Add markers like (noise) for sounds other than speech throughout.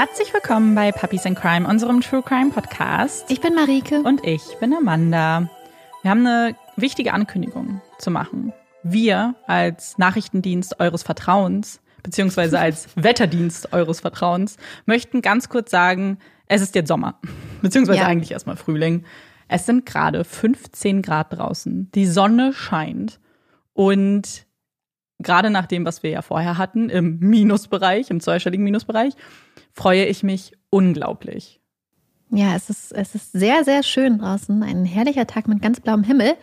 Herzlich willkommen bei Puppies in Crime, unserem True Crime Podcast. Ich bin Marike. Und ich bin Amanda. Wir haben eine wichtige Ankündigung zu machen. Wir als Nachrichtendienst eures Vertrauens, beziehungsweise (laughs) als Wetterdienst eures Vertrauens, möchten ganz kurz sagen, es ist jetzt Sommer. (laughs) Beziehungsweise ja. eigentlich erstmal Frühling. Es sind gerade 15 Grad draußen. Die Sonne scheint. Und gerade nach dem, was wir ja vorher hatten, im Minusbereich, im zweistelligen Minusbereich, freue ich mich unglaublich. Ja, es ist, es ist sehr, sehr schön draußen. Ein herrlicher Tag mit ganz blauem Himmel.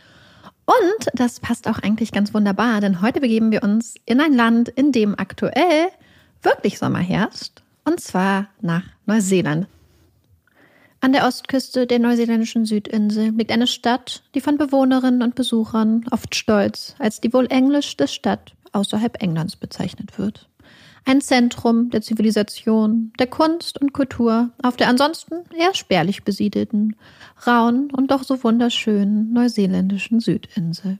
Und das passt auch eigentlich ganz wunderbar, denn heute begeben wir uns in ein Land, in dem aktuell wirklich Sommer herrscht. Und zwar nach Neuseeland. An der Ostküste der neuseeländischen Südinsel liegt eine Stadt, die von Bewohnerinnen und Besuchern oft stolz als die wohl englischste Stadt außerhalb Englands bezeichnet wird. Ein Zentrum der Zivilisation, der Kunst und Kultur auf der ansonsten eher spärlich besiedelten, rauen und doch so wunderschönen neuseeländischen Südinsel.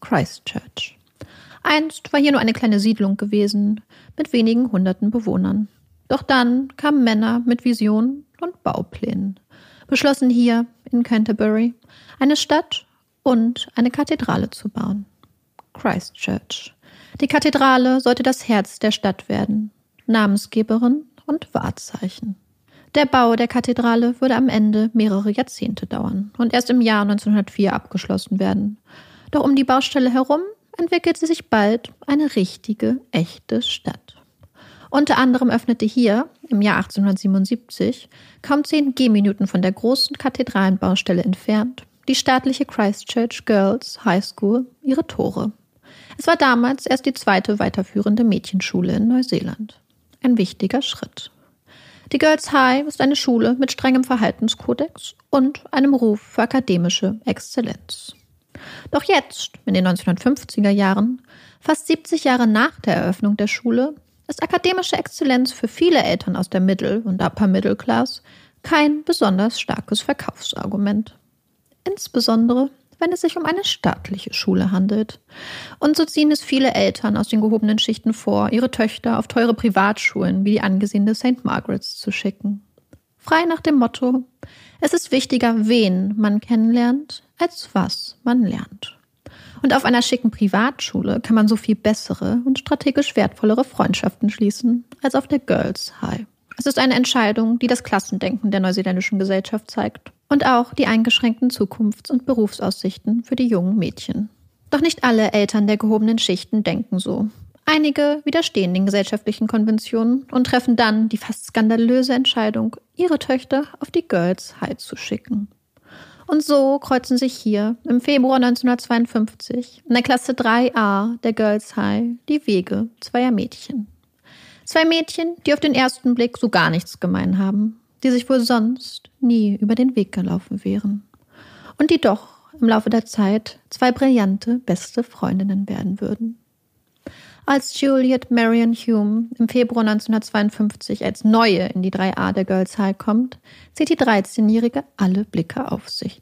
Christchurch. Einst war hier nur eine kleine Siedlung gewesen, mit wenigen hunderten Bewohnern. Doch dann kamen Männer mit Visionen und Bauplänen, beschlossen hier in Canterbury eine Stadt und eine Kathedrale zu bauen. Christchurch. Die Kathedrale sollte das Herz der Stadt werden, Namensgeberin und Wahrzeichen. Der Bau der Kathedrale würde am Ende mehrere Jahrzehnte dauern und erst im Jahr 1904 abgeschlossen werden. Doch um die Baustelle herum entwickelte sich bald eine richtige, echte Stadt. Unter anderem öffnete hier im Jahr 1877, kaum zehn Gehminuten von der großen Kathedralenbaustelle entfernt, die staatliche Christchurch Girls High School ihre Tore. Es war damals erst die zweite weiterführende Mädchenschule in Neuseeland. Ein wichtiger Schritt. Die Girls High ist eine Schule mit strengem Verhaltenskodex und einem Ruf für akademische Exzellenz. Doch jetzt, in den 1950er Jahren, fast 70 Jahre nach der Eröffnung der Schule, ist akademische Exzellenz für viele Eltern aus der Middle- und Upper Middle Class kein besonders starkes Verkaufsargument. Insbesondere wenn es sich um eine staatliche Schule handelt. Und so ziehen es viele Eltern aus den gehobenen Schichten vor, ihre Töchter auf teure Privatschulen wie die angesehene St. Margaret's zu schicken. Frei nach dem Motto, es ist wichtiger, wen man kennenlernt, als was man lernt. Und auf einer schicken Privatschule kann man so viel bessere und strategisch wertvollere Freundschaften schließen als auf der Girls High. Es ist eine Entscheidung, die das Klassendenken der neuseeländischen Gesellschaft zeigt und auch die eingeschränkten Zukunfts- und Berufsaussichten für die jungen Mädchen. Doch nicht alle Eltern der gehobenen Schichten denken so. Einige widerstehen den gesellschaftlichen Konventionen und treffen dann die fast skandalöse Entscheidung, ihre Töchter auf die Girls High zu schicken. Und so kreuzen sich hier im Februar 1952 in der Klasse 3a der Girls High die Wege zweier Mädchen. Zwei Mädchen, die auf den ersten Blick so gar nichts gemein haben, die sich wohl sonst nie über den Weg gelaufen wären. Und die doch im Laufe der Zeit zwei brillante beste Freundinnen werden würden. Als Juliet Marion Hume im Februar 1952 als Neue in die 3a der Girls High kommt, zieht die 13-Jährige alle Blicke auf sich.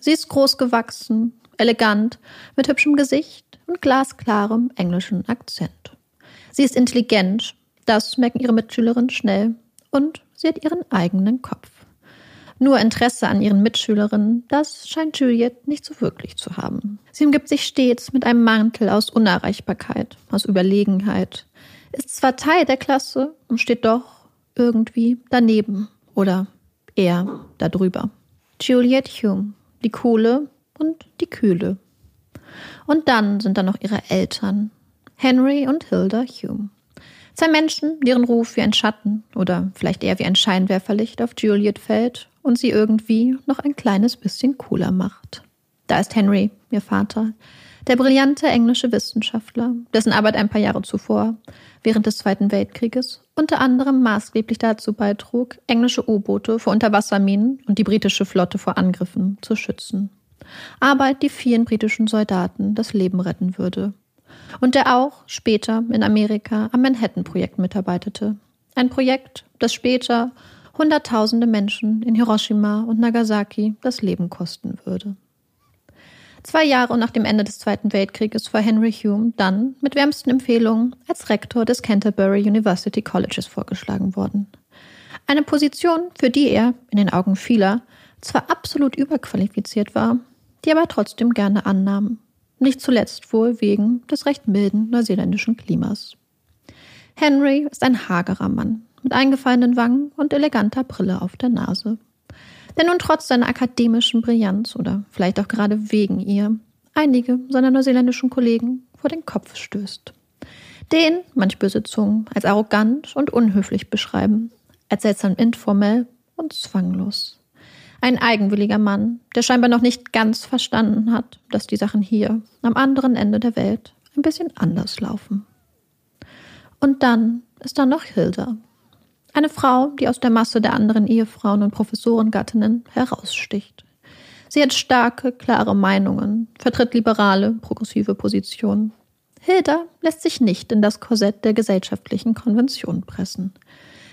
Sie ist groß gewachsen, elegant, mit hübschem Gesicht und glasklarem englischen Akzent. Sie ist intelligent, das merken ihre Mitschülerinnen schnell, und sie hat ihren eigenen Kopf. Nur Interesse an ihren Mitschülerinnen, das scheint Juliet nicht so wirklich zu haben. Sie umgibt sich stets mit einem Mantel aus Unerreichbarkeit, aus Überlegenheit, ist zwar Teil der Klasse und steht doch irgendwie daneben oder eher darüber. Juliet Hume, die Coole und die Kühle. Und dann sind da noch ihre Eltern, Henry und Hilda Hume. Zwei Menschen, deren Ruf wie ein Schatten oder vielleicht eher wie ein Scheinwerferlicht auf Juliet fällt und sie irgendwie noch ein kleines bisschen cooler macht. Da ist Henry, ihr Vater, der brillante englische Wissenschaftler, dessen Arbeit ein paar Jahre zuvor, während des Zweiten Weltkrieges, unter anderem maßgeblich dazu beitrug, englische U-Boote vor Unterwasserminen und die britische Flotte vor Angriffen zu schützen. Arbeit, die vielen britischen Soldaten das Leben retten würde und der auch später in Amerika am Manhattan-Projekt mitarbeitete. Ein Projekt, das später Hunderttausende Menschen in Hiroshima und Nagasaki das Leben kosten würde. Zwei Jahre nach dem Ende des Zweiten Weltkrieges war Henry Hume dann mit wärmsten Empfehlungen als Rektor des Canterbury University Colleges vorgeschlagen worden. Eine Position, für die er, in den Augen vieler, zwar absolut überqualifiziert war, die aber trotzdem gerne annahm. Nicht zuletzt wohl wegen des recht milden neuseeländischen Klimas. Henry ist ein hagerer Mann mit eingefallenen Wangen und eleganter Brille auf der Nase. Der nun trotz seiner akademischen Brillanz oder vielleicht auch gerade wegen ihr einige seiner neuseeländischen Kollegen vor den Kopf stößt. Den manch böse Zungen als arrogant und unhöflich beschreiben, als seltsam informell und zwanglos. Ein eigenwilliger Mann, der scheinbar noch nicht ganz verstanden hat, dass die Sachen hier, am anderen Ende der Welt, ein bisschen anders laufen. Und dann ist da noch Hilda. Eine Frau, die aus der Masse der anderen Ehefrauen und Professorengattinnen heraussticht. Sie hat starke, klare Meinungen, vertritt liberale, progressive Positionen. Hilda lässt sich nicht in das Korsett der gesellschaftlichen Konvention pressen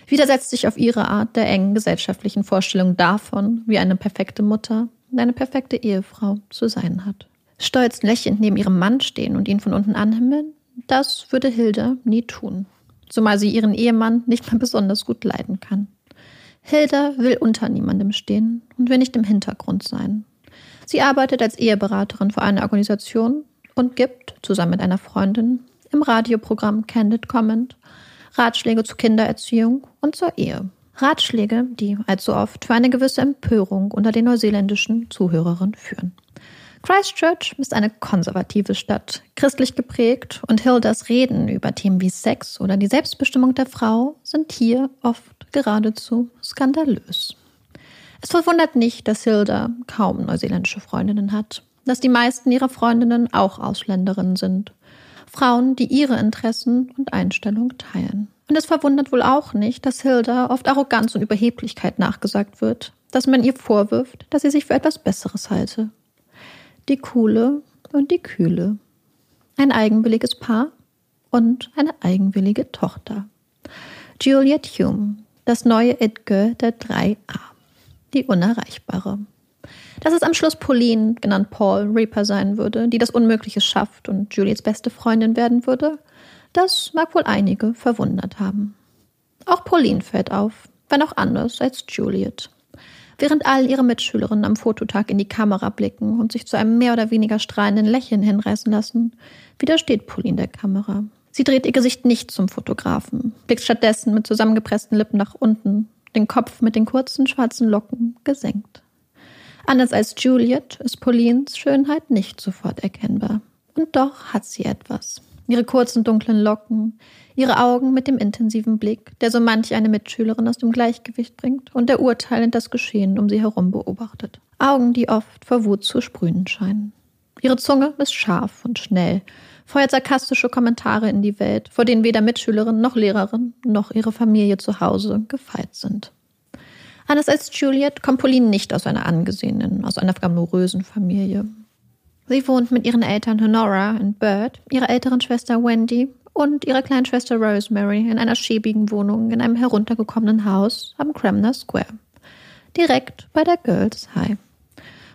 widersetzt sich auf ihre Art der engen gesellschaftlichen Vorstellung davon, wie eine perfekte Mutter und eine perfekte Ehefrau zu sein hat. Stolz lächelnd neben ihrem Mann stehen und ihn von unten anhimmeln, das würde Hilda nie tun, zumal sie ihren Ehemann nicht mehr besonders gut leiden kann. Hilda will unter niemandem stehen und will nicht im Hintergrund sein. Sie arbeitet als Eheberaterin für eine Organisation und gibt, zusammen mit einer Freundin, im Radioprogramm Candid Comment Ratschläge zur Kindererziehung und zur Ehe. Ratschläge, die allzu oft für eine gewisse Empörung unter den neuseeländischen Zuhörerinnen führen. Christchurch ist eine konservative Stadt, christlich geprägt und Hildas Reden über Themen wie Sex oder die Selbstbestimmung der Frau sind hier oft geradezu skandalös. Es verwundert nicht, dass Hilda kaum neuseeländische Freundinnen hat, dass die meisten ihrer Freundinnen auch Ausländerinnen sind Frauen, die ihre Interessen und Einstellungen teilen. Und es verwundert wohl auch nicht, dass Hilda oft Arroganz und Überheblichkeit nachgesagt wird, dass man ihr vorwirft, dass sie sich für etwas Besseres halte. Die Coole und die Kühle. Ein eigenwilliges Paar und eine eigenwillige Tochter. Juliet Hume, das neue Edgar der 3a. Die Unerreichbare dass es am Schluss Pauline, genannt Paul, Reaper sein würde, die das Unmögliche schafft und Juliets beste Freundin werden würde, das mag wohl einige verwundert haben. Auch Pauline fällt auf, wenn auch anders als Juliet. Während all ihre Mitschülerinnen am Fototag in die Kamera blicken und sich zu einem mehr oder weniger strahlenden Lächeln hinreißen lassen, widersteht Pauline der Kamera. Sie dreht ihr Gesicht nicht zum Fotografen, blickt stattdessen mit zusammengepressten Lippen nach unten, den Kopf mit den kurzen schwarzen Locken gesenkt. Anders als Juliet ist Paulines Schönheit nicht sofort erkennbar. Und doch hat sie etwas. Ihre kurzen dunklen Locken, ihre Augen mit dem intensiven Blick, der so manch eine Mitschülerin aus dem Gleichgewicht bringt und der urteilend das Geschehen um sie herum beobachtet. Augen, die oft vor Wut zu sprühen scheinen. Ihre Zunge ist scharf und schnell, feuert sarkastische Kommentare in die Welt, vor denen weder Mitschülerin noch Lehrerin noch ihre Familie zu Hause gefeit sind. Anders als Juliet kommt Pauline nicht aus einer angesehenen, aus einer glamourösen Familie. Sie wohnt mit ihren Eltern Honora und Bert, ihrer älteren Schwester Wendy und ihrer kleinen Schwester Rosemary in einer schäbigen Wohnung in einem heruntergekommenen Haus am Cramner Square. Direkt bei der Girls High.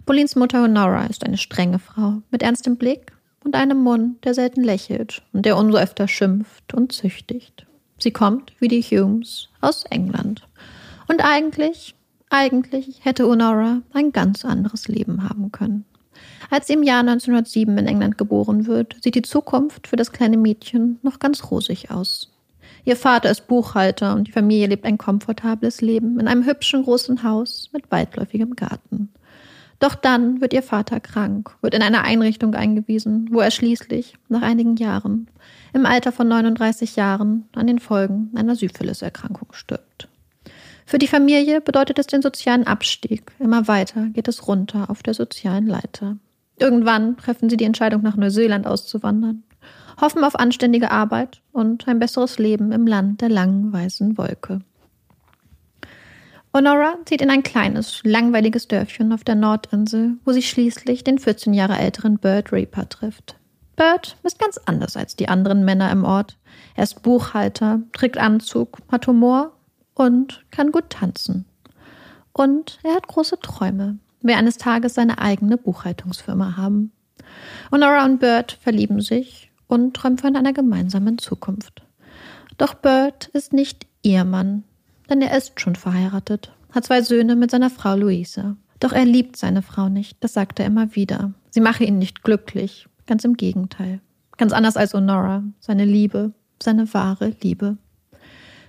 Paulines Mutter Honora ist eine strenge Frau mit ernstem Blick und einem Mund, der selten lächelt und der umso öfter schimpft und züchtigt. Sie kommt, wie die Humes, aus England. Und eigentlich, eigentlich hätte Honora ein ganz anderes Leben haben können. Als sie im Jahr 1907 in England geboren wird, sieht die Zukunft für das kleine Mädchen noch ganz rosig aus. Ihr Vater ist Buchhalter und die Familie lebt ein komfortables Leben in einem hübschen großen Haus mit weitläufigem Garten. Doch dann wird ihr Vater krank, wird in eine Einrichtung eingewiesen, wo er schließlich, nach einigen Jahren, im Alter von 39 Jahren an den Folgen einer Syphiliserkrankung stirbt. Für die Familie bedeutet es den sozialen Abstieg. Immer weiter geht es runter auf der sozialen Leiter. Irgendwann treffen sie die Entscheidung, nach Neuseeland auszuwandern, hoffen auf anständige Arbeit und ein besseres Leben im Land der langen weißen Wolke. Honora zieht in ein kleines, langweiliges Dörfchen auf der Nordinsel, wo sie schließlich den 14 Jahre älteren Bert Reaper trifft. Bert ist ganz anders als die anderen Männer im Ort. Er ist Buchhalter, trägt Anzug, hat Humor und kann gut tanzen. Und er hat große Träume, will eines Tages seine eigene Buchhaltungsfirma haben. Honora und Bert verlieben sich und träumen von einer gemeinsamen Zukunft. Doch Bert ist nicht ihr Mann. denn er ist schon verheiratet, hat zwei Söhne mit seiner Frau Luisa. Doch er liebt seine Frau nicht, das sagt er immer wieder. Sie mache ihn nicht glücklich, ganz im Gegenteil. Ganz anders als Honora, seine Liebe, seine wahre Liebe.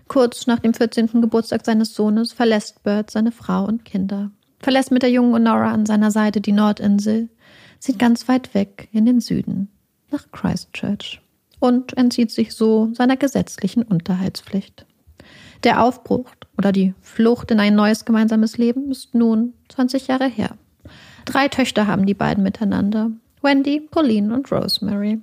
Kurz nach dem 14. Geburtstag seines Sohnes verlässt Bert seine Frau und Kinder, verlässt mit der jungen Honora an seiner Seite die Nordinsel, zieht ganz weit weg in den Süden, nach Christchurch und entzieht sich so seiner gesetzlichen Unterhaltspflicht. Der Aufbruch oder die Flucht in ein neues gemeinsames Leben ist nun 20 Jahre her. Drei Töchter haben die beiden miteinander. Wendy, Pauline und Rosemary.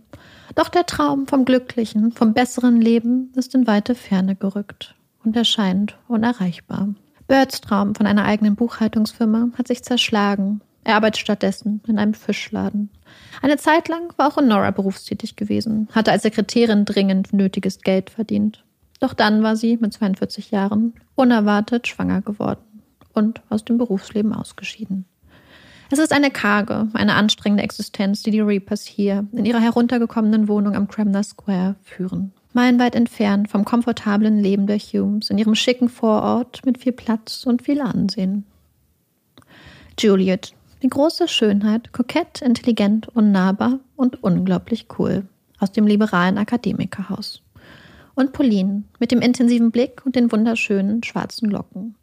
Doch der Traum vom glücklichen, vom besseren Leben ist in weite Ferne gerückt und erscheint unerreichbar. Birds Traum von einer eigenen Buchhaltungsfirma hat sich zerschlagen. Er arbeitet stattdessen in einem Fischladen. Eine Zeit lang war auch Honora berufstätig gewesen, hatte als Sekretärin dringend nötiges Geld verdient. Doch dann war sie mit 42 Jahren unerwartet schwanger geworden und aus dem Berufsleben ausgeschieden. Es ist eine karge, eine anstrengende Existenz, die die Reapers hier in ihrer heruntergekommenen Wohnung am Cramner Square führen. Meilenweit entfernt vom komfortablen Leben der Humes in ihrem schicken Vorort mit viel Platz und viel Ansehen. Juliet, die große Schönheit, kokett, intelligent, unnahbar und unglaublich cool aus dem liberalen Akademikerhaus. Und Pauline mit dem intensiven Blick und den wunderschönen schwarzen Locken,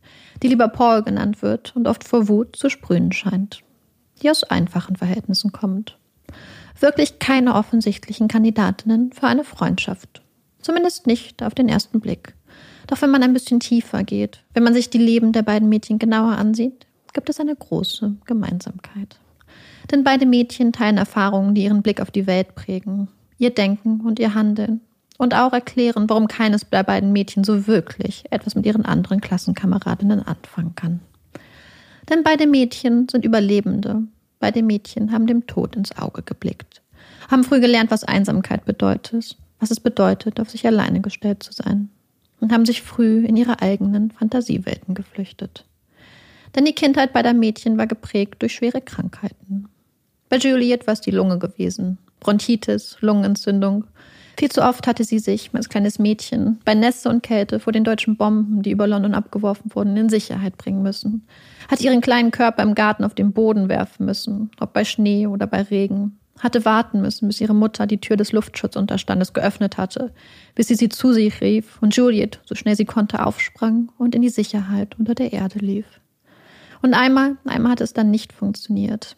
die lieber Paul genannt wird und oft vor Wut zu sprühen scheint die aus einfachen Verhältnissen kommt. Wirklich keine offensichtlichen Kandidatinnen für eine Freundschaft. Zumindest nicht auf den ersten Blick. Doch wenn man ein bisschen tiefer geht, wenn man sich die Leben der beiden Mädchen genauer ansieht, gibt es eine große Gemeinsamkeit. Denn beide Mädchen teilen Erfahrungen, die ihren Blick auf die Welt prägen, ihr Denken und ihr Handeln und auch erklären, warum keines der beiden Mädchen so wirklich etwas mit ihren anderen Klassenkameradinnen anfangen kann. Denn beide Mädchen sind Überlebende. Beide Mädchen haben dem Tod ins Auge geblickt. Haben früh gelernt, was Einsamkeit bedeutet, was es bedeutet, auf sich alleine gestellt zu sein. Und haben sich früh in ihre eigenen Fantasiewelten geflüchtet. Denn die Kindheit beider Mädchen war geprägt durch schwere Krankheiten. Bei Juliet war es die Lunge gewesen. Bronchitis, Lungenentzündung viel zu oft hatte sie sich als kleines Mädchen bei Nässe und Kälte vor den deutschen Bomben, die über London abgeworfen wurden, in Sicherheit bringen müssen. Hat ihren kleinen Körper im Garten auf den Boden werfen müssen, ob bei Schnee oder bei Regen. Hatte warten müssen, bis ihre Mutter die Tür des Luftschutzunterstandes geöffnet hatte, bis sie sie zu sich rief und Juliet, so schnell sie konnte, aufsprang und in die Sicherheit unter der Erde lief. Und einmal, einmal hat es dann nicht funktioniert.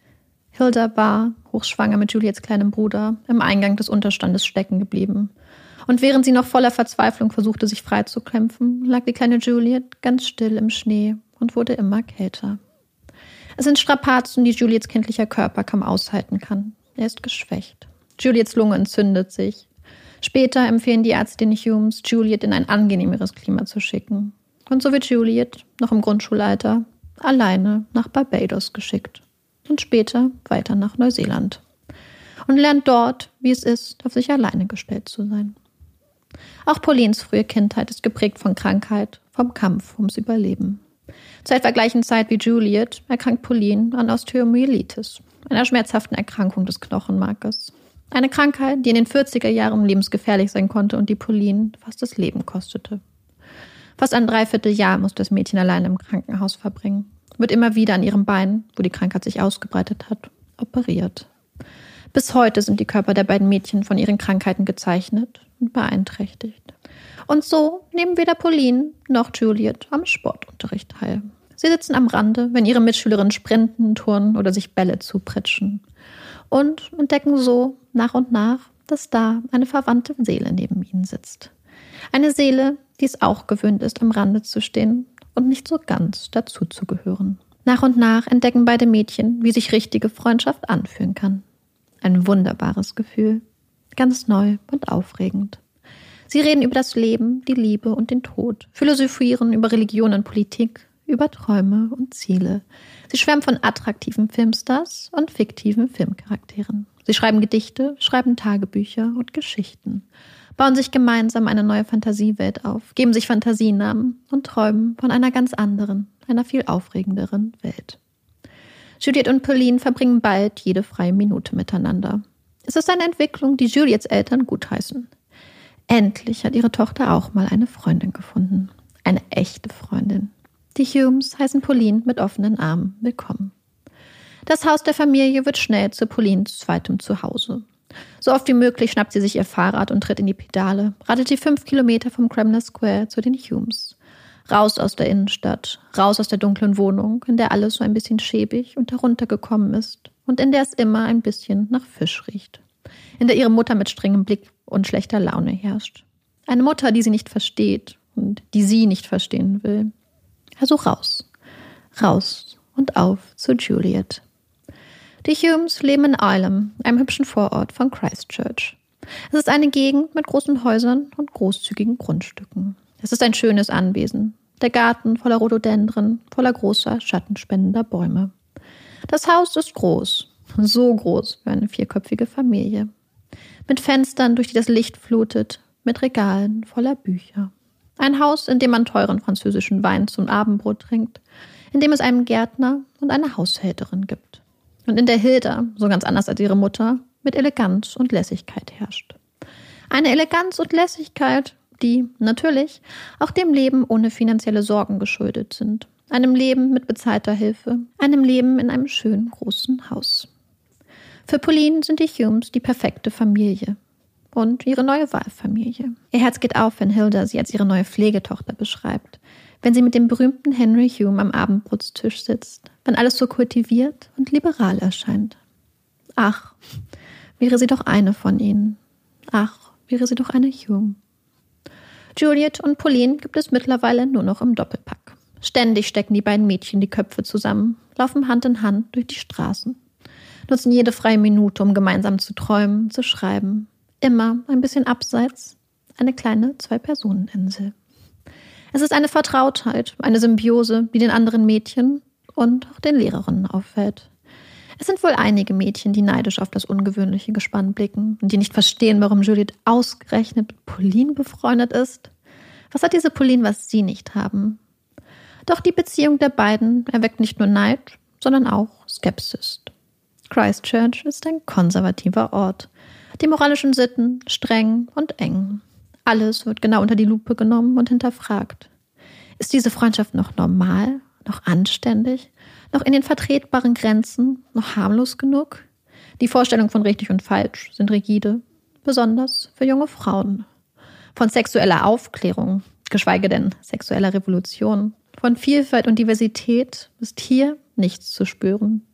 Hilda war, hochschwanger mit Juliets kleinem Bruder, im Eingang des Unterstandes stecken geblieben. Und während sie noch voller Verzweiflung versuchte, sich freizukämpfen, lag die kleine Juliet ganz still im Schnee und wurde immer kälter. Es sind Strapazen, die Juliets kindlicher Körper kaum aushalten kann. Er ist geschwächt. Juliets Lunge entzündet sich. Später empfehlen die Ärztinnen Humes, Juliet in ein angenehmeres Klima zu schicken. Und so wird Juliet, noch im Grundschulalter, alleine nach Barbados geschickt und später weiter nach Neuseeland. Und lernt dort, wie es ist, auf sich alleine gestellt zu sein. Auch Paulines frühe Kindheit ist geprägt von Krankheit, vom Kampf ums Überleben. Zur etwa gleichen Zeit wie Juliet erkrankt Pauline an Osteomyelitis, einer schmerzhaften Erkrankung des Knochenmarkes. Eine Krankheit, die in den 40er Jahren lebensgefährlich sein konnte und die Pauline fast das Leben kostete. Fast ein Dreivierteljahr muss das Mädchen allein im Krankenhaus verbringen wird immer wieder an ihrem Bein, wo die Krankheit sich ausgebreitet hat, operiert. Bis heute sind die Körper der beiden Mädchen von ihren Krankheiten gezeichnet und beeinträchtigt. Und so nehmen weder Pauline noch Juliet am Sportunterricht teil. Sie sitzen am Rande, wenn ihre Mitschülerinnen sprinten, turnen oder sich Bälle zupritschen. Und entdecken so nach und nach, dass da eine verwandte Seele neben ihnen sitzt. Eine Seele, die es auch gewöhnt ist, am Rande zu stehen und nicht so ganz dazuzugehören. Nach und nach entdecken beide Mädchen, wie sich richtige Freundschaft anfühlen kann. Ein wunderbares Gefühl, ganz neu und aufregend. Sie reden über das Leben, die Liebe und den Tod, philosophieren über Religion und Politik, über Träume und Ziele. Sie schwärmen von attraktiven Filmstars und fiktiven Filmcharakteren. Sie schreiben Gedichte, schreiben Tagebücher und Geschichten bauen sich gemeinsam eine neue Fantasiewelt auf, geben sich Fantasienamen und träumen von einer ganz anderen, einer viel aufregenderen Welt. Juliet und Pauline verbringen bald jede freie Minute miteinander. Es ist eine Entwicklung, die Juliets Eltern gutheißen. Endlich hat ihre Tochter auch mal eine Freundin gefunden. Eine echte Freundin. Die Humes heißen Pauline mit offenen Armen willkommen. Das Haus der Familie wird schnell zu Paulines zweitem Zuhause. So oft wie möglich schnappt sie sich ihr Fahrrad und tritt in die Pedale, radelt die fünf Kilometer vom Kremner Square zu den Humes. Raus aus der Innenstadt, raus aus der dunklen Wohnung, in der alles so ein bisschen schäbig und heruntergekommen ist und in der es immer ein bisschen nach Fisch riecht. In der ihre Mutter mit strengem Blick und schlechter Laune herrscht. Eine Mutter, die sie nicht versteht und die sie nicht verstehen will. Also raus, raus und auf zu Juliet. Die Humes leben in Ilam, einem hübschen Vorort von Christchurch. Es ist eine Gegend mit großen Häusern und großzügigen Grundstücken. Es ist ein schönes Anwesen. Der Garten voller Rhododendren, voller großer, schattenspendender Bäume. Das Haus ist groß, so groß für eine vierköpfige Familie. Mit Fenstern, durch die das Licht flutet, mit Regalen voller Bücher. Ein Haus, in dem man teuren französischen Wein zum Abendbrot trinkt, in dem es einen Gärtner und eine Haushälterin gibt und in der Hilda, so ganz anders als ihre Mutter, mit Eleganz und Lässigkeit herrscht. Eine Eleganz und Lässigkeit, die natürlich auch dem Leben ohne finanzielle Sorgen geschuldet sind. Einem Leben mit bezahlter Hilfe, einem Leben in einem schönen großen Haus. Für Pauline sind die Humes die perfekte Familie und ihre neue Wahlfamilie. Ihr Herz geht auf, wenn Hilda sie als ihre neue Pflegetochter beschreibt, wenn sie mit dem berühmten Henry Hume am Abendbrotstisch sitzt, wenn alles so kultiviert und liberal erscheint. Ach, wäre sie doch eine von ihnen. Ach, wäre sie doch eine Hume. Juliet und Pauline gibt es mittlerweile nur noch im Doppelpack. Ständig stecken die beiden Mädchen die Köpfe zusammen, laufen Hand in Hand durch die Straßen, nutzen jede freie Minute, um gemeinsam zu träumen, zu schreiben. Immer ein bisschen abseits, eine kleine Zwei-Personen-Insel. Es ist eine Vertrautheit, eine Symbiose, die den anderen Mädchen und auch den Lehrerinnen auffällt. Es sind wohl einige Mädchen, die neidisch auf das ungewöhnliche Gespann blicken und die nicht verstehen, warum Juliet ausgerechnet mit Pauline befreundet ist. Was hat diese Pauline, was sie nicht haben? Doch die Beziehung der beiden erweckt nicht nur Neid, sondern auch Skepsis. Christchurch ist ein konservativer Ort. Die moralischen Sitten streng und eng. Alles wird genau unter die Lupe genommen und hinterfragt. Ist diese Freundschaft noch normal, noch anständig, noch in den vertretbaren Grenzen, noch harmlos genug? Die Vorstellungen von richtig und falsch sind rigide, besonders für junge Frauen. Von sexueller Aufklärung, geschweige denn sexueller Revolution, von Vielfalt und Diversität ist hier nichts zu spüren.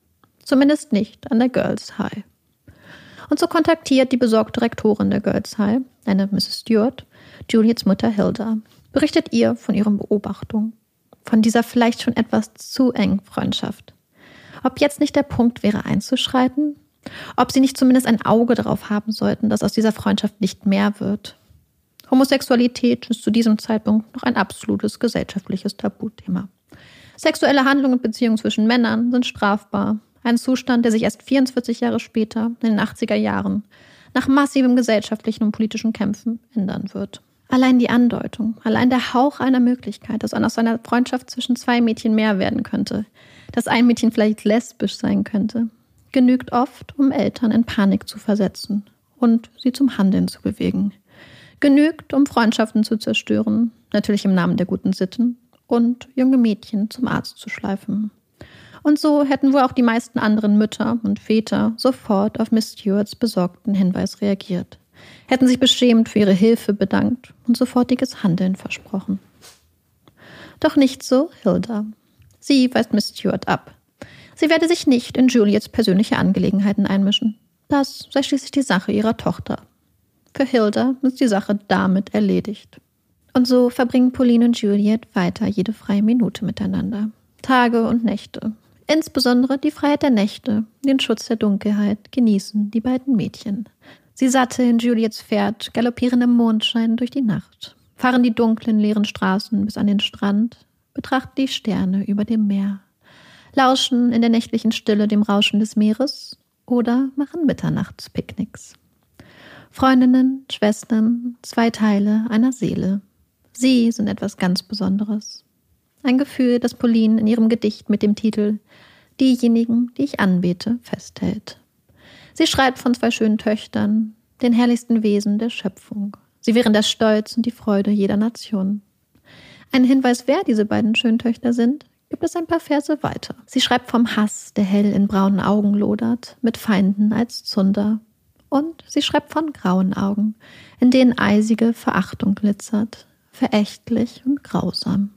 Zumindest nicht an der Girls High. Und so kontaktiert die besorgte Rektorin der Girls High, eine Mrs. Stewart, Juliets Mutter Hilda, berichtet ihr von ihren Beobachtungen, von dieser vielleicht schon etwas zu engen Freundschaft. Ob jetzt nicht der Punkt wäre, einzuschreiten? Ob sie nicht zumindest ein Auge darauf haben sollten, dass aus dieser Freundschaft nicht mehr wird? Homosexualität ist zu diesem Zeitpunkt noch ein absolutes gesellschaftliches Tabuthema. Sexuelle Handlungen und Beziehungen zwischen Männern sind strafbar ein Zustand, der sich erst 44 Jahre später, in den 80er Jahren, nach massivem gesellschaftlichen und politischen Kämpfen ändern wird. Allein die Andeutung, allein der Hauch einer Möglichkeit, dass aus einer Freundschaft zwischen zwei Mädchen mehr werden könnte, dass ein Mädchen vielleicht lesbisch sein könnte, genügt oft, um Eltern in Panik zu versetzen und sie zum Handeln zu bewegen. Genügt, um Freundschaften zu zerstören, natürlich im Namen der guten Sitten, und junge Mädchen zum Arzt zu schleifen. Und so hätten wohl auch die meisten anderen Mütter und Väter sofort auf Miss Stewarts besorgten Hinweis reagiert, hätten sich beschämt für ihre Hilfe bedankt und sofortiges Handeln versprochen. Doch nicht so Hilda. Sie weist Miss Stewart ab. Sie werde sich nicht in Juliets persönliche Angelegenheiten einmischen. Das sei schließlich die Sache ihrer Tochter. Für Hilda ist die Sache damit erledigt. Und so verbringen Pauline und Juliet weiter jede freie Minute miteinander. Tage und Nächte, Insbesondere die Freiheit der Nächte, den Schutz der Dunkelheit genießen die beiden Mädchen. Sie satteln Juliets Pferd, galoppieren im Mondschein durch die Nacht, fahren die dunklen, leeren Straßen bis an den Strand, betrachten die Sterne über dem Meer, lauschen in der nächtlichen Stille dem Rauschen des Meeres oder machen Mitternachtspicknicks. Freundinnen, Schwestern, zwei Teile einer Seele. Sie sind etwas ganz Besonderes. Ein Gefühl, das Pauline in ihrem Gedicht mit dem Titel Diejenigen, die ich anbete, festhält. Sie schreibt von zwei schönen Töchtern, den herrlichsten Wesen der Schöpfung. Sie wären der Stolz und die Freude jeder Nation. Ein Hinweis, wer diese beiden schönen Töchter sind, gibt es ein paar Verse weiter. Sie schreibt vom Hass, der hell in braunen Augen lodert, mit Feinden als Zunder. Und sie schreibt von grauen Augen, in denen eisige Verachtung glitzert, verächtlich und grausam.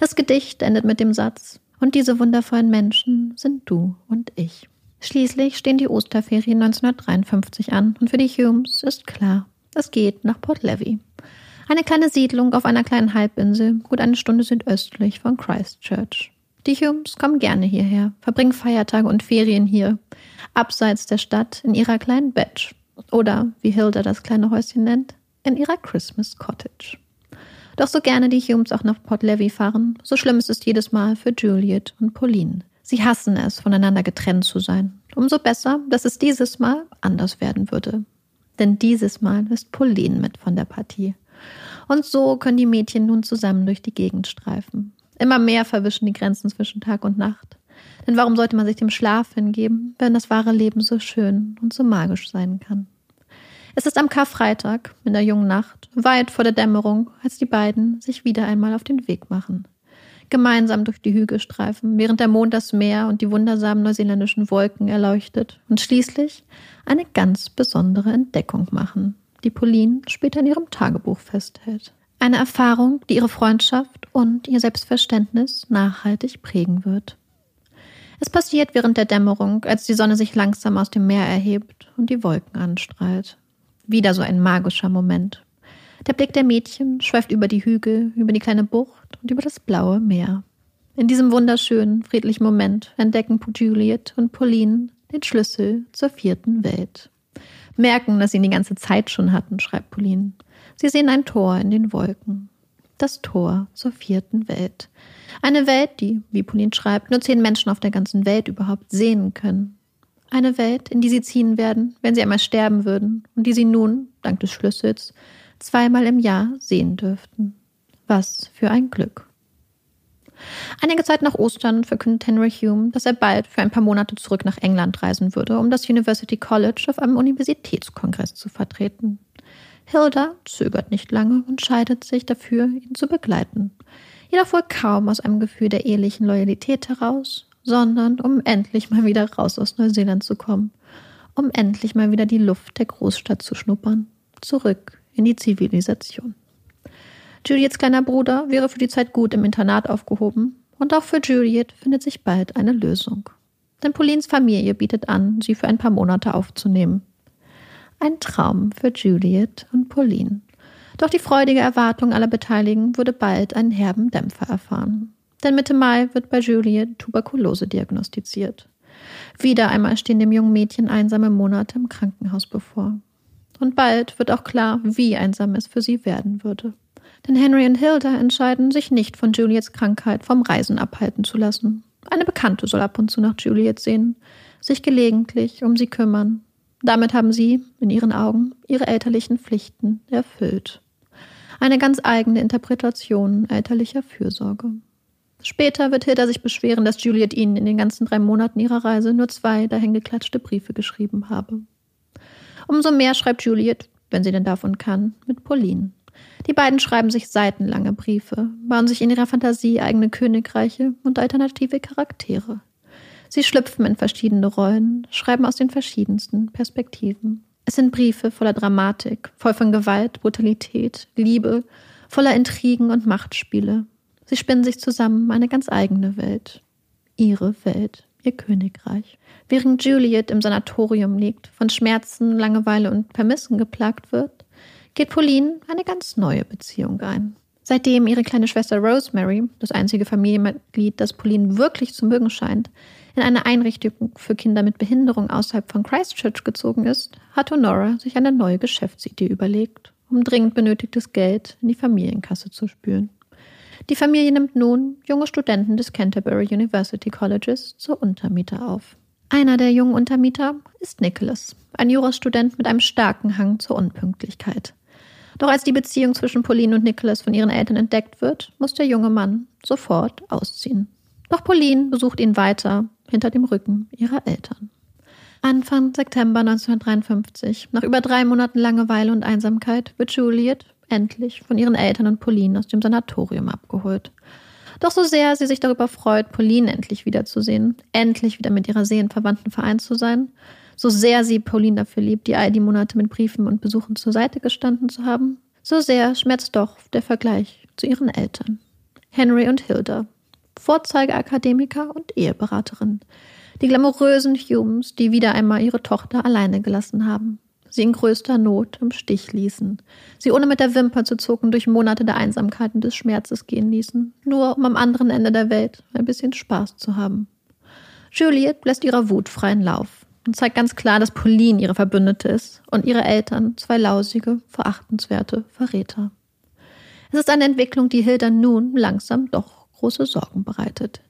Das Gedicht endet mit dem Satz, und diese wundervollen Menschen sind du und ich. Schließlich stehen die Osterferien 1953 an und für die Humes ist klar, es geht nach Port Levy. Eine kleine Siedlung auf einer kleinen Halbinsel, gut eine Stunde südöstlich von Christchurch. Die Humes kommen gerne hierher, verbringen Feiertage und Ferien hier, abseits der Stadt in ihrer kleinen Batch. Oder, wie Hilda das kleine Häuschen nennt, in ihrer Christmas Cottage. Doch so gerne die Humes auch nach Port Levy fahren, so schlimm ist es jedes Mal für Juliet und Pauline. Sie hassen es, voneinander getrennt zu sein. Umso besser, dass es dieses Mal anders werden würde. Denn dieses Mal ist Pauline mit von der Partie. Und so können die Mädchen nun zusammen durch die Gegend streifen. Immer mehr verwischen die Grenzen zwischen Tag und Nacht. Denn warum sollte man sich dem Schlaf hingeben, wenn das wahre Leben so schön und so magisch sein kann? Es ist am Karfreitag, in der jungen Nacht, weit vor der Dämmerung, als die beiden sich wieder einmal auf den Weg machen. Gemeinsam durch die Hügel streifen, während der Mond das Meer und die wundersamen neuseeländischen Wolken erleuchtet und schließlich eine ganz besondere Entdeckung machen, die Pauline später in ihrem Tagebuch festhält. Eine Erfahrung, die ihre Freundschaft und ihr Selbstverständnis nachhaltig prägen wird. Es passiert während der Dämmerung, als die Sonne sich langsam aus dem Meer erhebt und die Wolken anstrahlt. Wieder so ein magischer Moment. Der Blick der Mädchen schweift über die Hügel, über die kleine Bucht und über das blaue Meer. In diesem wunderschönen, friedlichen Moment entdecken Juliet und Pauline den Schlüssel zur vierten Welt. Merken, dass sie ihn die ganze Zeit schon hatten, schreibt Pauline. Sie sehen ein Tor in den Wolken. Das Tor zur vierten Welt. Eine Welt, die, wie Pauline schreibt, nur zehn Menschen auf der ganzen Welt überhaupt sehen können. Eine Welt, in die sie ziehen werden, wenn sie einmal sterben würden und die sie nun, dank des Schlüssels, zweimal im Jahr sehen dürften. Was für ein Glück. Einige Zeit nach Ostern verkündet Henry Hume, dass er bald für ein paar Monate zurück nach England reisen würde, um das University College auf einem Universitätskongress zu vertreten. Hilda zögert nicht lange und scheidet sich dafür, ihn zu begleiten jedoch wohl kaum aus einem Gefühl der ehelichen Loyalität heraus, sondern um endlich mal wieder raus aus Neuseeland zu kommen, um endlich mal wieder die Luft der Großstadt zu schnuppern, zurück in die Zivilisation. Juliets kleiner Bruder wäre für die Zeit gut im Internat aufgehoben, und auch für Juliet findet sich bald eine Lösung. Denn Paulines Familie bietet an, sie für ein paar Monate aufzunehmen. Ein Traum für Juliet und Pauline. Doch die freudige Erwartung aller Beteiligten würde bald einen herben Dämpfer erfahren. Denn Mitte Mai wird bei Juliet Tuberkulose diagnostiziert. Wieder einmal stehen dem jungen Mädchen einsame Monate im Krankenhaus bevor. Und bald wird auch klar, wie einsam es für sie werden würde. Denn Henry und Hilda entscheiden, sich nicht von Juliets Krankheit vom Reisen abhalten zu lassen. Eine Bekannte soll ab und zu nach Juliet sehen, sich gelegentlich um sie kümmern. Damit haben sie, in ihren Augen, ihre elterlichen Pflichten erfüllt eine ganz eigene Interpretation elterlicher Fürsorge. Später wird Hilda sich beschweren, dass Juliet ihnen in den ganzen drei Monaten ihrer Reise nur zwei dahingeklatschte Briefe geschrieben habe. Umso mehr schreibt Juliet, wenn sie denn davon kann, mit Pauline. Die beiden schreiben sich seitenlange Briefe, bauen sich in ihrer Fantasie eigene Königreiche und alternative Charaktere. Sie schlüpfen in verschiedene Rollen, schreiben aus den verschiedensten Perspektiven. Es sind Briefe voller Dramatik, voll von Gewalt, Brutalität, Liebe, voller Intrigen und Machtspiele. Sie spinnen sich zusammen eine ganz eigene Welt. Ihre Welt, ihr Königreich. Während Juliet im Sanatorium liegt, von Schmerzen, Langeweile und Vermissen geplagt wird, geht Pauline eine ganz neue Beziehung ein. Seitdem ihre kleine Schwester Rosemary, das einzige Familienmitglied, das Pauline wirklich zu mögen scheint, in eine Einrichtung für Kinder mit Behinderung außerhalb von Christchurch gezogen ist, hat Honora sich eine neue Geschäftsidee überlegt, um dringend benötigtes Geld in die Familienkasse zu spülen. Die Familie nimmt nun junge Studenten des Canterbury University Colleges zur Untermiete auf. Einer der jungen Untermieter ist Nicholas, ein Jurastudent mit einem starken Hang zur Unpünktlichkeit. Doch als die Beziehung zwischen Pauline und Nicholas von ihren Eltern entdeckt wird, muss der junge Mann sofort ausziehen. Doch Pauline besucht ihn weiter hinter dem Rücken ihrer Eltern. Anfang September 1953, nach über drei Monaten Langeweile und Einsamkeit, wird Juliet endlich von ihren Eltern und Pauline aus dem Sanatorium abgeholt. Doch so sehr sie sich darüber freut, Pauline endlich wiederzusehen, endlich wieder mit ihrer Seelenverwandten vereint zu sein, so sehr sie Pauline dafür liebt, die all die Monate mit Briefen und Besuchen zur Seite gestanden zu haben, so sehr schmerzt doch der Vergleich zu ihren Eltern. Henry und Hilda, Vorzeigeakademiker und Eheberaterin. Die glamourösen Humes, die wieder einmal ihre Tochter alleine gelassen haben sie in größter Not im Stich ließen, sie ohne mit der Wimper zu zucken durch Monate der Einsamkeit und des Schmerzes gehen ließen, nur um am anderen Ende der Welt ein bisschen Spaß zu haben. Juliet lässt ihrer Wut freien Lauf und zeigt ganz klar, dass Pauline ihre Verbündete ist und ihre Eltern zwei lausige, verachtenswerte Verräter. Es ist eine Entwicklung, die Hilda nun langsam doch große Sorgen bereitet.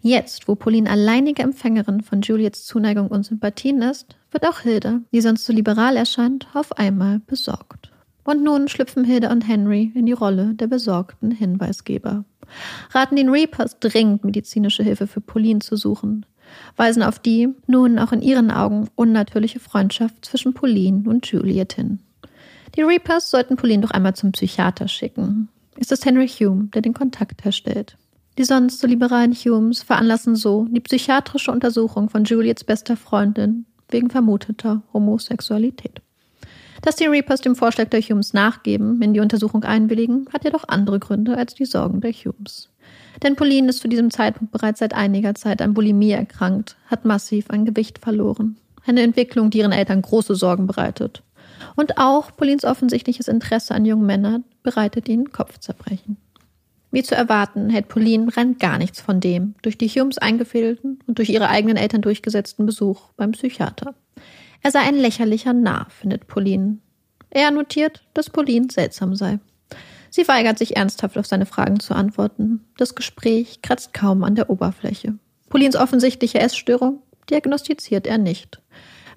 Jetzt, wo Pauline alleinige Empfängerin von Juliets Zuneigung und Sympathien ist, wird auch Hilda, die sonst so liberal erscheint, auf einmal besorgt. Und nun schlüpfen Hilda und Henry in die Rolle der besorgten Hinweisgeber. Raten den Reapers dringend medizinische Hilfe für Pauline zu suchen. Weisen auf die, nun auch in ihren Augen, unnatürliche Freundschaft zwischen Pauline und Juliet hin. Die Reapers sollten Pauline doch einmal zum Psychiater schicken. Ist es Henry Hume, der den Kontakt herstellt? Die sonst so liberalen Humes veranlassen so die psychiatrische Untersuchung von Juliets bester Freundin wegen vermuteter Homosexualität. Dass die Reapers dem Vorschlag der Humes nachgeben, in die Untersuchung einwilligen, hat jedoch andere Gründe als die Sorgen der Humes. Denn Pauline ist zu diesem Zeitpunkt bereits seit einiger Zeit an Bulimie erkrankt, hat massiv an Gewicht verloren. Eine Entwicklung, die ihren Eltern große Sorgen bereitet. Und auch Paulines offensichtliches Interesse an jungen Männern bereitet ihnen Kopfzerbrechen. Wie zu erwarten, hält Pauline rein gar nichts von dem durch die Humes eingefädelten und durch ihre eigenen Eltern durchgesetzten Besuch beim Psychiater. Er sei ein lächerlicher Narr, findet Pauline. Er notiert, dass Pauline seltsam sei. Sie weigert sich ernsthaft auf seine Fragen zu antworten. Das Gespräch kratzt kaum an der Oberfläche. Paulines offensichtliche Essstörung diagnostiziert er nicht,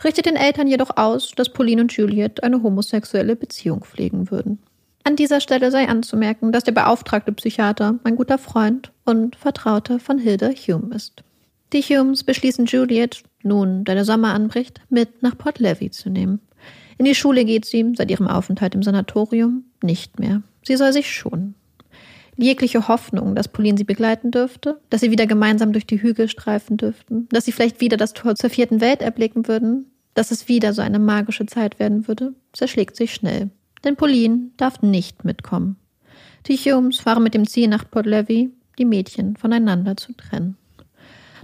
richtet den Eltern jedoch aus, dass Pauline und Juliet eine homosexuelle Beziehung pflegen würden. An dieser Stelle sei anzumerken, dass der beauftragte Psychiater ein guter Freund und Vertrauter von Hilda Hume ist. Die Humes beschließen Juliet, nun, da der Sommer anbricht, mit nach Port Levy zu nehmen. In die Schule geht sie, seit ihrem Aufenthalt im Sanatorium, nicht mehr. Sie soll sich schonen. Jegliche Hoffnung, dass Pauline sie begleiten dürfte, dass sie wieder gemeinsam durch die Hügel streifen dürften, dass sie vielleicht wieder das Tor zur vierten Welt erblicken würden, dass es wieder so eine magische Zeit werden würde, zerschlägt sich schnell denn Pauline darf nicht mitkommen. Die Humes fahren mit dem Ziel nach Port die Mädchen voneinander zu trennen.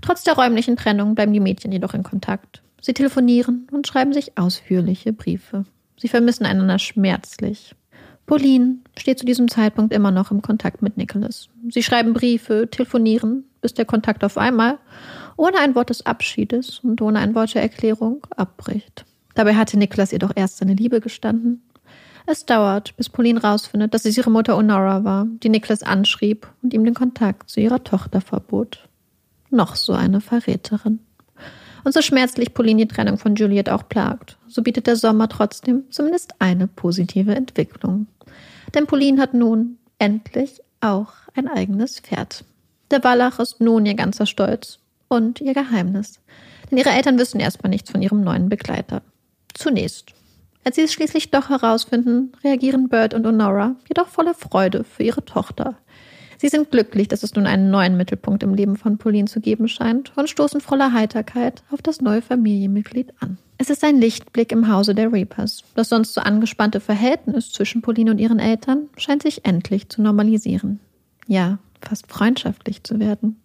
Trotz der räumlichen Trennung bleiben die Mädchen jedoch in Kontakt. Sie telefonieren und schreiben sich ausführliche Briefe. Sie vermissen einander schmerzlich. Pauline steht zu diesem Zeitpunkt immer noch im Kontakt mit Nicholas. Sie schreiben Briefe, telefonieren, bis der Kontakt auf einmal, ohne ein Wort des Abschiedes und ohne ein Wort der Erklärung, abbricht. Dabei hatte Nicholas ihr doch erst seine Liebe gestanden. Es dauert, bis Pauline rausfindet, dass es ihre Mutter Honora war, die Nicholas anschrieb und ihm den Kontakt zu ihrer Tochter verbot. Noch so eine Verräterin. Und so schmerzlich Pauline die Trennung von Juliet auch plagt, so bietet der Sommer trotzdem zumindest eine positive Entwicklung. Denn Pauline hat nun endlich auch ein eigenes Pferd. Der Wallach ist nun ihr ganzer Stolz und ihr Geheimnis. Denn ihre Eltern wissen erstmal nichts von ihrem neuen Begleiter. Zunächst. Als sie es schließlich doch herausfinden, reagieren Bert und Honora jedoch voller Freude für ihre Tochter. Sie sind glücklich, dass es nun einen neuen Mittelpunkt im Leben von Pauline zu geben scheint und stoßen voller Heiterkeit auf das neue Familienmitglied an. Es ist ein Lichtblick im Hause der Reapers. Das sonst so angespannte Verhältnis zwischen Pauline und ihren Eltern scheint sich endlich zu normalisieren. Ja, fast freundschaftlich zu werden.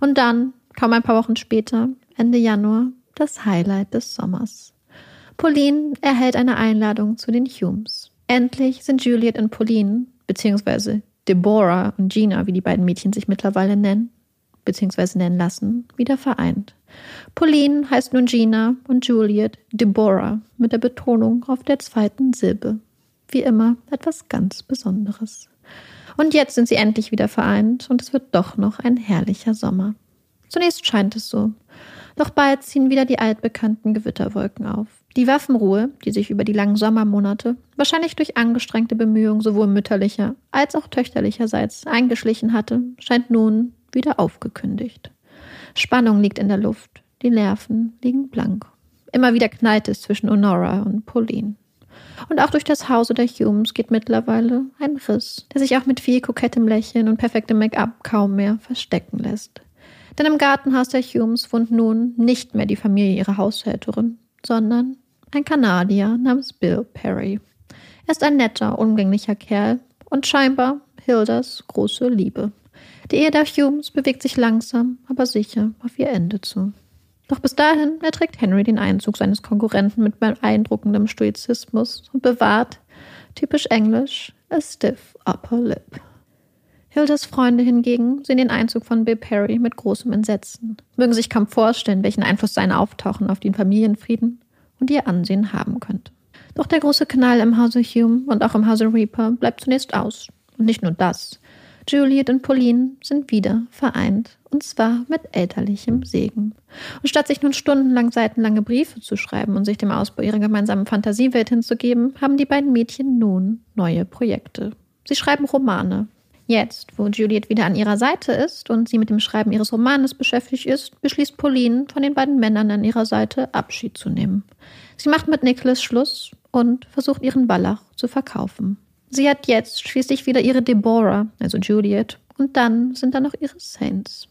Und dann, kaum ein paar Wochen später, Ende Januar, das Highlight des Sommers. Pauline erhält eine Einladung zu den Humes. Endlich sind Juliet und Pauline, beziehungsweise Deborah und Gina, wie die beiden Mädchen sich mittlerweile nennen, beziehungsweise nennen lassen, wieder vereint. Pauline heißt nun Gina und Juliet Deborah mit der Betonung auf der zweiten Silbe. Wie immer etwas ganz Besonderes. Und jetzt sind sie endlich wieder vereint und es wird doch noch ein herrlicher Sommer. Zunächst scheint es so. Doch bald ziehen wieder die altbekannten Gewitterwolken auf. Die Waffenruhe, die sich über die langen Sommermonate, wahrscheinlich durch angestrengte Bemühungen sowohl mütterlicher als auch töchterlicherseits eingeschlichen hatte, scheint nun wieder aufgekündigt. Spannung liegt in der Luft, die Nerven liegen blank. Immer wieder knallt es zwischen Honora und Pauline. Und auch durch das Hause der Humes geht mittlerweile ein Riss, der sich auch mit viel kokettem Lächeln und perfektem Make-up kaum mehr verstecken lässt. Denn im Gartenhaus der Humes wohnt nun nicht mehr die Familie ihrer Haushälterin, sondern ein Kanadier namens Bill Perry. Er ist ein netter, umgänglicher Kerl und scheinbar Hildas große Liebe. Die Ehe der Humes bewegt sich langsam, aber sicher auf ihr Ende zu. Doch bis dahin erträgt Henry den Einzug seines Konkurrenten mit beeindruckendem Stoizismus und bewahrt, typisch englisch, a stiff upper lip. Hildas Freunde hingegen sehen den Einzug von Bill Perry mit großem Entsetzen, mögen sich kaum vorstellen, welchen Einfluss sein Auftauchen auf den Familienfrieden und ihr Ansehen haben könnte. Doch der große Knall im Hause Hume und auch im Hause Reaper bleibt zunächst aus. Und nicht nur das. Juliet und Pauline sind wieder vereint, und zwar mit elterlichem Segen. Und statt sich nun stundenlang seitenlange Briefe zu schreiben und sich dem Ausbau ihrer gemeinsamen Fantasiewelt hinzugeben, haben die beiden Mädchen nun neue Projekte. Sie schreiben Romane. Jetzt, wo Juliet wieder an ihrer Seite ist und sie mit dem Schreiben ihres Romanes beschäftigt ist, beschließt Pauline, von den beiden Männern an ihrer Seite Abschied zu nehmen. Sie macht mit Nicholas Schluss und versucht ihren Wallach zu verkaufen. Sie hat jetzt schließlich wieder ihre Deborah, also Juliet, und dann sind da noch ihre Saints.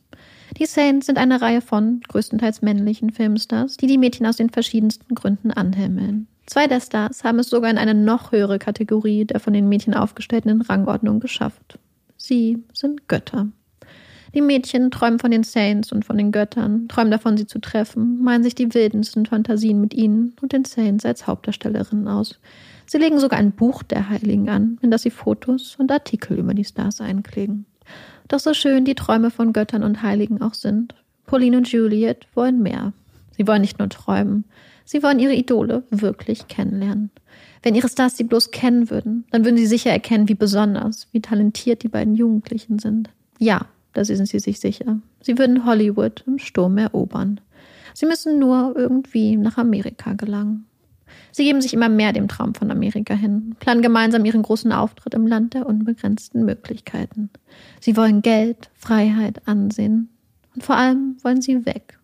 Die Saints sind eine Reihe von größtenteils männlichen Filmstars, die die Mädchen aus den verschiedensten Gründen anhimmeln. Zwei der Stars haben es sogar in eine noch höhere Kategorie der von den Mädchen aufgestellten Rangordnung geschafft. Sie sind Götter. Die Mädchen träumen von den Saints und von den Göttern, träumen davon, sie zu treffen, malen sich die wildesten Fantasien mit ihnen und den Saints als Hauptdarstellerinnen aus, Sie legen sogar ein Buch der Heiligen an, in das sie Fotos und Artikel über die Stars einkleben. Doch so schön die Träume von Göttern und Heiligen auch sind, Pauline und Juliet wollen mehr. Sie wollen nicht nur träumen, sie wollen ihre Idole wirklich kennenlernen. Wenn ihre Stars sie bloß kennen würden, dann würden sie sicher erkennen, wie besonders, wie talentiert die beiden Jugendlichen sind. Ja, da sind sie sich sicher. Sie würden Hollywood im Sturm erobern. Sie müssen nur irgendwie nach Amerika gelangen. Sie geben sich immer mehr dem Traum von Amerika hin, planen gemeinsam ihren großen Auftritt im Land der unbegrenzten Möglichkeiten. Sie wollen Geld, Freiheit, Ansehen. Und vor allem wollen sie weg.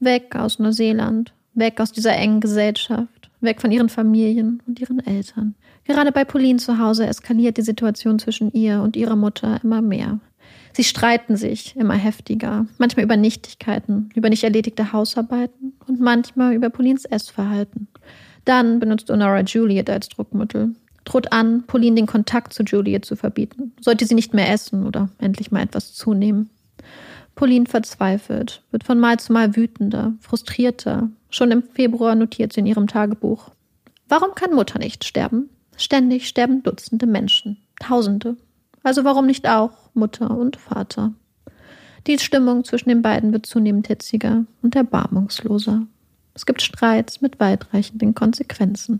Weg aus Neuseeland, weg aus dieser engen Gesellschaft, weg von ihren Familien und ihren Eltern. Gerade bei Pauline zu Hause eskaliert die Situation zwischen ihr und ihrer Mutter immer mehr. Sie streiten sich immer heftiger, manchmal über Nichtigkeiten, über nicht erledigte Hausarbeiten und manchmal über Paulines Essverhalten. Dann benutzt Honora Juliet als Druckmittel. Droht an, Pauline den Kontakt zu Juliet zu verbieten. Sollte sie nicht mehr essen oder endlich mal etwas zunehmen. Pauline verzweifelt, wird von Mal zu Mal wütender, frustrierter. Schon im Februar notiert sie in ihrem Tagebuch. Warum kann Mutter nicht sterben? Ständig sterben Dutzende Menschen. Tausende. Also warum nicht auch Mutter und Vater? Die Stimmung zwischen den beiden wird zunehmend hitziger und erbarmungsloser. Es gibt Streits mit weitreichenden Konsequenzen.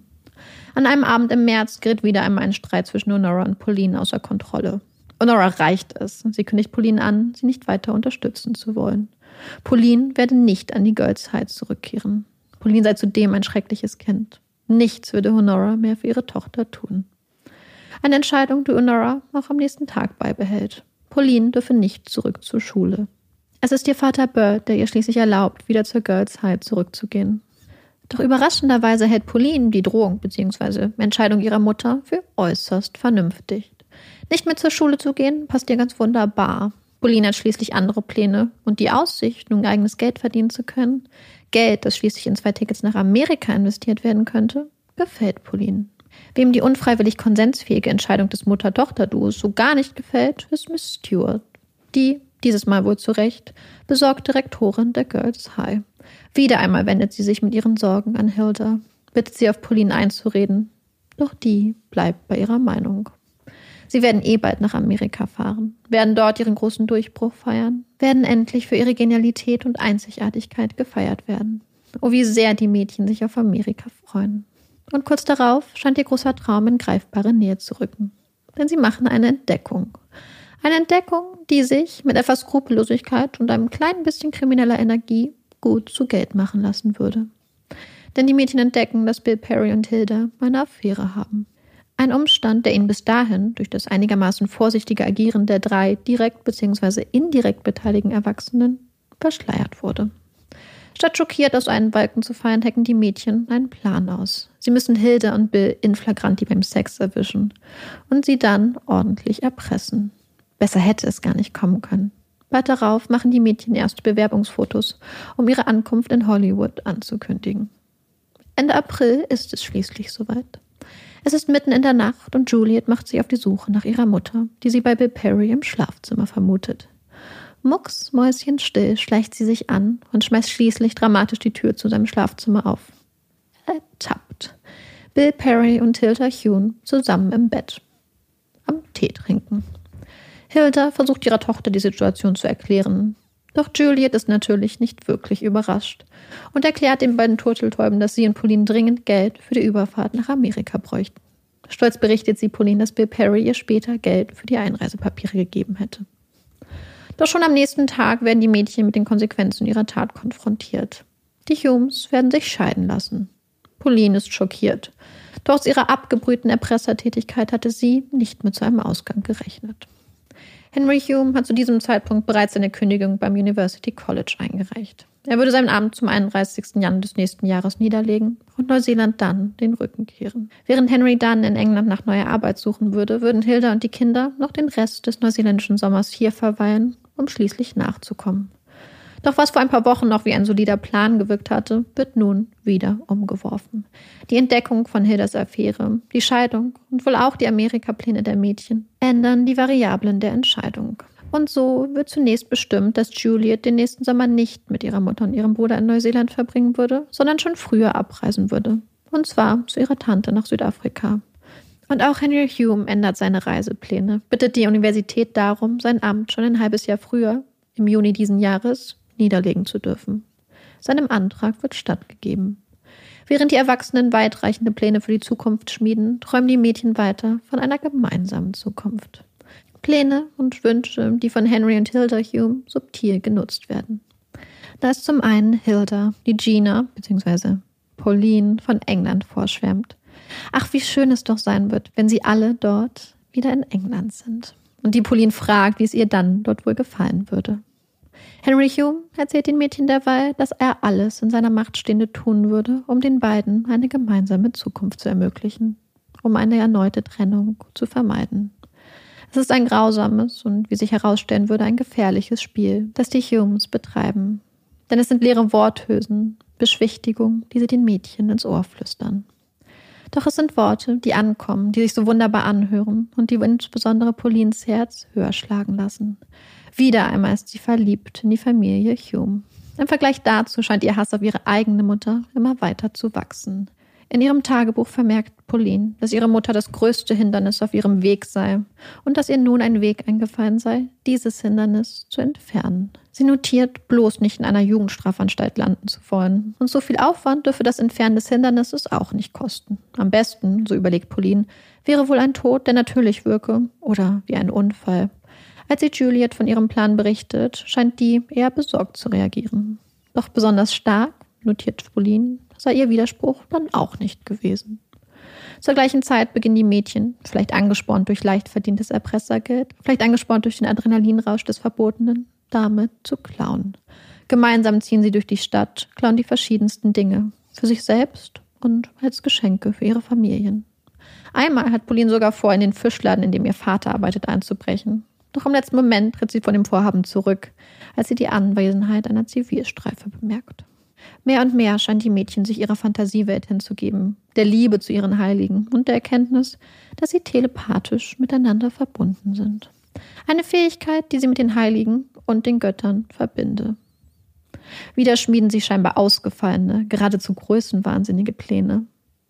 An einem Abend im März gerät wieder einmal ein Streit zwischen Honora und Pauline außer Kontrolle. Honora reicht es. Sie kündigt Pauline an, sie nicht weiter unterstützen zu wollen. Pauline werde nicht an die Girls High zurückkehren. Pauline sei zudem ein schreckliches Kind. Nichts würde Honora mehr für ihre Tochter tun. Eine Entscheidung, die Honora auch am nächsten Tag beibehält. Pauline dürfe nicht zurück zur Schule. Es ist ihr Vater Bird, der ihr schließlich erlaubt, wieder zur Girls High zurückzugehen. Doch überraschenderweise hält Pauline die Drohung bzw. Entscheidung ihrer Mutter für äußerst vernünftig. Nicht mehr zur Schule zu gehen, passt ihr ganz wunderbar. Pauline hat schließlich andere Pläne und die Aussicht, nun eigenes Geld verdienen zu können, Geld, das schließlich in zwei Tickets nach Amerika investiert werden könnte, gefällt Pauline. Wem die unfreiwillig konsensfähige Entscheidung des Mutter-Tochter-Duos so gar nicht gefällt, ist Miss Stewart. Die dieses Mal wohl zu Recht, besorgte Rektorin der Girls High. Wieder einmal wendet sie sich mit ihren Sorgen an Hilda, bittet sie auf Pauline einzureden, doch die bleibt bei ihrer Meinung. Sie werden eh bald nach Amerika fahren, werden dort ihren großen Durchbruch feiern, werden endlich für ihre Genialität und Einzigartigkeit gefeiert werden. Oh, wie sehr die Mädchen sich auf Amerika freuen. Und kurz darauf scheint ihr großer Traum in greifbare Nähe zu rücken. Denn sie machen eine Entdeckung. Eine Entdeckung, die sich mit etwas Skrupellosigkeit und einem kleinen bisschen krimineller Energie gut zu Geld machen lassen würde. Denn die Mädchen entdecken, dass Bill Perry und Hilda eine Affäre haben. Ein Umstand, der ihnen bis dahin durch das einigermaßen vorsichtige Agieren der drei direkt bzw. indirekt beteiligten Erwachsenen verschleiert wurde. Statt schockiert aus einen Balken zu fallen, hecken die Mädchen einen Plan aus. Sie müssen Hilde und Bill in flagranti beim Sex erwischen und sie dann ordentlich erpressen. Besser hätte es gar nicht kommen können. Bald darauf machen die Mädchen erste Bewerbungsfotos, um ihre Ankunft in Hollywood anzukündigen. Ende April ist es schließlich soweit. Es ist mitten in der Nacht und Juliet macht sich auf die Suche nach ihrer Mutter, die sie bei Bill Perry im Schlafzimmer vermutet. Mucks, mäuschenstill schleicht sie sich an und schmeißt schließlich dramatisch die Tür zu seinem Schlafzimmer auf. Ertappt. Bill Perry und Hilda Hune zusammen im Bett. Am Tee trinken. Hilda versucht ihrer Tochter die Situation zu erklären. Doch Juliet ist natürlich nicht wirklich überrascht und erklärt den beiden Turteltäuben, dass sie und Pauline dringend Geld für die Überfahrt nach Amerika bräuchten. Stolz berichtet sie Pauline, dass Bill Perry ihr später Geld für die Einreisepapiere gegeben hätte. Doch schon am nächsten Tag werden die Mädchen mit den Konsequenzen ihrer Tat konfrontiert. Die Humes werden sich scheiden lassen. Pauline ist schockiert. Doch aus ihrer abgebrühten Erpressertätigkeit hatte sie nicht mit so einem Ausgang gerechnet. Henry Hume hat zu diesem Zeitpunkt bereits seine Kündigung beim University College eingereicht. Er würde sein Amt zum 31. Januar des nächsten Jahres niederlegen und Neuseeland dann den Rücken kehren. Während Henry dann in England nach neuer Arbeit suchen würde, würden Hilda und die Kinder noch den Rest des neuseeländischen Sommers hier verweilen, um schließlich nachzukommen. Doch was vor ein paar Wochen noch wie ein solider Plan gewirkt hatte, wird nun wieder umgeworfen. Die Entdeckung von Hildas Affäre, die Scheidung und wohl auch die Amerikapläne der Mädchen ändern die Variablen der Entscheidung. Und so wird zunächst bestimmt, dass Juliet den nächsten Sommer nicht mit ihrer Mutter und ihrem Bruder in Neuseeland verbringen würde, sondern schon früher abreisen würde. Und zwar zu ihrer Tante nach Südafrika. Und auch Henry Hume ändert seine Reisepläne, bittet die Universität darum, sein Amt schon ein halbes Jahr früher, im Juni diesen Jahres, niederlegen zu dürfen. Seinem Antrag wird stattgegeben. Während die Erwachsenen weitreichende Pläne für die Zukunft schmieden, träumen die Mädchen weiter von einer gemeinsamen Zukunft. Pläne und Wünsche, die von Henry und Hilda Hume subtil genutzt werden. Da ist zum einen Hilda, die Gina bzw. Pauline von England vorschwärmt. Ach, wie schön es doch sein wird, wenn sie alle dort wieder in England sind. Und die Pauline fragt, wie es ihr dann dort wohl gefallen würde. Henry Hume erzählt den Mädchen derweil, dass er alles in seiner Macht Stehende tun würde, um den beiden eine gemeinsame Zukunft zu ermöglichen, um eine erneute Trennung zu vermeiden. Es ist ein grausames und, wie sich herausstellen würde, ein gefährliches Spiel, das die Humes betreiben. Denn es sind leere Worthülsen, Beschwichtigung, die sie den Mädchen ins Ohr flüstern. Doch es sind Worte, die ankommen, die sich so wunderbar anhören und die insbesondere Paulines Herz höher schlagen lassen. Wieder einmal ist sie verliebt in die Familie Hume. Im Vergleich dazu scheint ihr Hass auf ihre eigene Mutter immer weiter zu wachsen. In ihrem Tagebuch vermerkt Pauline, dass ihre Mutter das größte Hindernis auf ihrem Weg sei und dass ihr nun ein Weg eingefallen sei, dieses Hindernis zu entfernen. Sie notiert, bloß nicht in einer Jugendstrafanstalt landen zu wollen. Und so viel Aufwand dürfe das Entfernen des Hindernisses auch nicht kosten. Am besten, so überlegt Pauline, wäre wohl ein Tod, der natürlich wirke oder wie ein Unfall. Als sie Juliet von ihrem Plan berichtet, scheint die eher besorgt zu reagieren. Doch besonders stark, notiert Pauline, sei ihr Widerspruch dann auch nicht gewesen. Zur gleichen Zeit beginnen die Mädchen, vielleicht angespornt durch leicht verdientes Erpressergeld, vielleicht angespornt durch den Adrenalinrausch des Verbotenen, damit zu klauen. Gemeinsam ziehen sie durch die Stadt, klauen die verschiedensten Dinge, für sich selbst und als Geschenke für ihre Familien. Einmal hat Pauline sogar vor, in den Fischladen, in dem ihr Vater arbeitet, einzubrechen. Doch im letzten Moment tritt sie von dem Vorhaben zurück, als sie die Anwesenheit einer Zivilstreife bemerkt. Mehr und mehr scheint die Mädchen sich ihrer Fantasiewelt hinzugeben, der Liebe zu ihren Heiligen und der Erkenntnis, dass sie telepathisch miteinander verbunden sind. Eine Fähigkeit, die sie mit den Heiligen und den Göttern verbinde. Wieder schmieden sie scheinbar ausgefallene, geradezu größenwahnsinnige Pläne.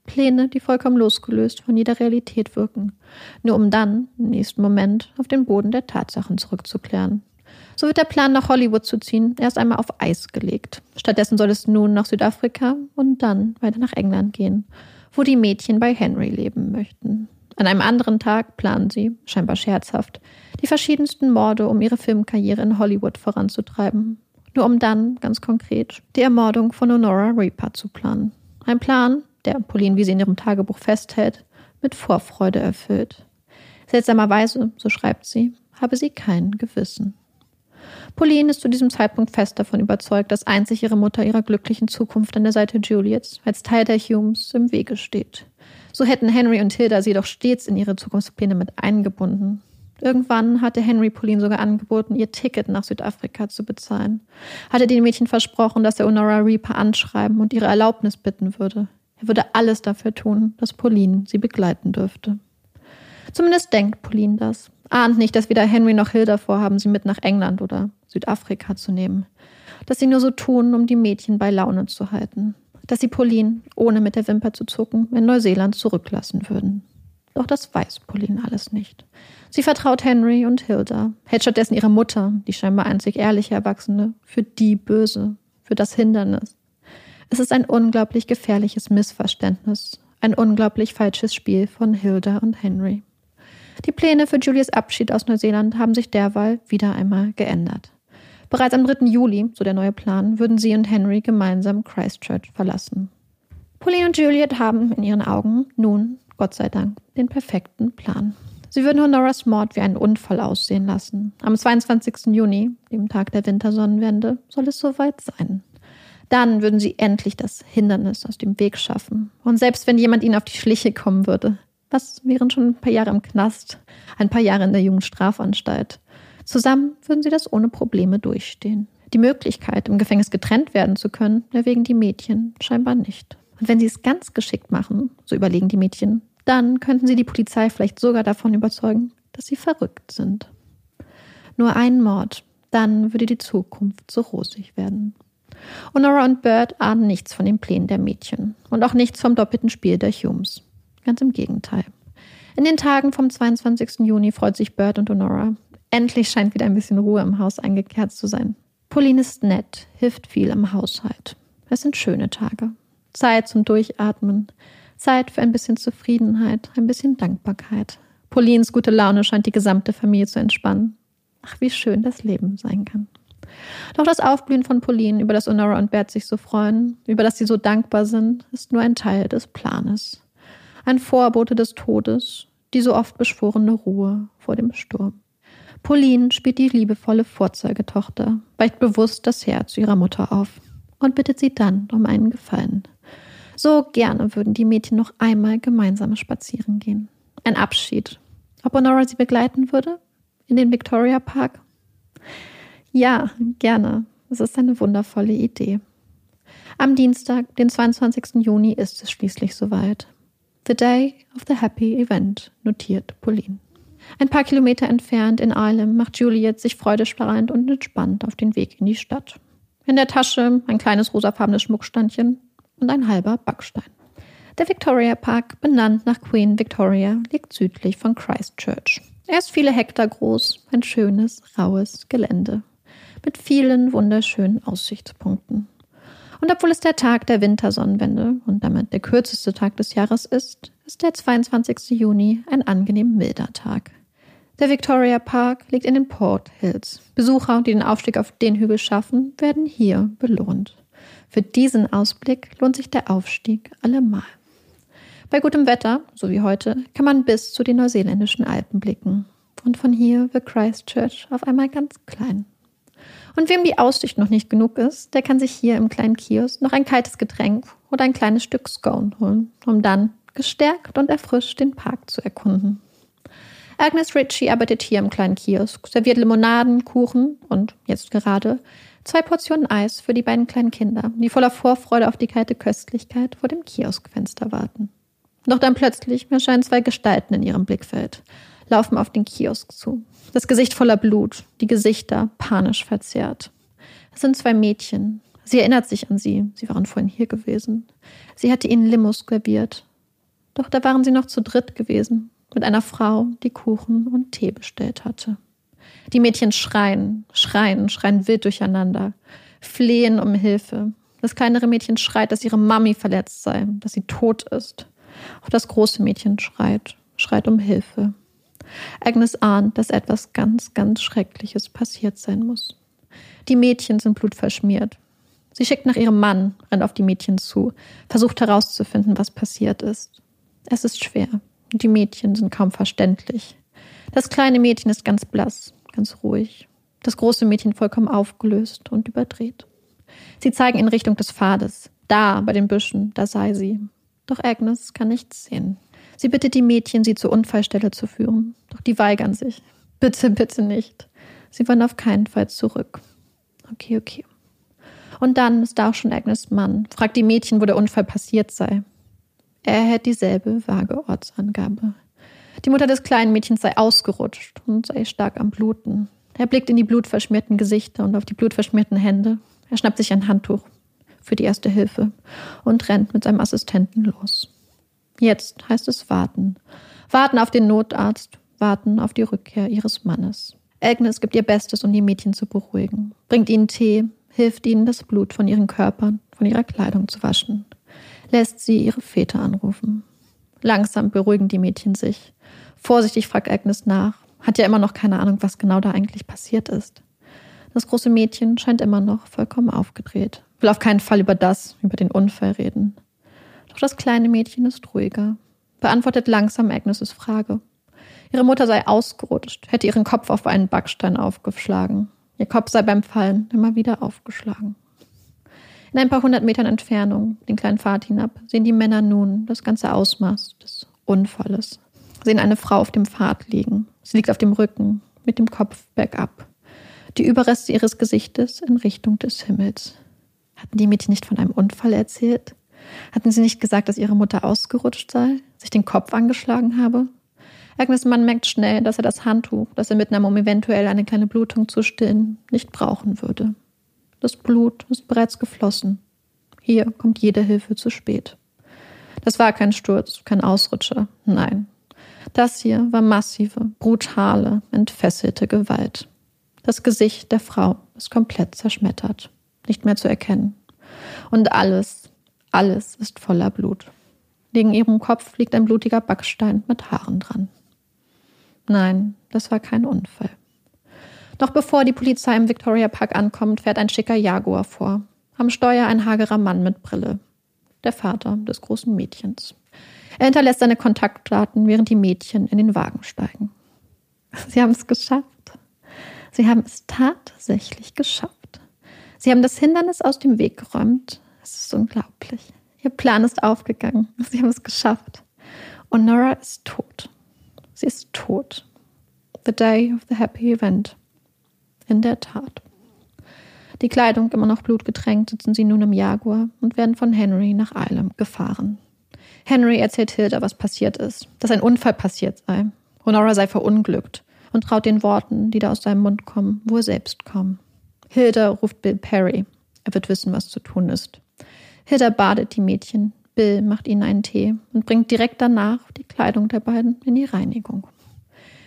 Pläne, die vollkommen losgelöst von jeder Realität wirken, nur um dann, im nächsten Moment, auf den Boden der Tatsachen zurückzuklären. So wird der Plan, nach Hollywood zu ziehen, erst einmal auf Eis gelegt. Stattdessen soll es nun nach Südafrika und dann weiter nach England gehen, wo die Mädchen bei Henry leben möchten. An einem anderen Tag planen sie, scheinbar scherzhaft, die verschiedensten Morde, um ihre Filmkarriere in Hollywood voranzutreiben. Nur um dann, ganz konkret, die Ermordung von Honora Reaper zu planen. Ein Plan, der Pauline, wie sie in ihrem Tagebuch festhält, mit Vorfreude erfüllt. Seltsamerweise, so schreibt sie, habe sie kein Gewissen. Pauline ist zu diesem Zeitpunkt fest davon überzeugt, dass einzig ihre Mutter ihrer glücklichen Zukunft an der Seite Juliets als Teil der Humes im Wege steht. So hätten Henry und Hilda sie doch stets in ihre Zukunftspläne mit eingebunden. Irgendwann hatte Henry Pauline sogar angeboten, ihr Ticket nach Südafrika zu bezahlen. Hatte den Mädchen versprochen, dass er Honora Reaper anschreiben und ihre Erlaubnis bitten würde. Er würde alles dafür tun, dass Pauline sie begleiten dürfte. Zumindest denkt Pauline das. Ahnt nicht, dass weder Henry noch Hilda vorhaben, sie mit nach England oder Südafrika zu nehmen. Dass sie nur so tun, um die Mädchen bei Laune zu halten. Dass sie Pauline, ohne mit der Wimper zu zucken, in Neuseeland zurücklassen würden. Doch das weiß Pauline alles nicht. Sie vertraut Henry und Hilda, hält stattdessen ihre Mutter, die scheinbar einzig ehrliche Erwachsene, für die Böse, für das Hindernis. Es ist ein unglaublich gefährliches Missverständnis, ein unglaublich falsches Spiel von Hilda und Henry. Die Pläne für Julias Abschied aus Neuseeland haben sich derweil wieder einmal geändert. Bereits am 3. Juli, so der neue Plan, würden sie und Henry gemeinsam Christchurch verlassen. Pauline und Juliet haben in ihren Augen nun, Gott sei Dank, den perfekten Plan. Sie würden Honoras Mord wie einen Unfall aussehen lassen. Am 22. Juni, dem Tag der Wintersonnenwende, soll es soweit sein. Dann würden sie endlich das Hindernis aus dem Weg schaffen. Und selbst wenn jemand ihnen auf die Schliche kommen würde, was wären schon ein paar Jahre im Knast, ein paar Jahre in der Jugendstrafanstalt. Zusammen würden sie das ohne Probleme durchstehen. Die Möglichkeit, im Gefängnis getrennt werden zu können, erwägen die Mädchen scheinbar nicht. Und wenn sie es ganz geschickt machen, so überlegen die Mädchen, dann könnten sie die Polizei vielleicht sogar davon überzeugen, dass sie verrückt sind. Nur ein Mord, dann würde die Zukunft so rosig werden. Honora und Bird ahnen nichts von den Plänen der Mädchen und auch nichts vom doppelten Spiel der Humes. Ganz im Gegenteil. In den Tagen vom 22. Juni freut sich Bert und Honora. Endlich scheint wieder ein bisschen Ruhe im Haus eingekehrt zu sein. Pauline ist nett, hilft viel im Haushalt. Es sind schöne Tage. Zeit zum Durchatmen. Zeit für ein bisschen Zufriedenheit, ein bisschen Dankbarkeit. Paulines gute Laune scheint die gesamte Familie zu entspannen. Ach, wie schön das Leben sein kann. Doch das Aufblühen von Pauline, über das Honora und Bert sich so freuen, über das sie so dankbar sind, ist nur ein Teil des Planes ein Vorbote des Todes, die so oft beschworene Ruhe vor dem Sturm. Pauline spielt die liebevolle Vorzeigetochter, weicht bewusst das Herz ihrer Mutter auf und bittet sie dann um einen Gefallen. So gerne würden die Mädchen noch einmal gemeinsam spazieren gehen. Ein Abschied. Ob Honora sie begleiten würde? In den Victoria Park? Ja, gerne. Es ist eine wundervolle Idee. Am Dienstag, den 22. Juni, ist es schließlich soweit. The Day of the Happy Event, notiert Pauline. Ein paar Kilometer entfernt in Islem macht Juliet sich freudestrahlend und entspannt auf den Weg in die Stadt. In der Tasche ein kleines rosafarbenes Schmuckstandchen und ein halber Backstein. Der Victoria Park, benannt nach Queen Victoria, liegt südlich von Christchurch. Er ist viele Hektar groß, ein schönes, raues Gelände mit vielen wunderschönen Aussichtspunkten. Und obwohl es der Tag der Wintersonnenwende und damit der kürzeste Tag des Jahres ist, ist der 22. Juni ein angenehm milder Tag. Der Victoria Park liegt in den Port Hills. Besucher, die den Aufstieg auf den Hügel schaffen, werden hier belohnt. Für diesen Ausblick lohnt sich der Aufstieg allemal. Bei gutem Wetter, so wie heute, kann man bis zu den neuseeländischen Alpen blicken. Und von hier wird Christchurch auf einmal ganz klein. Und wem die Aussicht noch nicht genug ist, der kann sich hier im kleinen Kiosk noch ein kaltes Getränk oder ein kleines Stück Scone holen, um dann gestärkt und erfrischt den Park zu erkunden. Agnes Ritchie arbeitet hier im kleinen Kiosk, serviert Limonaden, Kuchen und jetzt gerade zwei Portionen Eis für die beiden kleinen Kinder, die voller Vorfreude auf die kalte Köstlichkeit vor dem Kioskfenster warten. Doch dann plötzlich erscheinen zwei Gestalten in ihrem Blickfeld, laufen auf den Kiosk zu. Das Gesicht voller Blut, die Gesichter panisch verzerrt. Es sind zwei Mädchen. Sie erinnert sich an sie. Sie waren vorhin hier gewesen. Sie hatte ihnen Limos serviert. Doch da waren sie noch zu dritt gewesen, mit einer Frau, die Kuchen und Tee bestellt hatte. Die Mädchen schreien, schreien, schreien wild durcheinander, flehen um Hilfe. Das kleinere Mädchen schreit, dass ihre Mami verletzt sei, dass sie tot ist. Auch das große Mädchen schreit, schreit um Hilfe. Agnes ahnt, dass etwas ganz, ganz Schreckliches passiert sein muss. Die Mädchen sind blutverschmiert. Sie schickt nach ihrem Mann, rennt auf die Mädchen zu, versucht herauszufinden, was passiert ist. Es ist schwer. Die Mädchen sind kaum verständlich. Das kleine Mädchen ist ganz blass, ganz ruhig. Das große Mädchen vollkommen aufgelöst und überdreht. Sie zeigen in Richtung des Pfades. Da, bei den Büschen, da sei sie. Doch Agnes kann nichts sehen. Sie bittet die Mädchen, sie zur Unfallstelle zu führen. Doch die weigern sich. Bitte, bitte nicht. Sie wollen auf keinen Fall zurück. Okay, okay. Und dann ist da auch schon Agnes Mann, fragt die Mädchen, wo der Unfall passiert sei. Er hält dieselbe vage Ortsangabe. Die Mutter des kleinen Mädchens sei ausgerutscht und sei stark am Bluten. Er blickt in die blutverschmierten Gesichter und auf die blutverschmierten Hände. Er schnappt sich ein Handtuch für die erste Hilfe und rennt mit seinem Assistenten los. Jetzt heißt es warten. Warten auf den Notarzt, warten auf die Rückkehr ihres Mannes. Agnes gibt ihr Bestes, um die Mädchen zu beruhigen, bringt ihnen Tee, hilft ihnen, das Blut von ihren Körpern, von ihrer Kleidung zu waschen, lässt sie ihre Väter anrufen. Langsam beruhigen die Mädchen sich. Vorsichtig fragt Agnes nach, hat ja immer noch keine Ahnung, was genau da eigentlich passiert ist. Das große Mädchen scheint immer noch vollkommen aufgedreht, will auf keinen Fall über das, über den Unfall reden. Doch das kleine Mädchen ist ruhiger, beantwortet langsam Agnes' Frage. Ihre Mutter sei ausgerutscht, hätte ihren Kopf auf einen Backstein aufgeschlagen. Ihr Kopf sei beim Fallen immer wieder aufgeschlagen. In ein paar hundert Metern Entfernung, den kleinen Pfad hinab, sehen die Männer nun das ganze Ausmaß des Unfalles. Sehen eine Frau auf dem Pfad liegen. Sie liegt auf dem Rücken, mit dem Kopf bergab. Die Überreste ihres Gesichtes in Richtung des Himmels. Hatten die Mädchen nicht von einem Unfall erzählt? Hatten sie nicht gesagt, dass ihre Mutter ausgerutscht sei, sich den Kopf angeschlagen habe? Agnes Mann merkt schnell, dass er das Handtuch, das er mitnahm, um eventuell eine kleine Blutung zu stillen, nicht brauchen würde. Das Blut ist bereits geflossen. Hier kommt jede Hilfe zu spät. Das war kein Sturz, kein Ausrutscher, nein. Das hier war massive, brutale, entfesselte Gewalt. Das Gesicht der Frau ist komplett zerschmettert, nicht mehr zu erkennen. Und alles, alles ist voller Blut. Neben ihrem Kopf liegt ein blutiger Backstein mit Haaren dran. Nein, das war kein Unfall. Noch bevor die Polizei im Victoria Park ankommt, fährt ein schicker Jaguar vor. Am Steuer ein hagerer Mann mit Brille. Der Vater des großen Mädchens. Er hinterlässt seine Kontaktdaten, während die Mädchen in den Wagen steigen. (laughs) Sie haben es geschafft. Sie haben es tatsächlich geschafft. Sie haben das Hindernis aus dem Weg geräumt. Es ist unglaublich. Ihr Plan ist aufgegangen. Sie haben es geschafft. Und Nora ist tot. Sie ist tot. The day of the happy event. In der Tat. Die Kleidung immer noch blutgetränkt, sitzen sie nun im Jaguar und werden von Henry nach Eilem gefahren. Henry erzählt Hilda, was passiert ist, dass ein Unfall passiert sei. Honora sei verunglückt und traut den Worten, die da aus seinem Mund kommen, wohl selbst kaum. Hilda ruft Bill Perry. Er wird wissen, was zu tun ist. Hilda badet die Mädchen, Bill macht ihnen einen Tee und bringt direkt danach die Kleidung der beiden in die Reinigung.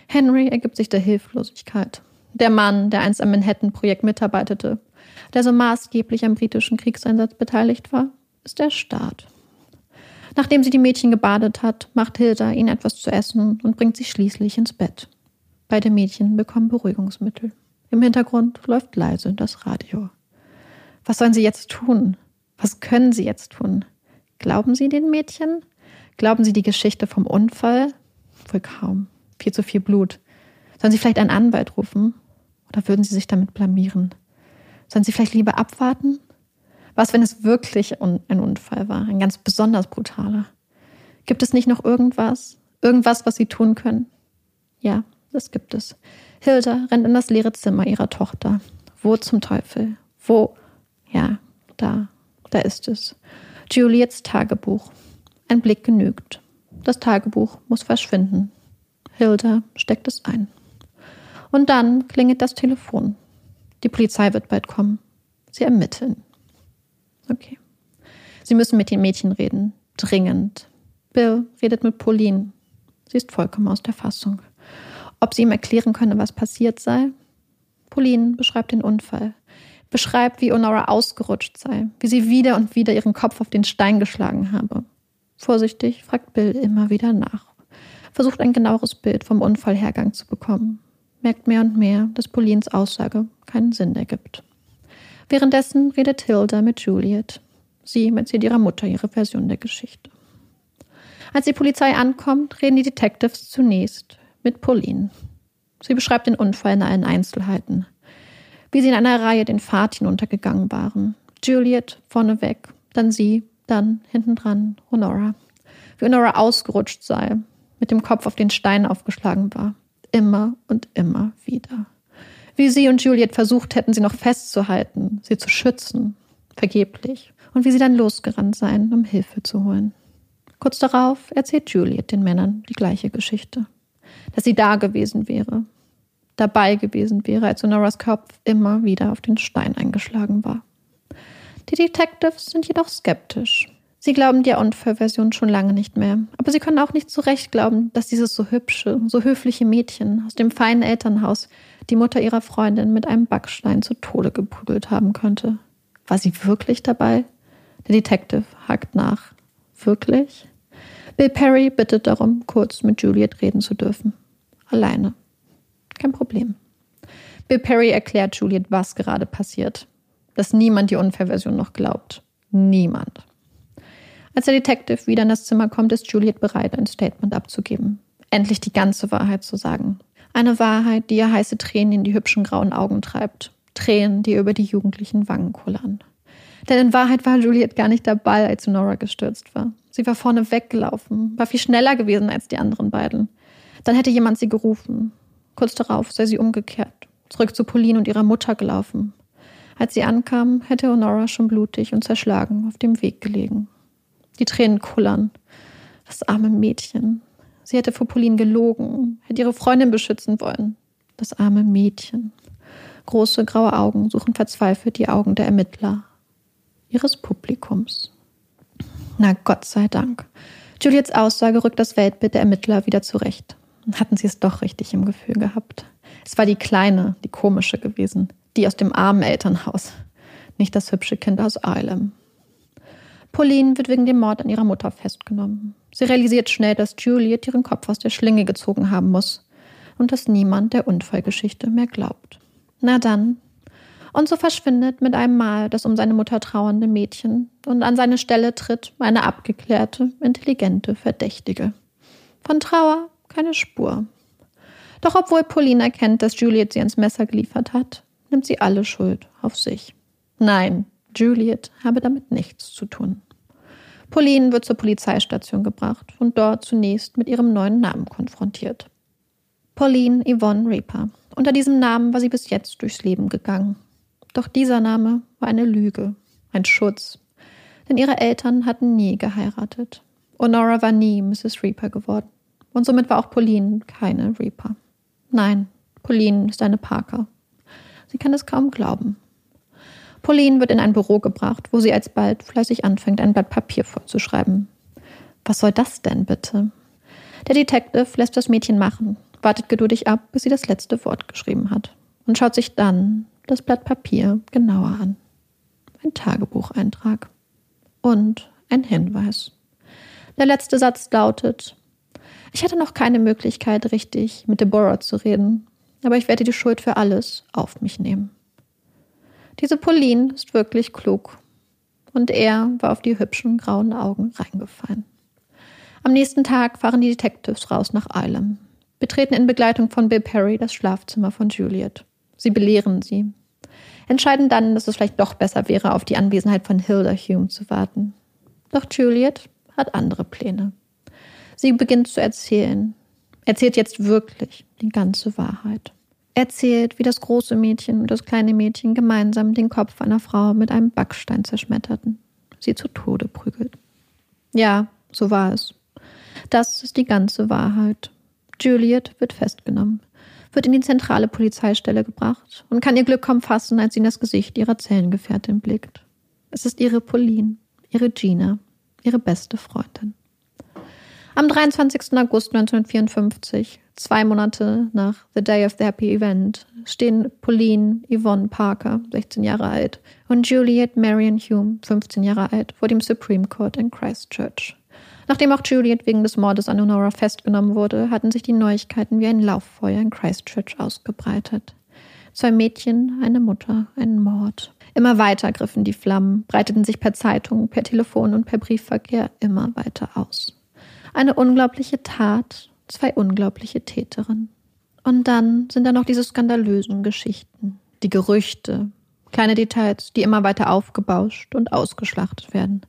Henry ergibt sich der Hilflosigkeit. Der Mann, der einst am Manhattan-Projekt mitarbeitete, der so maßgeblich am britischen Kriegseinsatz beteiligt war, ist der Staat. Nachdem sie die Mädchen gebadet hat, macht Hilda ihnen etwas zu essen und bringt sie schließlich ins Bett. Beide Mädchen bekommen Beruhigungsmittel. Im Hintergrund läuft leise das Radio. Was sollen sie jetzt tun? Was können sie jetzt tun? Glauben Sie den Mädchen? Glauben Sie die Geschichte vom Unfall? Wohl kaum. Viel zu viel Blut. Sollen Sie vielleicht einen Anwalt rufen? Oder würden Sie sich damit blamieren? Sollen Sie vielleicht lieber abwarten? Was, wenn es wirklich ein Unfall war? Ein ganz besonders brutaler. Gibt es nicht noch irgendwas? Irgendwas, was Sie tun können? Ja, das gibt es. Hilda rennt in das leere Zimmer ihrer Tochter. Wo zum Teufel? Wo? Ja, da. Da ist es. Juliets Tagebuch. Ein Blick genügt. Das Tagebuch muss verschwinden. Hilda steckt es ein. Und dann klingelt das Telefon. Die Polizei wird bald kommen. Sie ermitteln. Okay. Sie müssen mit den Mädchen reden. Dringend. Bill redet mit Pauline. Sie ist vollkommen aus der Fassung. Ob sie ihm erklären könne, was passiert sei? Pauline beschreibt den Unfall beschreibt, wie Honora ausgerutscht sei, wie sie wieder und wieder ihren Kopf auf den Stein geschlagen habe. Vorsichtig fragt Bill immer wieder nach, versucht ein genaueres Bild vom Unfallhergang zu bekommen, merkt mehr und mehr, dass Paulines Aussage keinen Sinn ergibt. Währenddessen redet Hilda mit Juliet. Sie erzählt ihrer Mutter ihre Version der Geschichte. Als die Polizei ankommt, reden die Detectives zunächst mit Pauline. Sie beschreibt den Unfall in allen Einzelheiten, wie sie in einer Reihe den Pfad hinuntergegangen waren. Juliet vorneweg, dann sie, dann hintendran Honora. Wie Honora ausgerutscht sei, mit dem Kopf auf den Stein aufgeschlagen war. Immer und immer wieder. Wie sie und Juliet versucht hätten, sie noch festzuhalten, sie zu schützen. Vergeblich. Und wie sie dann losgerannt seien, um Hilfe zu holen. Kurz darauf erzählt Juliet den Männern die gleiche Geschichte. Dass sie da gewesen wäre, dabei gewesen wäre, als Honoras Kopf immer wieder auf den Stein eingeschlagen war. Die Detectives sind jedoch skeptisch. Sie glauben der Unfallversion schon lange nicht mehr. Aber sie können auch nicht zu Recht glauben, dass dieses so hübsche, so höfliche Mädchen aus dem feinen Elternhaus die Mutter ihrer Freundin mit einem Backstein zu Tode geprügelt haben könnte. War sie wirklich dabei? Der Detective hakt nach. Wirklich? Bill Perry bittet darum, kurz mit Juliet reden zu dürfen. Alleine. Kein Problem. Bill Perry erklärt Juliet, was gerade passiert. Dass niemand die Unfallversion noch glaubt. Niemand. Als der Detective wieder in das Zimmer kommt, ist Juliet bereit, ein Statement abzugeben. Endlich die ganze Wahrheit zu sagen. Eine Wahrheit, die ihr heiße Tränen in die hübschen grauen Augen treibt. Tränen, die über die jugendlichen Wangen kullern. Denn in Wahrheit war Juliet gar nicht dabei, als Nora gestürzt war. Sie war vorne weggelaufen, war viel schneller gewesen als die anderen beiden. Dann hätte jemand sie gerufen. Kurz darauf sei sie umgekehrt, zurück zu Pauline und ihrer Mutter gelaufen. Als sie ankam, hätte Honora schon blutig und zerschlagen auf dem Weg gelegen. Die Tränen kullern. Das arme Mädchen. Sie hätte vor Pauline gelogen, hätte ihre Freundin beschützen wollen. Das arme Mädchen. Große graue Augen suchen verzweifelt die Augen der Ermittler, ihres Publikums. Na Gott sei Dank. Juliets Aussage rückt das Weltbild der Ermittler wieder zurecht hatten sie es doch richtig im Gefühl gehabt. Es war die Kleine, die komische gewesen, die aus dem armen Elternhaus, nicht das hübsche Kind aus Eilem. Pauline wird wegen dem Mord an ihrer Mutter festgenommen. Sie realisiert schnell, dass Juliet ihren Kopf aus der Schlinge gezogen haben muss und dass niemand der Unfallgeschichte mehr glaubt. Na dann. Und so verschwindet mit einem Mal das um seine Mutter trauernde Mädchen und an seine Stelle tritt eine abgeklärte, intelligente Verdächtige. Von Trauer keine Spur. Doch obwohl Pauline erkennt, dass Juliet sie ans Messer geliefert hat, nimmt sie alle Schuld auf sich. Nein, Juliet habe damit nichts zu tun. Pauline wird zur Polizeistation gebracht und dort zunächst mit ihrem neuen Namen konfrontiert. Pauline Yvonne Reaper. Unter diesem Namen war sie bis jetzt durchs Leben gegangen. Doch dieser Name war eine Lüge, ein Schutz. Denn ihre Eltern hatten nie geheiratet. Honora war nie Mrs. Reaper geworden. Und somit war auch Pauline keine Reaper. Nein, Pauline ist eine Parker. Sie kann es kaum glauben. Pauline wird in ein Büro gebracht, wo sie alsbald fleißig anfängt, ein Blatt Papier vorzuschreiben. Was soll das denn bitte? Der Detective lässt das Mädchen machen, wartet geduldig ab, bis sie das letzte Wort geschrieben hat und schaut sich dann das Blatt Papier genauer an. Ein Tagebucheintrag und ein Hinweis. Der letzte Satz lautet, ich hatte noch keine Möglichkeit, richtig mit Deborah zu reden, aber ich werde die Schuld für alles auf mich nehmen. Diese Pauline ist wirklich klug. Und er war auf die hübschen grauen Augen reingefallen. Am nächsten Tag fahren die Detectives raus nach Ilam, betreten in Begleitung von Bill Perry das Schlafzimmer von Juliet. Sie belehren sie, entscheiden dann, dass es vielleicht doch besser wäre, auf die Anwesenheit von Hilda Hume zu warten. Doch Juliet hat andere Pläne. Sie beginnt zu erzählen. Erzählt jetzt wirklich die ganze Wahrheit. Erzählt, wie das große Mädchen und das kleine Mädchen gemeinsam den Kopf einer Frau mit einem Backstein zerschmetterten, sie zu Tode prügelten. Ja, so war es. Das ist die ganze Wahrheit. Juliet wird festgenommen, wird in die zentrale Polizeistelle gebracht und kann ihr Glück kaum fassen, als sie in das Gesicht ihrer Zellengefährtin blickt. Es ist ihre Pauline, ihre Gina, ihre beste Freundin. Am 23. August 1954, zwei Monate nach The Day of the Happy Event, stehen Pauline Yvonne Parker, 16 Jahre alt, und Juliet Marion Hume, 15 Jahre alt, vor dem Supreme Court in Christchurch. Nachdem auch Juliet wegen des Mordes an Honora festgenommen wurde, hatten sich die Neuigkeiten wie ein Lauffeuer in Christchurch ausgebreitet. Zwei Mädchen, eine Mutter, ein Mord. Immer weiter griffen die Flammen, breiteten sich per Zeitung, per Telefon und per Briefverkehr immer weiter aus. Eine unglaubliche Tat, zwei unglaubliche Täterinnen. Und dann sind da noch diese skandalösen Geschichten, die Gerüchte, kleine Details, die immer weiter aufgebauscht und ausgeschlachtet werden,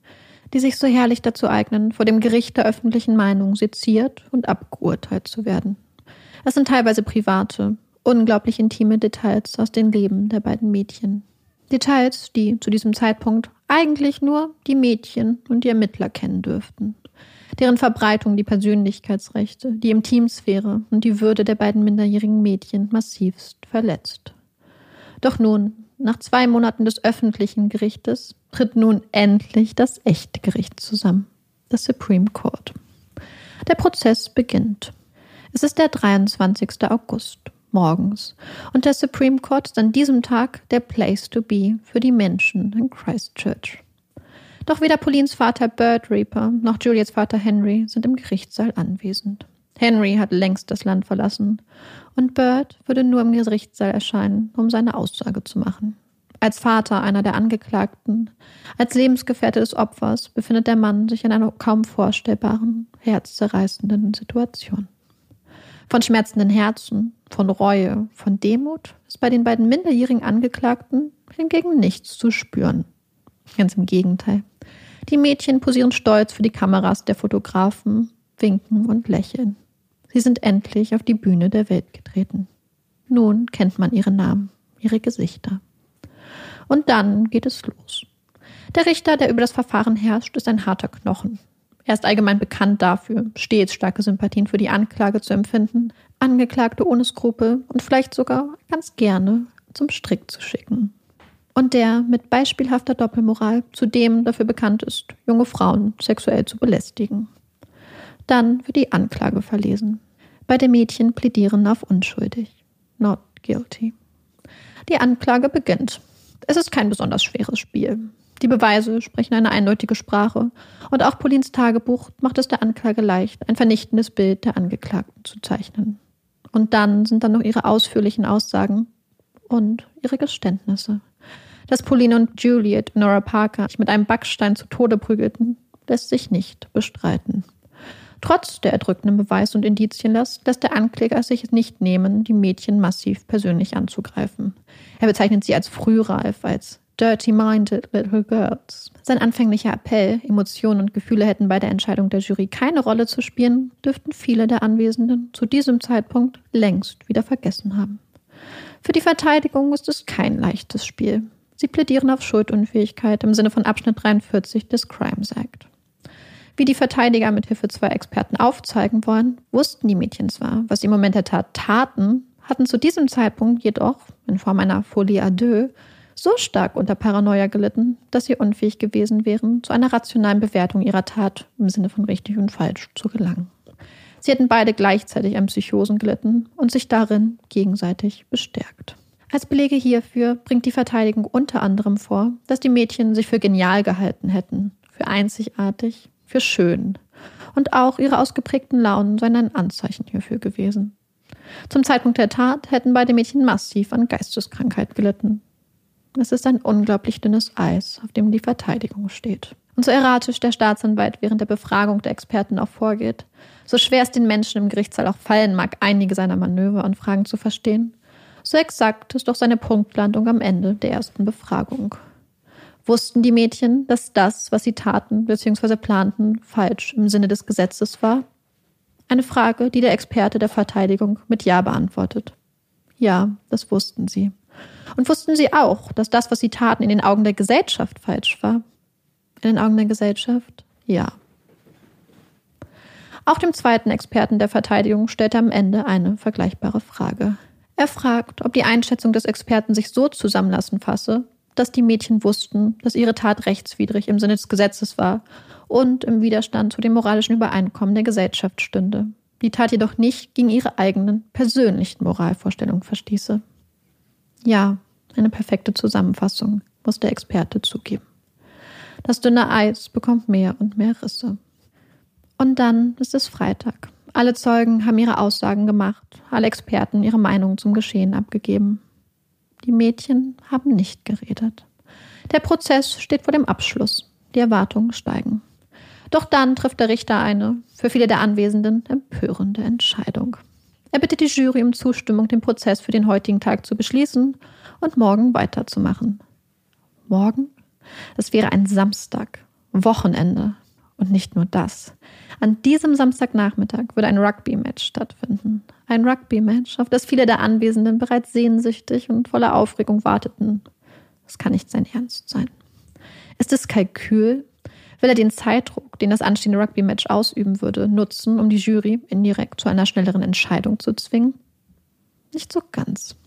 die sich so herrlich dazu eignen, vor dem Gericht der öffentlichen Meinung seziert und abgeurteilt zu werden. Es sind teilweise private, unglaublich intime Details aus dem Leben der beiden Mädchen. Details, die zu diesem Zeitpunkt eigentlich nur die Mädchen und die Ermittler kennen dürften. Deren Verbreitung die Persönlichkeitsrechte, die Intimsphäre und die Würde der beiden minderjährigen Mädchen massivst verletzt. Doch nun, nach zwei Monaten des öffentlichen Gerichtes, tritt nun endlich das echte Gericht zusammen, das Supreme Court. Der Prozess beginnt. Es ist der 23. August morgens. Und der Supreme Court ist an diesem Tag der Place to be für die Menschen in Christchurch. Doch weder Paulines Vater Bird Reaper noch Juliets Vater Henry sind im Gerichtssaal anwesend. Henry hat längst das Land verlassen und Bird würde nur im Gerichtssaal erscheinen, um seine Aussage zu machen. Als Vater einer der Angeklagten, als Lebensgefährte des Opfers befindet der Mann sich in einer kaum vorstellbaren, herzzerreißenden Situation. Von schmerzenden Herzen, von Reue, von Demut ist bei den beiden minderjährigen Angeklagten hingegen nichts zu spüren. Ganz im Gegenteil. Die Mädchen posieren stolz für die Kameras der Fotografen, winken und lächeln. Sie sind endlich auf die Bühne der Welt getreten. Nun kennt man ihre Namen, ihre Gesichter. Und dann geht es los. Der Richter, der über das Verfahren herrscht, ist ein harter Knochen. Er ist allgemein bekannt dafür, stets starke Sympathien für die Anklage zu empfinden, Angeklagte ohne Skrupel und vielleicht sogar ganz gerne zum Strick zu schicken. Und der mit beispielhafter Doppelmoral zudem dafür bekannt ist, junge Frauen sexuell zu belästigen. Dann wird die Anklage verlesen. Beide Mädchen plädieren auf unschuldig. Not guilty. Die Anklage beginnt. Es ist kein besonders schweres Spiel. Die Beweise sprechen eine eindeutige Sprache und auch Paulins Tagebuch macht es der Anklage leicht, ein vernichtendes Bild der Angeklagten zu zeichnen. Und dann sind dann noch ihre ausführlichen Aussagen und ihre Geständnisse. Dass Pauline und Juliet Nora Parker sich mit einem Backstein zu Tode prügelten, lässt sich nicht bestreiten. Trotz der erdrückenden Beweis- und Indizienlast lässt der Ankläger es sich nicht nehmen, die Mädchen massiv persönlich anzugreifen. Er bezeichnet sie als frühreif, als dirty-minded little girls. Sein anfänglicher Appell, Emotionen und Gefühle hätten bei der Entscheidung der Jury keine Rolle zu spielen, dürften viele der Anwesenden zu diesem Zeitpunkt längst wieder vergessen haben. Für die Verteidigung ist es kein leichtes Spiel. Sie plädieren auf Schuldunfähigkeit im Sinne von Abschnitt 43 des Crimes Act. Wie die Verteidiger mit Hilfe zwei Experten aufzeigen wollen, wussten die Mädchen zwar, was sie im Moment der Tat taten, hatten zu diesem Zeitpunkt jedoch, in Form einer Folie à deux, so stark unter Paranoia gelitten, dass sie unfähig gewesen wären, zu einer rationalen Bewertung ihrer Tat im Sinne von richtig und falsch zu gelangen. Sie hätten beide gleichzeitig an Psychosen gelitten und sich darin gegenseitig bestärkt. Als Belege hierfür bringt die Verteidigung unter anderem vor, dass die Mädchen sich für genial gehalten hätten, für einzigartig, für schön. Und auch ihre ausgeprägten Launen seien ein Anzeichen hierfür gewesen. Zum Zeitpunkt der Tat hätten beide Mädchen massiv an Geisteskrankheit gelitten. Es ist ein unglaublich dünnes Eis, auf dem die Verteidigung steht. Und so erratisch der Staatsanwalt während der Befragung der Experten auch vorgeht, so schwer es den Menschen im Gerichtssaal auch fallen mag, einige seiner Manöver und Fragen zu verstehen, so exakt ist doch seine Punktlandung am Ende der ersten Befragung. Wussten die Mädchen, dass das, was sie taten bzw. planten, falsch im Sinne des Gesetzes war? Eine Frage, die der Experte der Verteidigung mit Ja beantwortet. Ja, das wussten sie. Und wussten sie auch, dass das, was sie taten, in den Augen der Gesellschaft falsch war? In den Augen der Gesellschaft? Ja. Auch dem zweiten Experten der Verteidigung stellt er am Ende eine vergleichbare Frage. Er fragt, ob die Einschätzung des Experten sich so zusammenlassen fasse, dass die Mädchen wussten, dass ihre Tat rechtswidrig im Sinne des Gesetzes war und im Widerstand zu dem moralischen Übereinkommen der Gesellschaft stünde. Die Tat jedoch nicht gegen ihre eigenen persönlichen Moralvorstellungen verstieße. Ja, eine perfekte Zusammenfassung, muss der Experte zugeben. Das dünne Eis bekommt mehr und mehr Risse. Und dann ist es Freitag. Alle Zeugen haben ihre Aussagen gemacht, alle Experten ihre Meinung zum Geschehen abgegeben. Die Mädchen haben nicht geredet. Der Prozess steht vor dem Abschluss. Die Erwartungen steigen. Doch dann trifft der Richter eine, für viele der Anwesenden, empörende Entscheidung. Er bittet die Jury um Zustimmung, den Prozess für den heutigen Tag zu beschließen und morgen weiterzumachen. Morgen? Das wäre ein Samstag, Wochenende. Und nicht nur das. An diesem Samstagnachmittag würde ein Rugby-Match stattfinden. Ein Rugby-Match, auf das viele der Anwesenden bereits sehnsüchtig und voller Aufregung warteten. Das kann nicht sein Ernst sein. Ist es Kalkül? Will er den Zeitdruck, den das anstehende Rugby-Match ausüben würde, nutzen, um die Jury indirekt zu einer schnelleren Entscheidung zu zwingen? Nicht so ganz.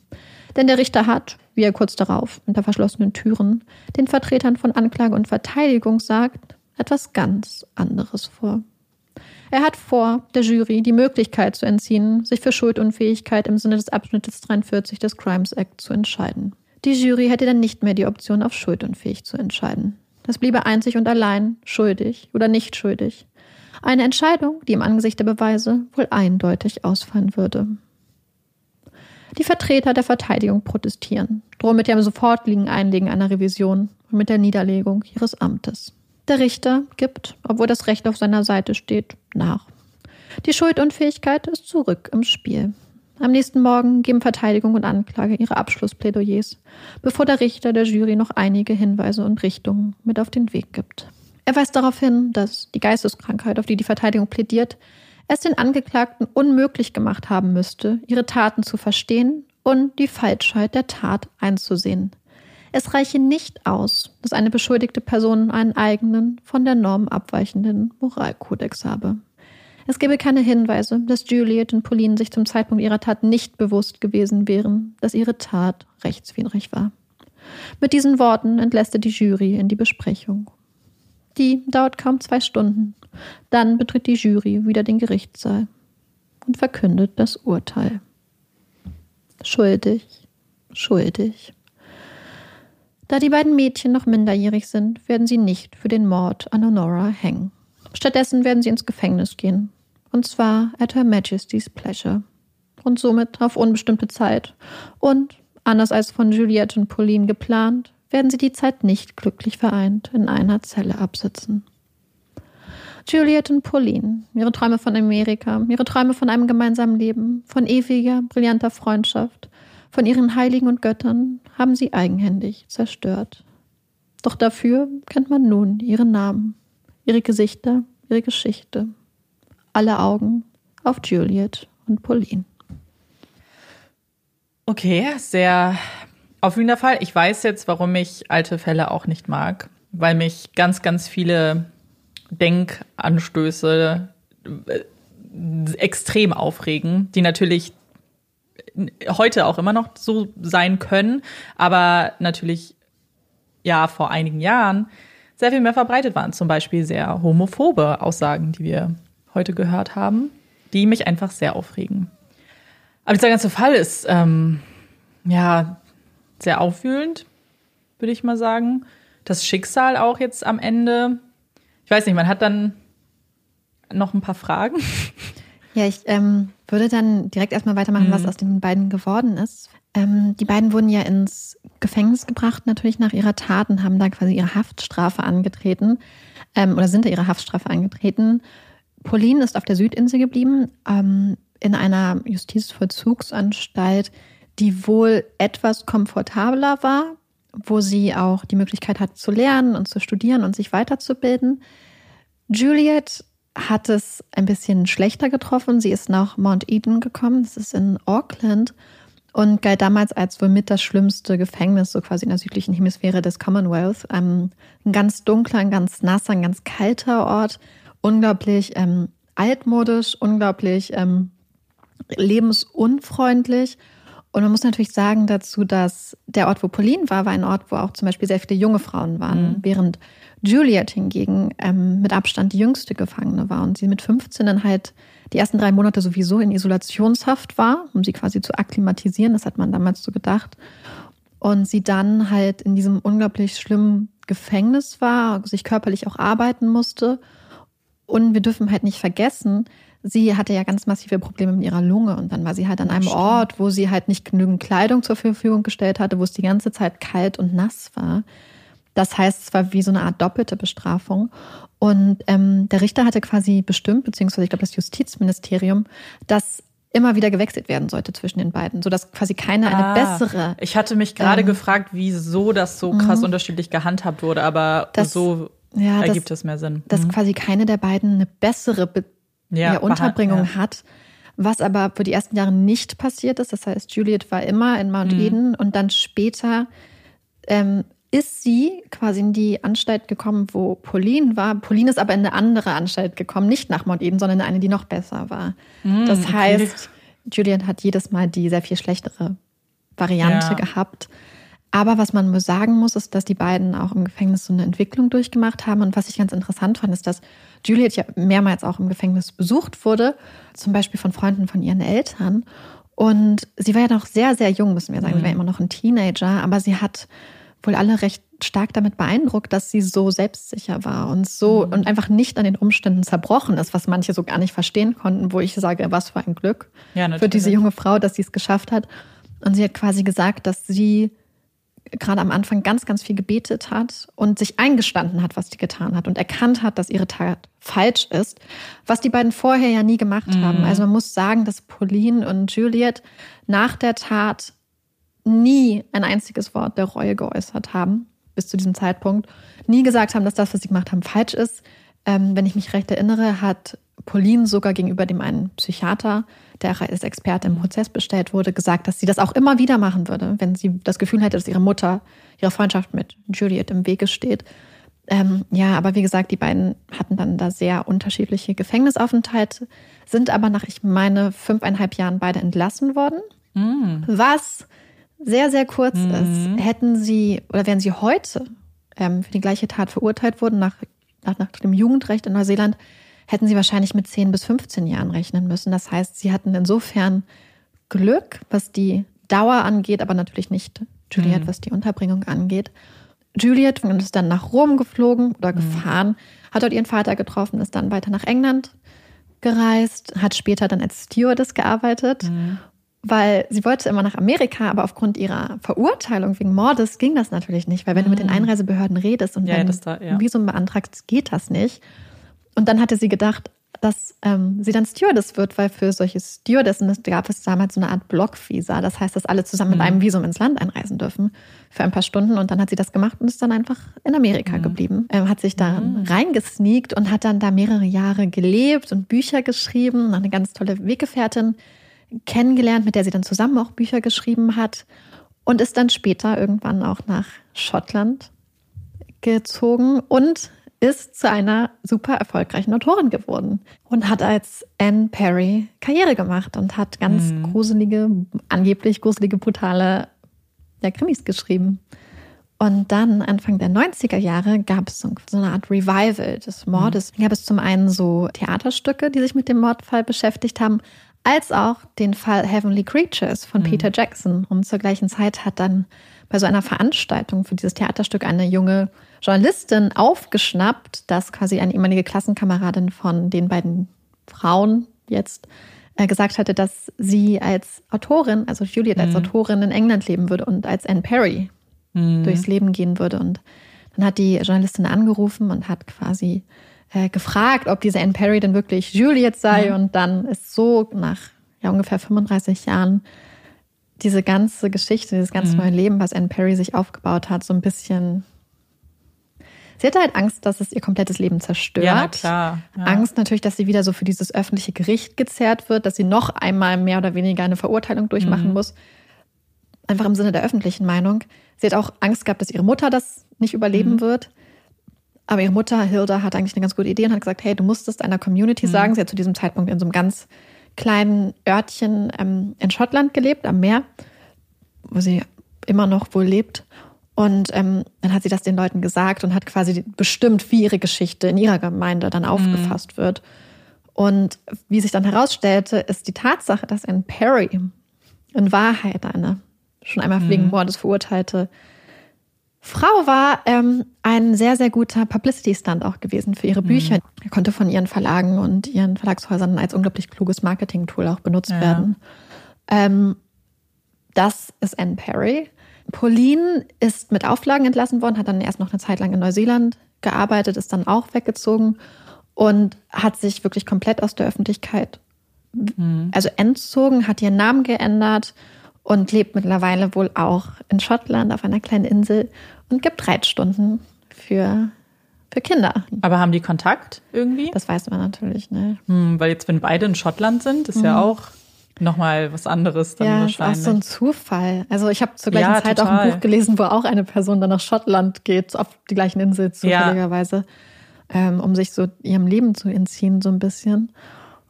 Denn der Richter hat, wie er kurz darauf unter verschlossenen Türen den Vertretern von Anklage und Verteidigung sagt, etwas ganz anderes vor. Er hat vor, der Jury die Möglichkeit zu entziehen, sich für Schuldunfähigkeit im Sinne des Abschnittes 43 des Crimes Act zu entscheiden. Die Jury hätte dann nicht mehr die Option, auf schuldunfähig zu entscheiden. Das bliebe einzig und allein schuldig oder nicht schuldig. Eine Entscheidung, die im Angesicht der Beweise wohl eindeutig ausfallen würde. Die Vertreter der Verteidigung protestieren, drohen mit dem sofortigen Einlegen einer Revision und mit der Niederlegung ihres Amtes. Der Richter gibt, obwohl das Recht auf seiner Seite steht, nach. Die Schuldunfähigkeit ist zurück im Spiel. Am nächsten Morgen geben Verteidigung und Anklage ihre Abschlussplädoyers, bevor der Richter der Jury noch einige Hinweise und Richtungen mit auf den Weg gibt. Er weist darauf hin, dass die Geisteskrankheit, auf die die Verteidigung plädiert, es den Angeklagten unmöglich gemacht haben müsste, ihre Taten zu verstehen und die Falschheit der Tat einzusehen. Es reiche nicht aus, dass eine beschuldigte Person einen eigenen, von der Norm abweichenden Moralkodex habe. Es gebe keine Hinweise, dass Juliet und Pauline sich zum Zeitpunkt ihrer Tat nicht bewusst gewesen wären, dass ihre Tat rechtswidrig war. Mit diesen Worten entlässt er die Jury in die Besprechung. Die dauert kaum zwei Stunden. Dann betritt die Jury wieder den Gerichtssaal und verkündet das Urteil. Schuldig, schuldig. Da die beiden Mädchen noch minderjährig sind, werden sie nicht für den Mord an Honora hängen. Stattdessen werden sie ins Gefängnis gehen und zwar at Her Majesty's Pleasure. Und somit auf unbestimmte Zeit. Und, anders als von Juliette und Pauline geplant, werden sie die Zeit nicht glücklich vereint in einer Zelle absitzen. Juliette und Pauline, ihre Träume von Amerika, ihre Träume von einem gemeinsamen Leben, von ewiger, brillanter Freundschaft, von ihren Heiligen und Göttern, haben sie eigenhändig zerstört. Doch dafür kennt man nun ihre Namen, ihre Gesichter, ihre Geschichte alle Augen auf Juliet und Pauline. Okay, sehr aufwühlender Fall. Ich weiß jetzt, warum ich alte Fälle auch nicht mag, weil mich ganz, ganz viele Denkanstöße äh, extrem aufregen, die natürlich heute auch immer noch so sein können, aber natürlich ja vor einigen Jahren sehr viel mehr verbreitet waren. Zum Beispiel sehr homophobe Aussagen, die wir heute gehört haben, die mich einfach sehr aufregen. Aber dieser ganze Fall ist ähm, ja sehr aufwühlend, würde ich mal sagen. Das Schicksal auch jetzt am Ende. Ich weiß nicht, man hat dann noch ein paar Fragen. (laughs) Ja, ich ähm, würde dann direkt erstmal weitermachen, mhm. was aus den beiden geworden ist. Ähm, die beiden wurden ja ins Gefängnis gebracht, natürlich nach ihrer Tat und haben da quasi ihre Haftstrafe angetreten ähm, oder sind da ihre Haftstrafe angetreten. Pauline ist auf der Südinsel geblieben, ähm, in einer Justizvollzugsanstalt, die wohl etwas komfortabler war, wo sie auch die Möglichkeit hat zu lernen und zu studieren und sich weiterzubilden. Juliet hat es ein bisschen schlechter getroffen. Sie ist nach Mount Eden gekommen, das ist in Auckland und galt damals als wohl mit das schlimmste Gefängnis, so quasi in der südlichen Hemisphäre des Commonwealth. Ähm, ein ganz dunkler, ein ganz nasser, ein ganz kalter Ort unglaublich ähm, altmodisch, unglaublich ähm, lebensunfreundlich. Und man muss natürlich sagen dazu, dass der Ort, wo Pauline war, war ein Ort, wo auch zum Beispiel sehr viele junge Frauen waren, mhm. während Juliet hingegen ähm, mit Abstand die jüngste Gefangene war und sie mit 15 dann halt die ersten drei Monate sowieso in Isolationshaft war, um sie quasi zu akklimatisieren. Das hat man damals so gedacht. Und sie dann halt in diesem unglaublich schlimmen Gefängnis war, sich körperlich auch arbeiten musste und wir dürfen halt nicht vergessen, sie hatte ja ganz massive Probleme mit ihrer Lunge und dann war sie halt an einem Stimmt. Ort, wo sie halt nicht genügend Kleidung zur Verfügung gestellt hatte, wo es die ganze Zeit kalt und nass war. Das heißt, es war wie so eine Art doppelte Bestrafung. Und ähm, der Richter hatte quasi bestimmt, beziehungsweise ich glaube das Justizministerium, dass immer wieder gewechselt werden sollte zwischen den beiden, sodass quasi keiner eine Ah, bessere. Ich hatte mich gerade ähm, gefragt, wieso das so krass unterschiedlich gehandhabt wurde, aber Das- so ja, das- ergibt es mehr Sinn. dass Mhm. quasi keine der beiden eine bessere Be Ja, ja, Unterbringung ja. hat. Was aber für die ersten Jahre nicht passiert ist. Das heißt, Juliet war immer in Mount Mhm. Eden und dann später ähm, ist sie quasi in die Anstalt gekommen, wo Pauline war. Pauline ist aber in eine andere Anstalt gekommen, nicht nach Mount Eden, sondern in eine, die noch besser war. das Mhm, okay. heißt, Juliet hat jedes Mal die sehr viel schlechtere Variante Ja. gehabt. Aber was man sagen muss, ist, dass die beiden auch im Gefängnis so eine Entwicklung durchgemacht haben. Und was ich ganz interessant fand, ist, dass Juliet ja mehrmals auch im Gefängnis besucht wurde, zum Beispiel von Freunden von ihren Eltern. Und sie war ja noch sehr, sehr jung, müssen wir sagen. Sie war immer noch ein Teenager, aber sie hat wohl alle recht stark damit beeindruckt, dass sie so selbstsicher war und so und einfach nicht an den Umständen zerbrochen ist, was manche so gar nicht verstehen konnten, wo ich sage, was für ein Glück Ja, für diese junge Frau, dass sie es geschafft hat. Und sie hat quasi gesagt, dass sie gerade am Anfang ganz, ganz viel gebetet hat und sich eingestanden hat, was sie getan hat und erkannt hat, dass ihre Tat falsch ist, was die beiden vorher ja nie gemacht haben. Also man muss sagen, dass Pauline und Juliet nach der Tat nie ein einziges Wort der Reue geäußert haben, bis zu diesem Zeitpunkt. Nie gesagt haben, dass das, was sie gemacht haben, falsch ist. Ähm, wenn ich mich recht erinnere, hat Pauline sogar gegenüber dem einen Psychiater, der als Experte im Prozess bestellt wurde, gesagt, dass sie das auch immer wieder machen würde, wenn sie das Gefühl hätte, dass ihre Mutter ihre Freundschaft mit Juliet im Wege steht. Ähm, ja, aber wie gesagt, die beiden hatten dann da sehr unterschiedliche Gefängnisaufenthalte, sind aber nach, ich meine, fünfeinhalb Jahren beide entlassen worden. Was sehr, sehr kurz ist. Hätten sie oder wären sie heute ähm, für die gleiche Tat verurteilt worden, nach, nach, nach dem Jugendrecht in Neuseeland, hätten sie wahrscheinlich mit 10 bis 15 Jahren rechnen müssen. Das heißt, sie hatten insofern Glück, was die Dauer angeht, aber natürlich nicht Juliet, was die Unterbringung angeht. Juliet ist dann nach Rom geflogen oder gefahren, hat dort ihren Vater getroffen, ist dann weiter nach England gereist, hat später dann als Stewardess gearbeitet, weil sie wollte immer nach Amerika, aber aufgrund ihrer Verurteilung wegen Mordes ging das natürlich nicht, weil wenn du mit den Einreisebehörden redest und Ja, wenn da- ja. ein Visum beantragst, geht das nicht. Und dann hatte sie gedacht, dass ähm, sie dann Stewardess wird, weil für solche Stewardessen gab es damals so eine Art Blockvisa. Das heißt, dass alle zusammen Mhm. mit einem Visum ins Land einreisen dürfen für ein paar Stunden. Und dann hat sie das gemacht und ist dann einfach in Mhm. Amerika geblieben. Ähm, hat sich da reingesneakt und hat dann da mehrere Jahre gelebt und Bücher geschrieben. Eine ganz tolle Weggefährtin kennengelernt, mit der sie dann zusammen auch Bücher geschrieben hat. Und ist dann später irgendwann auch nach Schottland gezogen und ist zu einer super erfolgreichen Autorin geworden und hat als Anne Perry Karriere gemacht und hat ganz gruselige, angeblich gruselige, brutale ja, Krimis geschrieben. Und dann, Anfang der 90er Jahre, gab es so so eine Art Revival des Mordes. Gab es zum einen so Theaterstücke, die sich mit dem Mordfall beschäftigt haben, als auch den Fall Heavenly Creatures von Peter Jackson. Und zur gleichen Zeit hat dann bei so einer Veranstaltung für dieses Theaterstück eine junge Journalistin aufgeschnappt, dass quasi eine ehemalige Klassenkameradin von den beiden Frauen jetzt äh, gesagt hatte, dass sie als Autorin, also Juliet als Autorin in England leben würde und als Anne Perry durchs Leben gehen würde. Und dann hat die Journalistin angerufen und hat quasi äh, gefragt, ob diese Anne Perry denn wirklich Juliet sei. Und dann ist so nach ja, ungefähr 35 Jahren diese ganze Geschichte, dieses ganze neue Leben, was Anne Perry sich aufgebaut hat, so ein bisschen. Sie hatte halt Angst, dass es ihr komplettes Leben zerstört. Ja, klar. Ja. Angst natürlich, dass sie wieder so für dieses öffentliche Gericht gezerrt wird, dass sie noch einmal mehr oder weniger eine Verurteilung durchmachen muss. Einfach im Sinne der öffentlichen Meinung. Sie hat auch Angst gehabt, dass ihre Mutter das nicht überleben wird. Aber ihre Mutter, Hilda, hat eigentlich eine ganz gute Idee und hat gesagt, hey, du musst es deiner Community sagen. Sie hat zu diesem Zeitpunkt in so einem ganz kleinen Örtchen ähm, in Schottland gelebt, am Meer, wo sie immer noch wohl lebt. Und ähm, dann hat sie das den Leuten gesagt und hat quasi bestimmt, wie ihre Geschichte in ihrer Gemeinde dann aufgefasst wird. Und wie sich dann herausstellte, ist die Tatsache, dass ein Perry in Wahrheit eine schon einmal wegen Mordes verurteilte Frau war, ähm, ein sehr, sehr guter Publicity-Stunt auch gewesen für ihre Bücher. Er konnte von ihren Verlagen und ihren Verlagshäusern als unglaublich kluges Marketing-Tool auch benutzt Ja. werden. Ähm, das ist Anne Perry. Pauline ist mit Auflagen entlassen worden, hat dann erst noch eine Zeit lang in Neuseeland gearbeitet, ist dann auch weggezogen und hat sich wirklich komplett aus der Öffentlichkeit also entzogen, hat ihren Namen geändert und lebt mittlerweile wohl auch in Schottland auf einer kleinen Insel und gibt Reitstunden für, für Kinder. Aber haben die Kontakt irgendwie? Das weiß man natürlich, ne? Hm, weil jetzt, wenn beide in Schottland sind, ist ja auch nochmal was anderes dann Mhm. ja, ist auch wahrscheinlich. so ein Zufall. Also ich habe zur gleichen Ja, Zeit auch total. ein Buch gelesen, wo auch eine Person dann nach Schottland geht, auf die gleichen Insel zufälligerweise, ähm, um sich so ihrem Leben zu entziehen, so ein bisschen.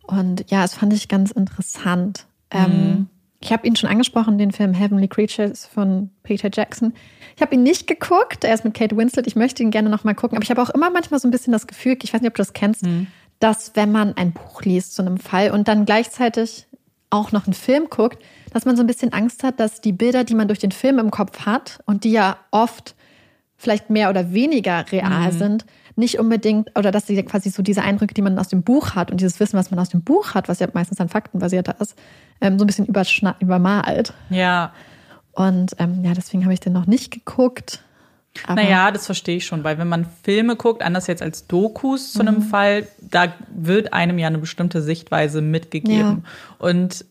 Und ja, das fand ich ganz interessant. Mhm. Ähm, ich habe ihn schon angesprochen, den Film Heavenly Creatures von Peter Jackson. Ich habe ihn nicht geguckt, er ist mit Kate Winslet. Ich möchte ihn gerne noch mal gucken, aber ich habe auch immer manchmal so ein bisschen das Gefühl, ich weiß nicht, ob du das kennst, Mhm. dass wenn man ein Buch liest zu einem Fall und dann gleichzeitig auch noch einen Film guckt, dass man so ein bisschen Angst hat, dass die Bilder, die man durch den Film im Kopf hat und die ja oft vielleicht mehr oder weniger real sind, nicht unbedingt, oder dass sie quasi so diese Eindrücke, die man aus dem Buch hat und dieses Wissen, was man aus dem Buch hat, was ja meistens dann faktenbasierter ist, ähm, so ein bisschen übermalt. ja, Und ähm, ja, deswegen habe ich den noch nicht geguckt. Aber naja, das verstehe ich schon, weil wenn man Filme guckt, anders jetzt als Dokus zu Mhm. einem Fall, da wird einem ja eine bestimmte Sichtweise mitgegeben. Und Und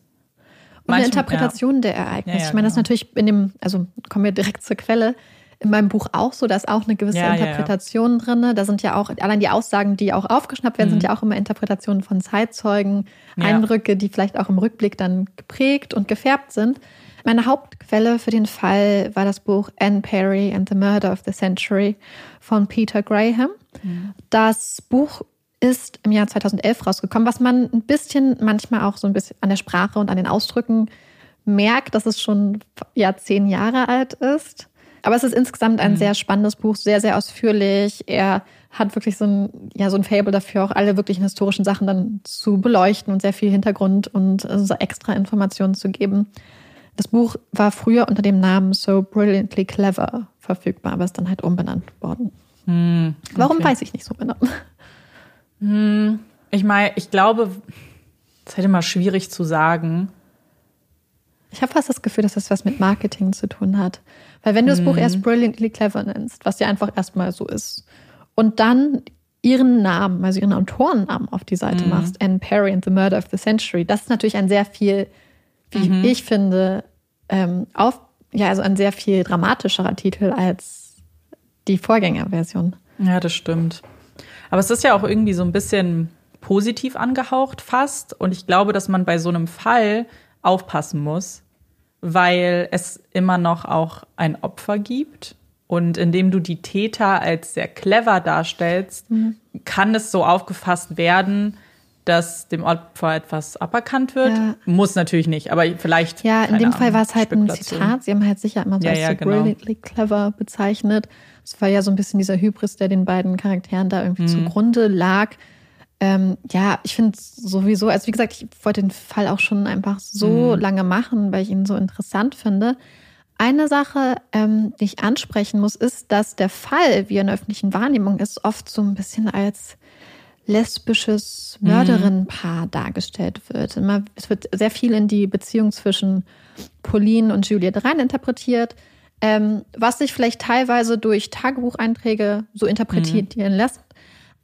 eine manchmal- Interpretation der Ereignisse. Ja, ja, ich meine, das ist genau. natürlich in dem, also kommen wir direkt zur Quelle, in meinem Buch auch so, da ist auch eine gewisse Ja, ja, ja. Interpretation drin. Da sind ja auch, allein die Aussagen, die auch aufgeschnappt werden, sind ja auch immer Interpretationen von Zeitzeugen, Mhm. Ja. Eindrücke, die vielleicht auch im Rückblick dann geprägt und gefärbt sind. Meine Hauptquelle für den Fall war das Buch Anne Perry and the Murder of the Century von Peter Graham. Das Buch ist im Jahr 2011 rausgekommen, was man ein bisschen manchmal auch so ein bisschen an der Sprache und an den Ausdrücken merkt, dass es schon ja zehn Jahre alt ist. Aber es ist insgesamt ein sehr spannendes Buch, sehr, sehr ausführlich. Er hat wirklich so ein, ja, so ein Fable dafür, auch alle wirklichen historischen Sachen dann zu beleuchten und sehr viel Hintergrund und äh, so extra Informationen zu geben. Das Buch war früher unter dem Namen So Brilliantly Clever verfügbar, aber ist dann halt umbenannt worden. Warum weiß ich nicht so genau. Ich meine, ich glaube, ist halt immer schwierig zu sagen. Ich habe fast das Gefühl, dass das was mit Marketing zu tun hat. Weil wenn du das Buch erst Brilliantly Clever nennst, was ja einfach erstmal so ist, und dann ihren Namen, also ihren Autorennamen auf die Seite machst, Anne Perry and the Murder of the Century, das ist natürlich ein sehr viel, wie ich finde, ähm, auf, ja, also ein sehr viel dramatischerer Titel als die Vorgängerversion. Ja, das stimmt. Aber es ist ja auch irgendwie so ein bisschen positiv angehaucht fast. Und ich glaube, dass man bei so einem Fall aufpassen muss, weil es immer noch auch ein Opfer gibt. Und indem du die Täter als sehr clever darstellst, kann es so aufgefasst werden, dass dem Opfer etwas aberkannt wird. Ja. Muss natürlich nicht, aber vielleicht. Ja, in dem Fall Ahnung, war es halt ein. Zitat. Sie haben halt sicher immer so Ja, als ja, so genau. brilliantly clever bezeichnet. Es war ja so ein bisschen dieser Hybris, der den beiden Charakteren da irgendwie Mhm. zugrunde lag. Ähm, ja, ich finde es sowieso, also wie gesagt, ich wollte den Fall auch schon einfach so Mhm. lange machen, weil ich ihn so interessant finde. Eine Sache, ähm, die ich ansprechen muss, ist, dass der Fall, wie er in der öffentlichen Wahrnehmung ist, oft so ein bisschen als lesbisches Mörderinnenpaar dargestellt wird. Immer, es wird sehr viel in die Beziehung zwischen Pauline und Juliette rein interpretiert, ähm, was sich vielleicht teilweise durch Tagebucheinträge so interpretieren lässt.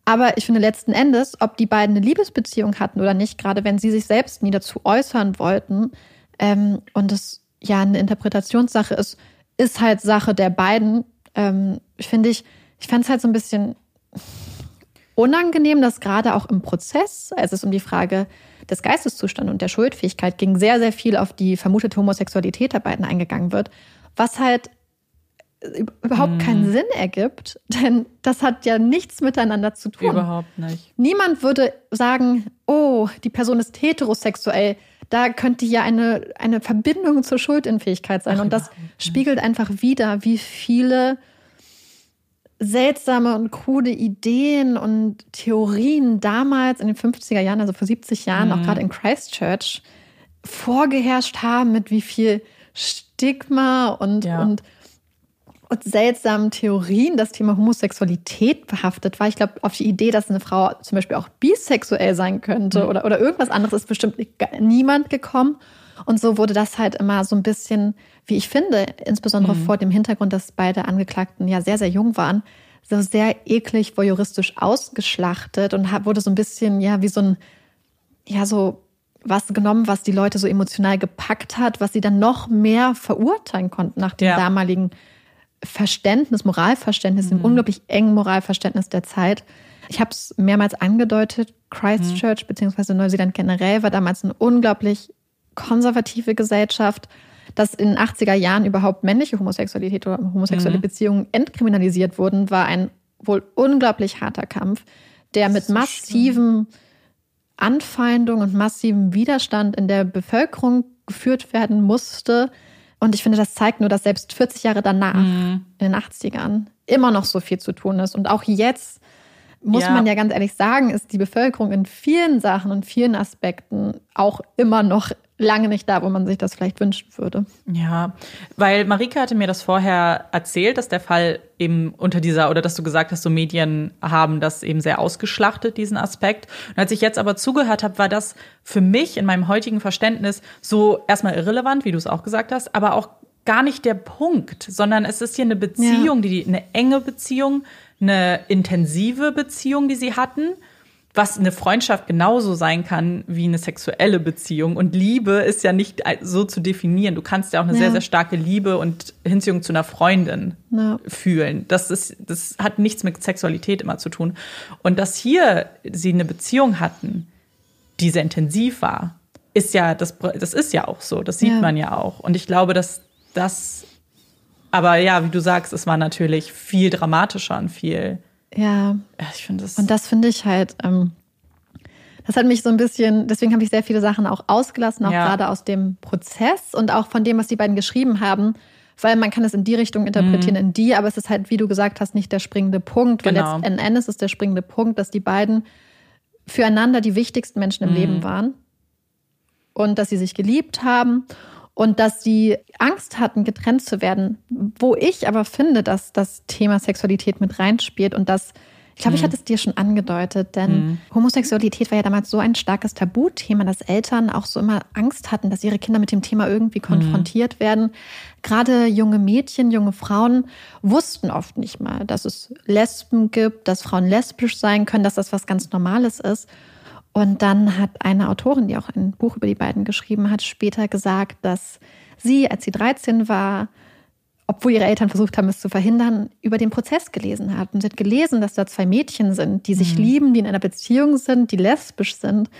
Aber ich finde letzten Endes, ob die beiden eine Liebesbeziehung hatten oder nicht, gerade wenn sie sich selbst nie dazu äußern wollten ähm, und es ja eine Interpretationssache ist, ist halt Sache der beiden. Ähm, finde ich, ich fände es halt so ein bisschen unangenehm, dass gerade auch im Prozess, als es um die Frage des Geisteszustands und der Schuldfähigkeit ging, sehr, sehr viel auf die vermutete Homosexualität der beiden eingegangen wird, was halt überhaupt keinen Sinn ergibt, (laughs) denn das hat ja nichts miteinander zu tun. Überhaupt nicht. Niemand würde sagen, oh, die Person ist heterosexuell. Da könnte ja eine, eine Verbindung zur Schuldunfähigkeit sein. und das spiegelt einfach wieder, wie viele seltsame und krude Ideen und Theorien damals in den 50er Jahren, also vor 70 Jahren, auch gerade in Christchurch, vorgeherrscht haben, mit wie viel Stigma und, Ja. und und seltsamen Theorien das Thema Homosexualität behaftet war. Ich glaube, auf die Idee, dass eine Frau zum Beispiel auch bisexuell sein könnte oder, oder irgendwas anderes, ist bestimmt niemand gekommen. Und so wurde das halt immer so ein bisschen, wie ich finde, insbesondere vor dem Hintergrund, dass beide Angeklagten ja sehr, sehr jung waren, so sehr eklig voyeuristisch ausgeschlachtet und wurde so ein bisschen, ja, wie so ein, ja, so was genommen, was die Leute so emotional gepackt hat, was sie dann noch mehr verurteilen konnten nach dem Ja. damaligen Verständnis, Moralverständnis, dem unglaublich engen Moralverständnis der Zeit. Ich habe es mehrmals angedeutet, Christchurch beziehungsweise Neuseeland generell war damals eine unglaublich konservative Gesellschaft, dass in den 80er Jahren überhaupt männliche Homosexualität oder homosexuelle Beziehungen entkriminalisiert wurden, war ein wohl unglaublich harter Kampf, der mit so massiven Anfeindung und massivem Widerstand in der Bevölkerung geführt werden musste. Und ich finde, das zeigt nur, dass selbst 40 Jahre danach, Mhm. in den 80ern, immer noch so viel zu tun ist. Und auch jetzt, muss Ja. man ja ganz ehrlich sagen, ist die Bevölkerung in vielen Sachen und vielen Aspekten auch immer noch lange nicht da, wo man sich das vielleicht wünschen würde. Ja, weil Marike hatte mir das vorher erzählt, dass der Fall eben unter dieser, oder dass du gesagt hast, so Medien haben das eben sehr ausgeschlachtet, diesen Aspekt. Und als ich jetzt aber zugehört habe, war das für mich in meinem heutigen Verständnis so erstmal irrelevant, wie du es auch gesagt hast, aber auch gar nicht der Punkt, sondern es ist hier eine Beziehung, die, eine enge Beziehung, eine intensive Beziehung, die sie hatten was eine Freundschaft genauso sein kann wie eine sexuelle Beziehung. Und Liebe ist ja nicht so zu definieren. Du kannst ja auch eine Ja. sehr, sehr starke Liebe und Hinziehung zu einer Freundin Ja. fühlen. Das ist, das hat nichts mit Sexualität immer zu tun. Und dass hier sie eine Beziehung hatten, die sehr intensiv war, ist ja, das, das ist ja auch so. Das sieht Ja. man ja auch. Und ich glaube, dass das, aber ja, wie du sagst, es war natürlich viel dramatischer und viel, Ja, ich finde das. Und das finde ich halt, ähm, das hat mich so ein bisschen, deswegen habe ich sehr viele Sachen auch ausgelassen, auch Ja. gerade aus dem Prozess und auch von dem, was die beiden geschrieben haben, weil man kann es in die Richtung interpretieren, in die, aber es ist halt, wie du gesagt hast, nicht der springende Punkt, weil Genau. letzten Endes ist der springende Punkt, dass die beiden füreinander die wichtigsten Menschen im Leben waren und dass sie sich geliebt haben und dass sie Angst hatten, getrennt zu werden. Wo ich aber finde, dass das Thema Sexualität mit reinspielt und dass, ich glaube, ich hatte es dir schon angedeutet, denn Homosexualität war ja damals so ein starkes Tabuthema, dass Eltern auch so immer Angst hatten, dass ihre Kinder mit dem Thema irgendwie konfrontiert werden. Gerade junge Mädchen, junge Frauen wussten oft nicht mal, dass es Lesben gibt, dass Frauen lesbisch sein können, dass das was ganz Normales ist. Und dann hat eine Autorin, die auch ein Buch über die beiden geschrieben hat, später gesagt, dass sie, als sie 13 war, obwohl ihre Eltern versucht haben, es zu verhindern, über den Prozess gelesen hat. Und sie hat gelesen, dass da zwei Mädchen sind, die sich lieben, die in einer Beziehung sind, die lesbisch sind.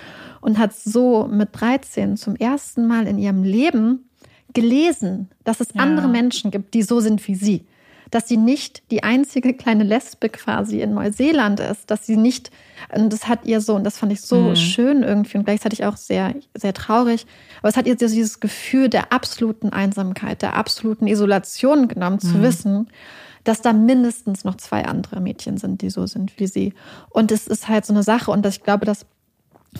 Und hat so mit 13 zum ersten Mal in ihrem Leben gelesen, dass es Ja. andere Menschen gibt, die so sind wie sie. Dass sie nicht die einzige kleine Lesbe quasi in Neuseeland ist, dass sie nicht, und das hat ihr so, und das fand ich so Mhm. schön irgendwie und gleichzeitig auch sehr, sehr traurig, aber es hat ihr so dieses Gefühl der absoluten Einsamkeit, der absoluten Isolation genommen, zu Mhm. wissen, dass da mindestens noch zwei andere Mädchen sind, die so sind wie sie. Und es ist halt so eine Sache, und ich glaube, das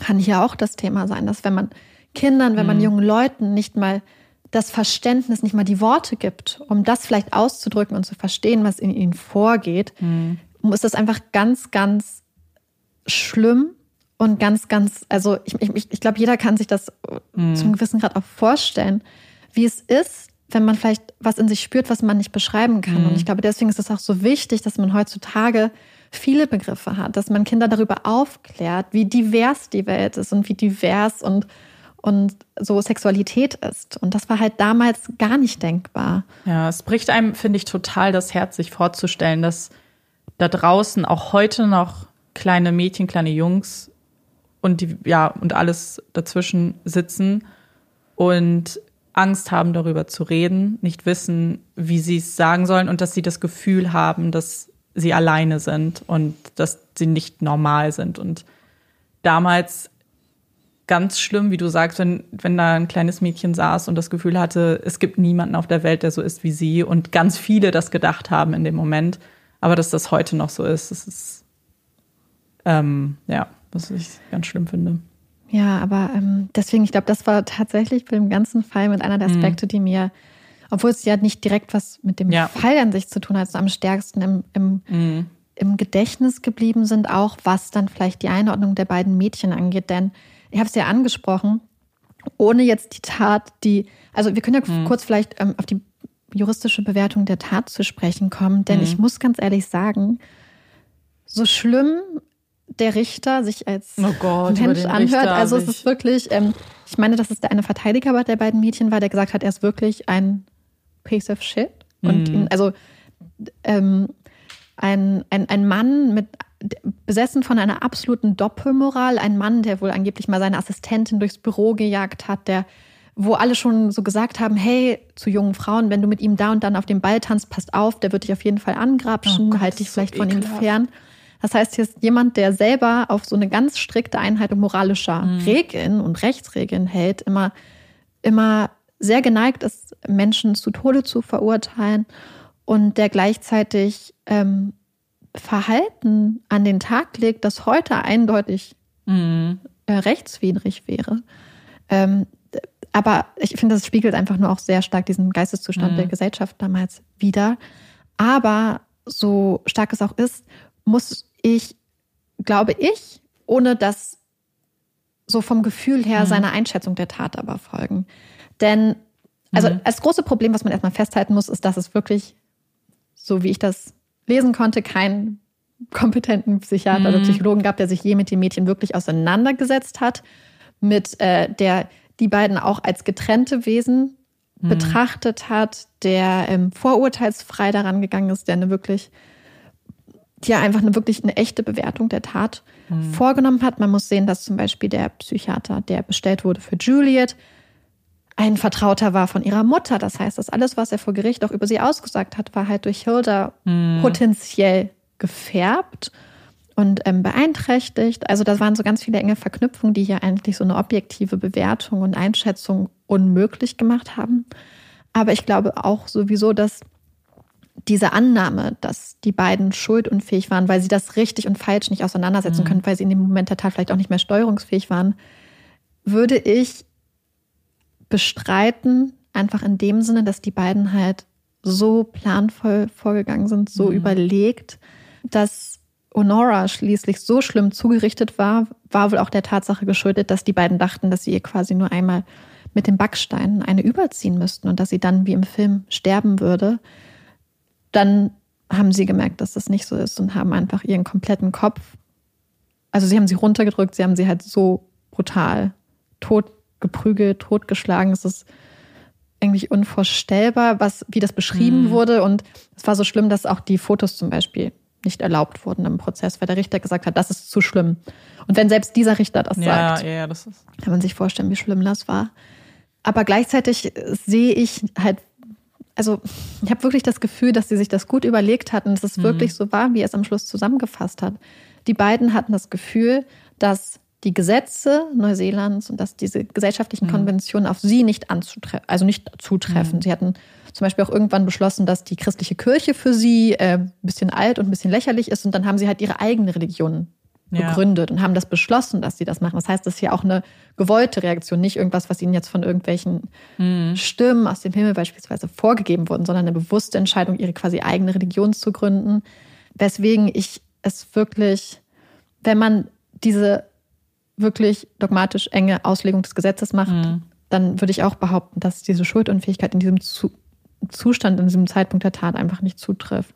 kann hier auch das Thema sein, dass wenn man Kindern, wenn man Mhm. jungen Leuten nicht mal das Verständnis, nicht mal die Worte gibt, um das vielleicht auszudrücken und zu verstehen, was in ihnen vorgeht, Mhm. ist das einfach ganz, ganz schlimm und ganz, ganz, also ich, ich, ich glaube, jeder kann sich das Mhm. zum gewissen Grad auch vorstellen, wie es ist, wenn man vielleicht was in sich spürt, was man nicht beschreiben kann. Mhm. Und ich glaube, deswegen ist es auch so wichtig, dass man heutzutage viele Begriffe hat, dass man Kinder darüber aufklärt, wie divers die Welt ist und wie divers und, und so Sexualität ist. Und das war halt damals gar nicht denkbar. Ja, es bricht einem, finde ich, total das Herz, sich vorzustellen, dass da draußen auch heute noch kleine Mädchen, kleine Jungs und die, ja, und alles dazwischen sitzen und Angst haben, darüber zu reden, nicht wissen, wie sie es sagen sollen und dass sie das Gefühl haben, dass sie alleine sind und dass sie nicht normal sind. Und damals ganz schlimm, wie du sagst, wenn, wenn da ein kleines Mädchen saß und das Gefühl hatte, es gibt niemanden auf der Welt, der so ist wie sie und ganz viele das gedacht haben in dem Moment, aber dass das heute noch so ist, das ist, ähm, ja, was ich ganz schlimm finde. Ja, aber ähm, deswegen, ich glaube, das war tatsächlich bei dem ganzen Fall mit einer der Aspekte, die mir, obwohl es ja nicht direkt was mit dem Ja. Fall an sich zu tun hat, so am stärksten im, im, im Gedächtnis geblieben sind, auch was dann vielleicht die Einordnung der beiden Mädchen angeht. Denn ich habe es ja angesprochen, ohne jetzt die Tat, die, also wir können ja kurz vielleicht ähm, auf die juristische Bewertung der Tat zu sprechen kommen, denn ich muss ganz ehrlich sagen, so schlimm der Richter sich als oh Gott, Mensch anhört. Also es ist wirklich, ähm, ich meine, dass es der eine Verteidiger der beiden Mädchen war, der gesagt hat, er ist wirklich ein piece of shit. Und Mhm. ihn, also ähm, ein, ein, ein Mann mit besessen von einer absoluten Doppelmoral, ein Mann, der wohl angeblich mal seine Assistentin durchs Büro gejagt hat, der wo alle schon so gesagt haben, hey, zu jungen Frauen, wenn du mit ihm da und dann auf dem Ball tanzt, passt auf, der wird dich auf jeden Fall angrapschen, Oh Gott, halt dich so vielleicht von ihm ekelhaft. fern. Das heißt, hier ist jemand, der selber auf so eine ganz strikte Einhaltung moralischer Mhm. Regeln und Rechtsregeln hält, immer, immer sehr geneigt ist, Menschen zu Tode zu verurteilen und der gleichzeitig ähm, Verhalten an den Tag legt, das heute eindeutig Mhm. äh, rechtswidrig wäre. Ähm, aber ich finde, das spiegelt einfach nur auch sehr stark diesen Geisteszustand Mhm. der Gesellschaft damals wider. Aber so stark es auch ist, muss ich, glaube ich, ohne das so vom Gefühl her Mhm. seiner Einschätzung der Tat aber folgen. Denn, also Mhm. als große Problem, was man erstmal festhalten muss, ist, dass es wirklich, so wie ich das lesen konnte, keinen kompetenten Psychiater oder Mhm. Psychologen gab, der sich je mit dem Mädchen wirklich auseinandergesetzt hat, mit äh, der die beiden auch als getrennte Wesen Mhm. betrachtet hat, der ähm, vorurteilsfrei daran gegangen ist, der eine wirklich, ja einfach eine wirklich eine echte Bewertung der Tat Mhm. vorgenommen hat. Man muss sehen, dass zum Beispiel der Psychiater, der bestellt wurde für Juliet, ein Vertrauter war von ihrer Mutter. Das heißt, dass alles, was er vor Gericht auch über sie ausgesagt hat, war halt durch Hilda Mhm. potenziell gefärbt und ähm, beeinträchtigt. Also da waren so ganz viele enge Verknüpfungen, die hier eigentlich so eine objektive Bewertung und Einschätzung unmöglich gemacht haben. Aber ich glaube auch sowieso, dass diese Annahme, dass die beiden schuldunfähig waren, weil sie das richtig und falsch nicht auseinandersetzen Mhm. können, weil sie in dem Moment der Tat vielleicht auch nicht mehr steuerungsfähig waren, würde ich bestreiten, einfach in dem Sinne, dass die beiden halt so planvoll vorgegangen sind, so Mhm. überlegt, dass Honora schließlich so schlimm zugerichtet war, war wohl auch der Tatsache geschuldet, dass die beiden dachten, dass sie ihr quasi nur einmal mit dem Backstein eine überziehen müssten und dass sie dann wie im Film sterben würde. Dann haben sie gemerkt, dass das nicht so ist und haben einfach ihren kompletten Kopf, also sie haben sie runtergedrückt, sie haben sie halt so brutal tot geprügelt, totgeschlagen. Es ist eigentlich unvorstellbar, was, wie das beschrieben Mhm. wurde. Und es war so schlimm, dass auch die Fotos zum Beispiel nicht erlaubt wurden im Prozess, weil der Richter gesagt hat, das ist zu schlimm. Und wenn selbst dieser Richter das Ja, sagt, ja, das kann man sich vorstellen, wie schlimm das war. Aber gleichzeitig sehe ich halt, also ich habe wirklich das Gefühl, dass sie sich das gut überlegt hatten, dass es Mhm. wirklich so war, wie er es am Schluss zusammengefasst hat. Die beiden hatten das Gefühl, dass die Gesetze Neuseelands und dass diese gesellschaftlichen Mhm. Konventionen auf sie nicht anzutreffen, also nicht zutreffen. Mhm. Sie hatten zum Beispiel auch irgendwann beschlossen, dass die christliche Kirche für sie äh, ein bisschen alt und ein bisschen lächerlich ist und dann haben sie halt ihre eigene Religion Ja. begründet und haben das beschlossen, dass sie das machen. Das heißt, das ist ja auch eine gewollte Reaktion, nicht irgendwas, was ihnen jetzt von irgendwelchen Mhm. Stimmen aus dem Himmel beispielsweise vorgegeben wurden, sondern eine bewusste Entscheidung, ihre quasi eigene Religion zu gründen. Weswegen ich es wirklich, wenn man diese wirklich dogmatisch enge Auslegung des Gesetzes macht, Mhm. dann würde ich auch behaupten, dass diese Schuldunfähigkeit in diesem Zu Zustand, in diesem Zeitpunkt der Tat einfach nicht zutrifft.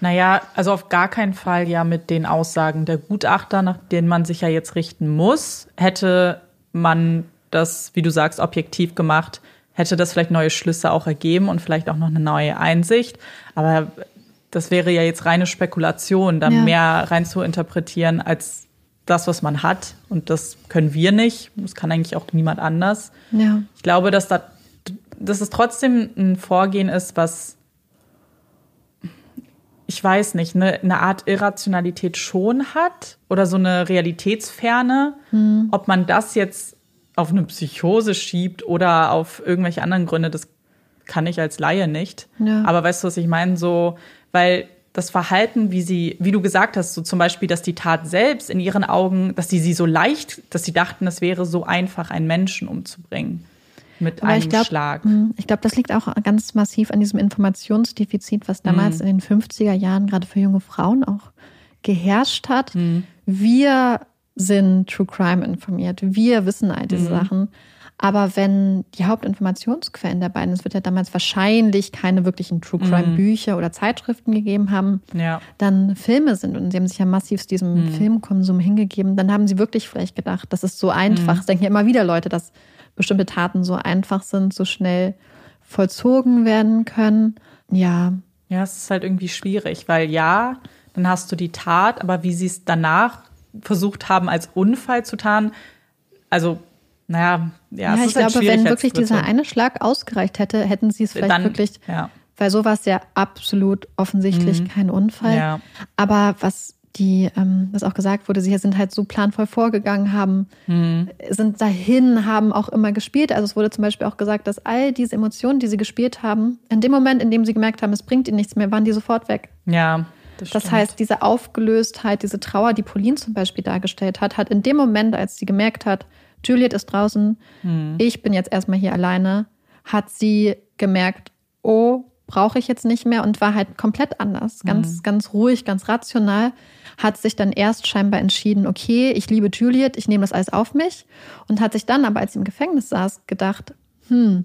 Naja, also auf gar keinen Fall ja mit den Aussagen der Gutachter, nach denen man sich ja jetzt richten muss. Hätte man das, wie du sagst, objektiv gemacht, hätte das vielleicht neue Schlüsse auch ergeben und vielleicht auch noch eine neue Einsicht. Aber das wäre ja jetzt reine Spekulation, dann Ja. mehr rein zu interpretieren als das, was man hat. Und das können wir nicht. Das kann eigentlich auch niemand anders. Ja. Ich glaube, dass, da, dass es trotzdem ein Vorgehen ist, was ich weiß nicht, eine, eine Art Irrationalität schon hat oder so eine Realitätsferne. Ob man das jetzt auf eine Psychose schiebt oder auf irgendwelche anderen Gründe, das kann ich als Laie nicht. Ja. Aber weißt du, was ich meine? So, weil das Verhalten, wie sie, wie du gesagt hast, so zum Beispiel, dass die Tat selbst in ihren Augen, dass sie sie so leicht, dass sie dachten, es wäre so einfach, einen Menschen umzubringen mit Aber einem ich glaube, Schlag. ich glaube, das liegt auch ganz massiv an diesem Informationsdefizit, was damals Mhm. in den 50er Jahren gerade für junge Frauen auch geherrscht hat. Mhm. Wir sind True Crime informiert. Wir wissen all diese Mhm. Sachen. Aber wenn die Hauptinformationsquellen der beiden, es wird ja damals wahrscheinlich keine wirklichen True Crime Mhm. Bücher oder Zeitschriften gegeben haben, Ja. dann Filme sind und sie haben sich ja massiv diesem Mhm. Filmkonsum hingegeben, dann haben sie wirklich vielleicht gedacht, das ist so einfach. Mhm. Es denken ja immer wieder Leute, dass bestimmte Taten so einfach sind, so schnell vollzogen werden können. Ja, Ja, es ist halt irgendwie schwierig, weil ja, dann hast du die Tat, aber wie sie es danach versucht haben, als Unfall zu tarnen, also, naja, ja, ja, ich halt glaube, wenn wirklich dieser eine Schlag ausgereicht hätte, hätten sie es vielleicht Dann- wirklich, ja. weil so war es ja absolut offensichtlich kein Unfall. Mhm. Ja. Aber was die, ähm, was auch gesagt wurde, sie sind halt so planvoll vorgegangen, haben, Mhm. sind dahin, haben auch immer gespielt. Also es wurde zum Beispiel auch gesagt, dass all diese Emotionen, die sie gespielt haben, in dem Moment, in dem sie gemerkt haben, es bringt ihnen nichts mehr, waren die sofort weg. Ja, das, Das heißt, diese Aufgelöstheit, diese Trauer, die Pauline zum Beispiel dargestellt hat, hat in dem Moment, als sie gemerkt hat, Juliet ist draußen, Hm. ich bin jetzt erstmal hier alleine, hat sie gemerkt, oh, brauche ich jetzt nicht mehr und war halt komplett anders, Hm. ganz, ganz ruhig, ganz rational, hat sich dann erst scheinbar entschieden, okay, ich liebe Juliet, ich nehme das alles auf mich und hat sich dann aber, als sie im Gefängnis saß, gedacht, hm,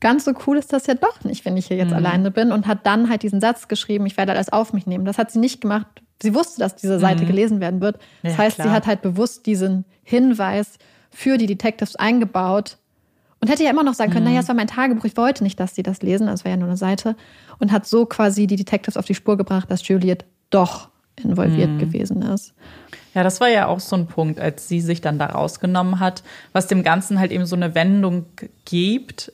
ganz so cool ist das ja doch nicht, wenn ich hier Mhm. jetzt alleine bin und hat dann halt diesen Satz geschrieben, ich werde alles auf mich nehmen. Das hat sie nicht gemacht. Sie wusste, dass diese Seite gelesen werden wird. Das Mhm. Ja, heißt, sie klar. hat halt bewusst diesen Hinweis für die Detectives eingebaut und hätte ja immer noch sagen können, Mhm. naja, es war mein Tagebuch, ich wollte nicht, dass sie das lesen, das war ja nur eine Seite und hat so quasi die Detectives auf die Spur gebracht, dass Juliet doch involviert Mhm. gewesen ist. Ja, das war ja auch so ein Punkt, als sie sich dann da rausgenommen hat, was dem Ganzen halt eben so eine Wendung gibt,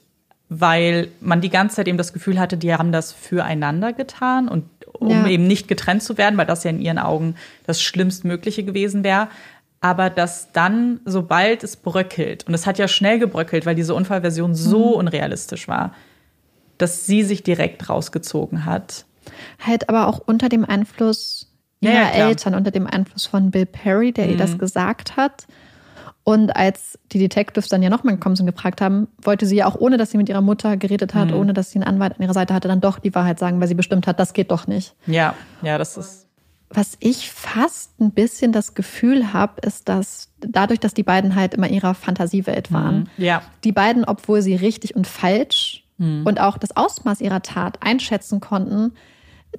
weil man die ganze Zeit eben das Gefühl hatte, die haben das füreinander getan und um Ja. eben nicht getrennt zu werden, weil das ja in ihren Augen das Schlimmstmögliche gewesen wäre. Aber dass dann, sobald es bröckelt, und es hat ja schnell gebröckelt, weil diese Unfallversion so Mhm. unrealistisch war, dass sie sich direkt rausgezogen hat. Halt aber auch unter dem Einfluss ihrer ja. Eltern, unter dem Einfluss von Bill Perry, der ihr Mhm. das gesagt hat. Und als die Detectives dann ja nochmal gekommen sind und gefragt haben, wollte sie ja auch, ohne dass sie mit ihrer Mutter geredet Mhm. hat, ohne dass sie einen Anwalt an ihrer Seite hatte, dann doch die Wahrheit sagen, weil sie bestimmt hat, das geht doch nicht. Ja, ja, das ist. Was ich fast ein bisschen das Gefühl habe, ist, dass dadurch, dass die beiden halt immer ihrer Fantasiewelt waren, Ja. die beiden, obwohl sie richtig und falsch und auch das Ausmaß ihrer Tat einschätzen konnten,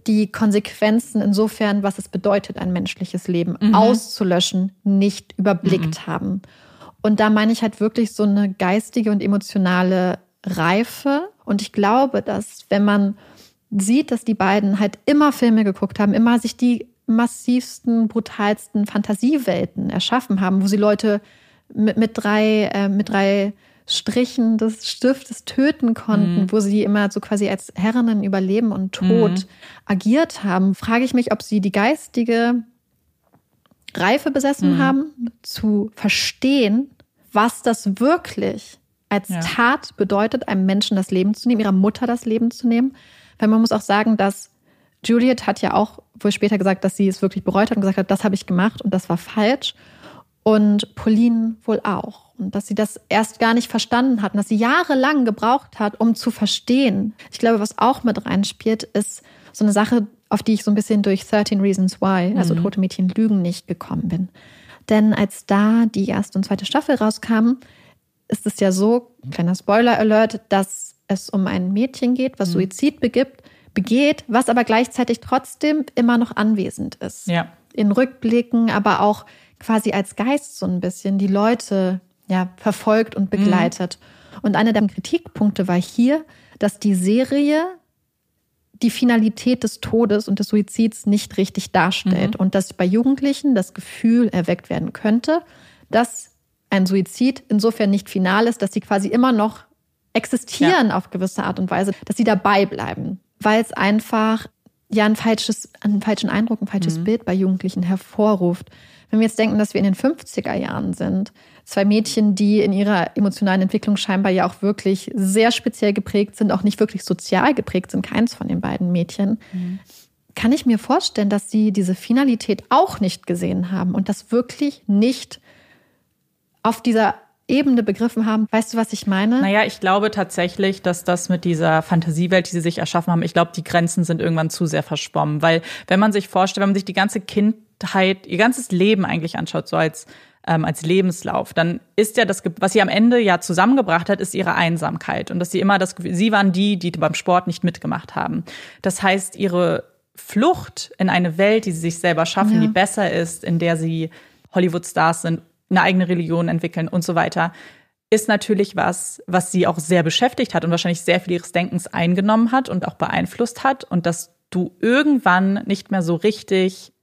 die Konsequenzen insofern, was es bedeutet, ein menschliches Leben auszulöschen, nicht überblickt haben. Und da meine ich halt wirklich so eine geistige und emotionale Reife. Und ich glaube, dass wenn man sieht, dass die beiden halt immer Filme geguckt haben, immer sich die massivsten, brutalsten Fantasiewelten erschaffen haben, wo sie Leute mit, mit drei, äh, mit drei Strichen des Stiftes töten konnten, wo sie immer so quasi als Herrinnen über Leben und Tod agiert haben, frage ich mich, ob sie die geistige Reife besessen haben, zu verstehen, was das wirklich als Ja. Tat bedeutet, einem Menschen das Leben zu nehmen, ihrer Mutter das Leben zu nehmen. Weil man muss auch sagen, dass Juliet hat ja auch wohl später gesagt, dass sie es wirklich bereut hat und gesagt hat, das habe ich gemacht und das war falsch. Und Pauline wohl auch. Und dass sie das erst gar nicht verstanden hat und dass sie jahrelang gebraucht hat, um zu verstehen. Ich glaube, was auch mit reinspielt, ist so eine Sache, auf die ich so ein bisschen durch 13 Reasons Why, also Tote Mädchen lügen, nicht gekommen bin. Denn als da die erste und zweite Staffel rauskamen, ist es ja so, kleiner Spoiler-Alert, dass es um ein Mädchen geht, was Suizid begibt, begeht, was aber gleichzeitig trotzdem immer noch anwesend ist. Ja. in Rückblicken, aber auch quasi als Geist so ein bisschen die Leute ja, verfolgt und begleitet. Und einer der Kritikpunkte war hier, dass die Serie die Finalität des Todes und des Suizids nicht richtig darstellt und dass bei Jugendlichen das Gefühl erweckt werden könnte, dass ein Suizid insofern nicht final ist, dass sie quasi immer noch existieren auf gewisse Art und Weise, dass sie dabei bleiben, weil es einfach ja ein falsches, einen falschen Eindruck, ein falsches Bild bei Jugendlichen hervorruft. Wenn wir jetzt denken, dass wir in den 50er Jahren sind, zwei Mädchen, die in ihrer emotionalen Entwicklung scheinbar ja auch wirklich sehr speziell geprägt sind, auch nicht wirklich sozial geprägt sind, keins von den beiden Mädchen, kann ich mir vorstellen, dass sie diese Finalität auch nicht gesehen haben und das wirklich nicht auf dieser Ebene begriffen haben. Weißt du, was ich meine? Naja, ich glaube tatsächlich, dass das mit dieser Fantasiewelt, die sie sich erschaffen haben, ich glaube, die Grenzen sind irgendwann zu sehr verschwommen. Weil wenn man sich vorstellt, wenn man sich die ganze Kindheit, ihr ganzes Leben eigentlich anschaut, so als, ähm, als Lebenslauf, dann ist ja das, was sie am Ende ja zusammengebracht hat, ist ihre Einsamkeit und dass sie immer das Gefühl, sie waren die, die beim Sport nicht mitgemacht haben. Das heißt, ihre Flucht in eine Welt, die sie sich selber schaffen, ja. die besser ist, in der sie Hollywood-Stars sind, eine eigene Religion entwickeln und so weiter, ist natürlich was, was sie auch sehr beschäftigt hat und wahrscheinlich sehr viel ihres Denkens eingenommen hat und auch beeinflusst hat und dass du irgendwann nicht mehr so richtig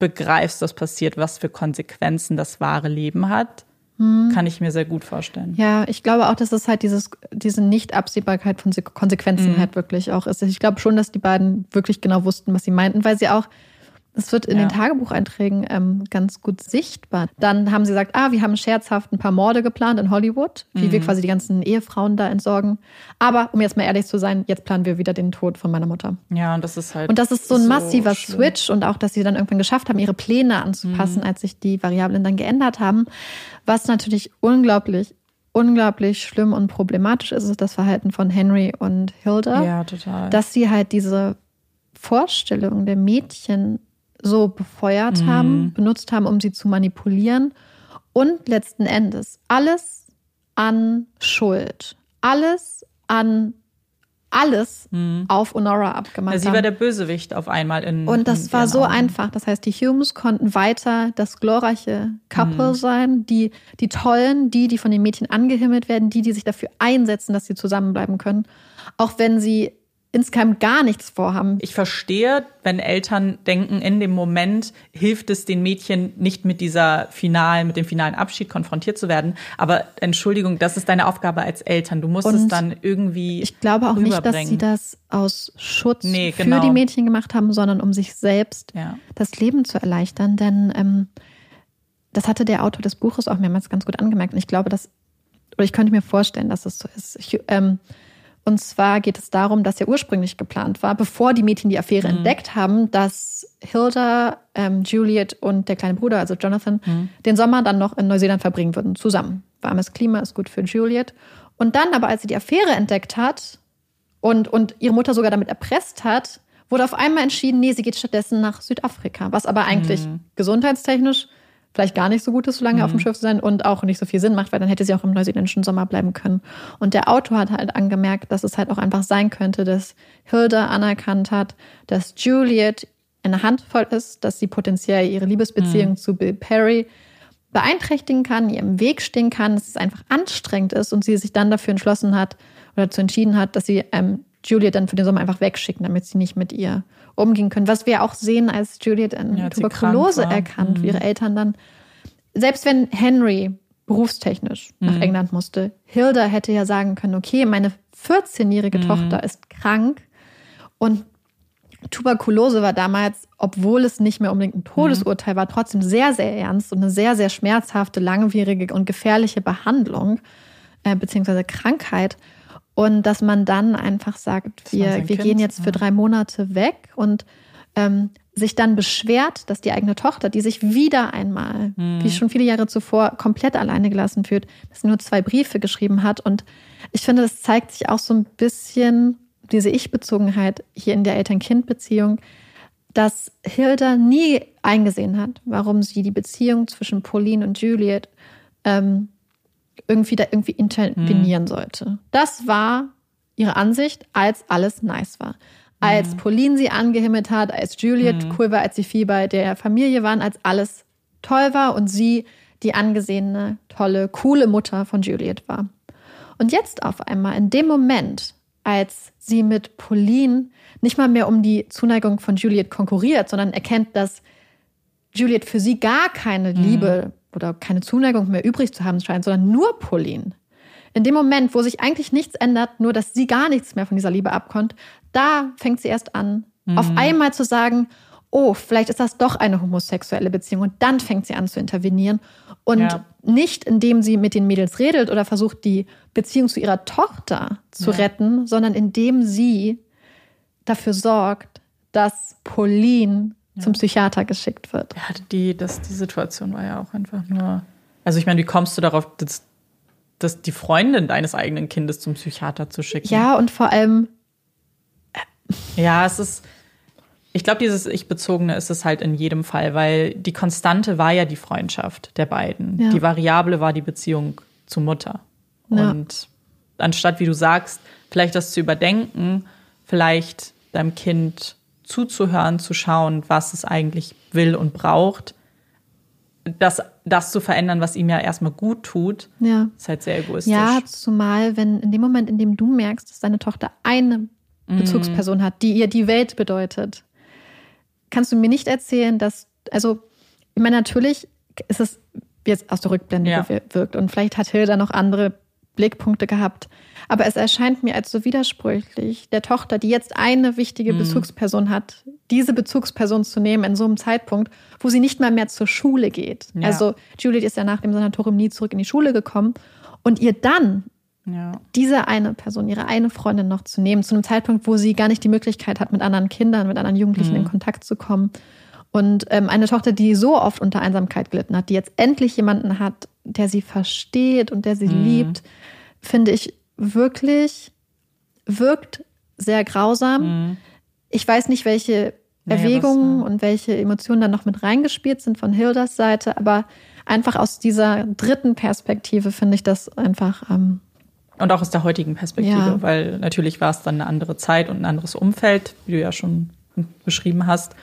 begreifst, was passiert, was für Konsequenzen das wahre Leben hat, hm. kann ich mir sehr gut vorstellen. Ja, ich glaube auch, dass es halt dieses, diese Nicht-Absehbarkeit von Konsequenzen mhm. halt wirklich auch ist. Ich glaube schon, dass die beiden wirklich genau wussten, was sie meinten, weil sie auch es wird in ja. den Tagebucheinträgen ähm, ganz gut sichtbar. Dann haben sie gesagt, ah, wir haben scherzhaft ein paar Morde geplant in Hollywood, wie mhm. wir quasi die ganzen Ehefrauen da entsorgen. Aber um jetzt mal ehrlich zu sein, jetzt planen wir wieder den Tod von meiner Mutter. Ja, und das ist halt. Und das ist so ein massiver schlimm. Switch und auch, dass sie dann irgendwann geschafft haben, ihre Pläne anzupassen, mhm. als sich die Variablen dann geändert haben. Was natürlich unglaublich unglaublich schlimm und problematisch ist, ist das Verhalten von Henry und Hilda. Ja, total. Dass sie halt diese Vorstellung der Mädchen so befeuert mhm. haben, benutzt haben, um sie zu manipulieren. Und letzten Endes alles an Schuld, alles an alles mhm. auf Honora abgemacht. Ja, sie war der Bösewicht auf einmal in. Und das in war so Augen. einfach. Das heißt, die Humes konnten weiter das glorreiche Couple mhm. sein, die, die Tollen, die, die von den Mädchen angehimmelt werden, die, die sich dafür einsetzen, dass sie zusammenbleiben können. Auch wenn sie insgeheim gar nichts vorhaben. Ich verstehe, wenn Eltern denken, in dem Moment hilft es den Mädchen nicht mit dieser finalen, mit dem finalen Abschied konfrontiert zu werden. Aber Entschuldigung, das ist deine Aufgabe als Eltern. Du musst Und es dann irgendwie. Ich glaube auch nicht, dass sie das aus Schutz nee, genau. für die Mädchen gemacht haben, sondern um sich selbst ja. das Leben zu erleichtern. Denn ähm, das hatte der Autor des Buches auch mehrmals ganz gut angemerkt. Und ich glaube, dass, oder ich könnte mir vorstellen, dass es so ist. Ich, ähm, und zwar geht es darum, dass ja ursprünglich geplant war, bevor die Mädchen die Affäre mhm. entdeckt haben, dass Hilda, ähm, Juliet und der kleine Bruder, also Jonathan, mhm. den Sommer dann noch in Neuseeland verbringen würden, zusammen. Warmes Klima ist gut für Juliet. Und dann aber, als sie die Affäre entdeckt hat und, und ihre Mutter sogar damit erpresst hat, wurde auf einmal entschieden, nee, sie geht stattdessen nach Südafrika, was aber eigentlich mhm. gesundheitstechnisch vielleicht gar nicht so gut ist, so lange mhm. auf dem mhm. Schiff zu sein und auch nicht so viel Sinn macht, weil dann hätte sie auch im neuseeländischen Sommer bleiben können. Und der Autor hat halt angemerkt, dass es halt auch einfach sein könnte, dass Hilda anerkannt hat, dass Juliet eine Handvoll ist, dass sie potenziell ihre Liebesbeziehung mhm. zu Bill Perry beeinträchtigen kann, ihr im Weg stehen kann, dass es einfach anstrengend ist und sie sich dann dafür entschlossen hat oder dazu entschieden hat, dass sie ähm, Juliet dann für den Sommer einfach wegschicken, damit sie nicht mit ihr umgehen können. Was wir auch sehen, als Juliet an ja, Tuberkulose erkannt, mhm. wie ihre Eltern dann, selbst wenn Henry berufstechnisch mhm. nach England musste, Hilda hätte ja sagen können, okay, meine 14-jährige mhm. Tochter ist krank und Tuberkulose war damals, obwohl es nicht mehr unbedingt ein Todesurteil war, trotzdem sehr, sehr ernst und eine sehr, sehr schmerzhafte, langwierige und gefährliche Behandlung äh, beziehungsweise Krankheit. Und dass man dann einfach sagt, wir, wir gehen jetzt für drei Monate weg und ähm, sich dann beschwert, dass die eigene Tochter, die sich wieder einmal, mhm. wie schon viele Jahre zuvor, komplett alleine gelassen fühlt, dass sie nur zwei Briefe geschrieben hat. Und ich finde, das zeigt sich auch so ein bisschen diese Ich-Bezogenheit hier in der Eltern-Kind-Beziehung, dass Hilda nie eingesehen hat, warum sie die Beziehung zwischen Pauline und Juliet ähm, irgendwie da irgendwie intervenieren mhm. sollte. Das war ihre Ansicht, als alles nice war. Als mhm. Pauline sie angehimmelt hat, als Juliet mhm. cool war, als sie viel bei der Familie waren, als alles toll war und sie die angesehene, tolle, coole Mutter von Juliet war. Und jetzt auf einmal, in dem Moment, als sie mit Pauline nicht mal mehr um die Zuneigung von Juliet konkurriert, sondern erkennt, dass Juliet für sie gar keine mhm. Liebe oder keine Zuneigung mehr übrig zu haben scheint, sondern nur Pauline. In dem Moment, wo sich eigentlich nichts ändert, nur dass sie gar nichts mehr von dieser Liebe abkommt, da fängt sie erst an, mhm. auf einmal zu sagen, oh, vielleicht ist das doch eine homosexuelle Beziehung. Und dann fängt sie an zu intervenieren. Und ja. nicht, indem sie mit den Mädels redet oder versucht, die Beziehung zu ihrer Tochter zu ja. retten, sondern indem sie dafür sorgt, dass Pauline zum Psychiater geschickt wird. Ja, die, das, die Situation war ja auch einfach nur. Also ich meine, wie kommst du darauf, dass, dass die Freundin deines eigenen Kindes zum Psychiater zu schicken? Ja, und vor allem. Ja, es ist. Ich glaube, dieses Ich-Bezogene ist es halt in jedem Fall, weil die Konstante war ja die Freundschaft der beiden. Ja. Die Variable war die Beziehung zur Mutter. Ja. Und anstatt, wie du sagst, vielleicht das zu überdenken, vielleicht deinem Kind zuzuhören, zu schauen, was es eigentlich will und braucht, das, das zu verändern, was ihm ja erstmal gut tut, Ja. ist halt sehr egoistisch. Ja, zumal, wenn in dem Moment, in dem du merkst, dass deine Tochter eine Bezugsperson hat, die ihr die Welt bedeutet, kannst du mir nicht erzählen, dass, also, ich meine, natürlich ist es jetzt aus der Rückblende Ja. gewirkt und vielleicht hat Hilda noch andere Blickpunkte gehabt. Aber es erscheint mir als so widersprüchlich, der Tochter, die jetzt eine wichtige Bezugsperson hat, diese Bezugsperson zu nehmen in so einem Zeitpunkt, wo sie nicht mal mehr zur Schule geht. Ja. Also Juliet ist ja nach dem Sanatorium nie zurück in die Schule gekommen und ihr dann ja. diese eine Person, ihre eine Freundin noch zu nehmen, zu einem Zeitpunkt, wo sie gar nicht die Möglichkeit hat, mit anderen Kindern, mit anderen Jugendlichen in Kontakt zu kommen. Und ähm, eine Tochter, die so oft unter Einsamkeit gelitten hat, die jetzt endlich jemanden hat, der sie versteht und der sie liebt, finde ich wirklich, wirkt sehr grausam. Ich weiß nicht, welche Naja, Erwägungen was, ja. und welche Emotionen da noch mit reingespielt sind von Hildas Seite, aber einfach aus dieser dritten Perspektive finde ich das einfach ähm, Und auch aus der heutigen Perspektive, Ja. weil natürlich war es dann eine andere Zeit und ein anderes Umfeld, wie du ja schon beschrieben hast,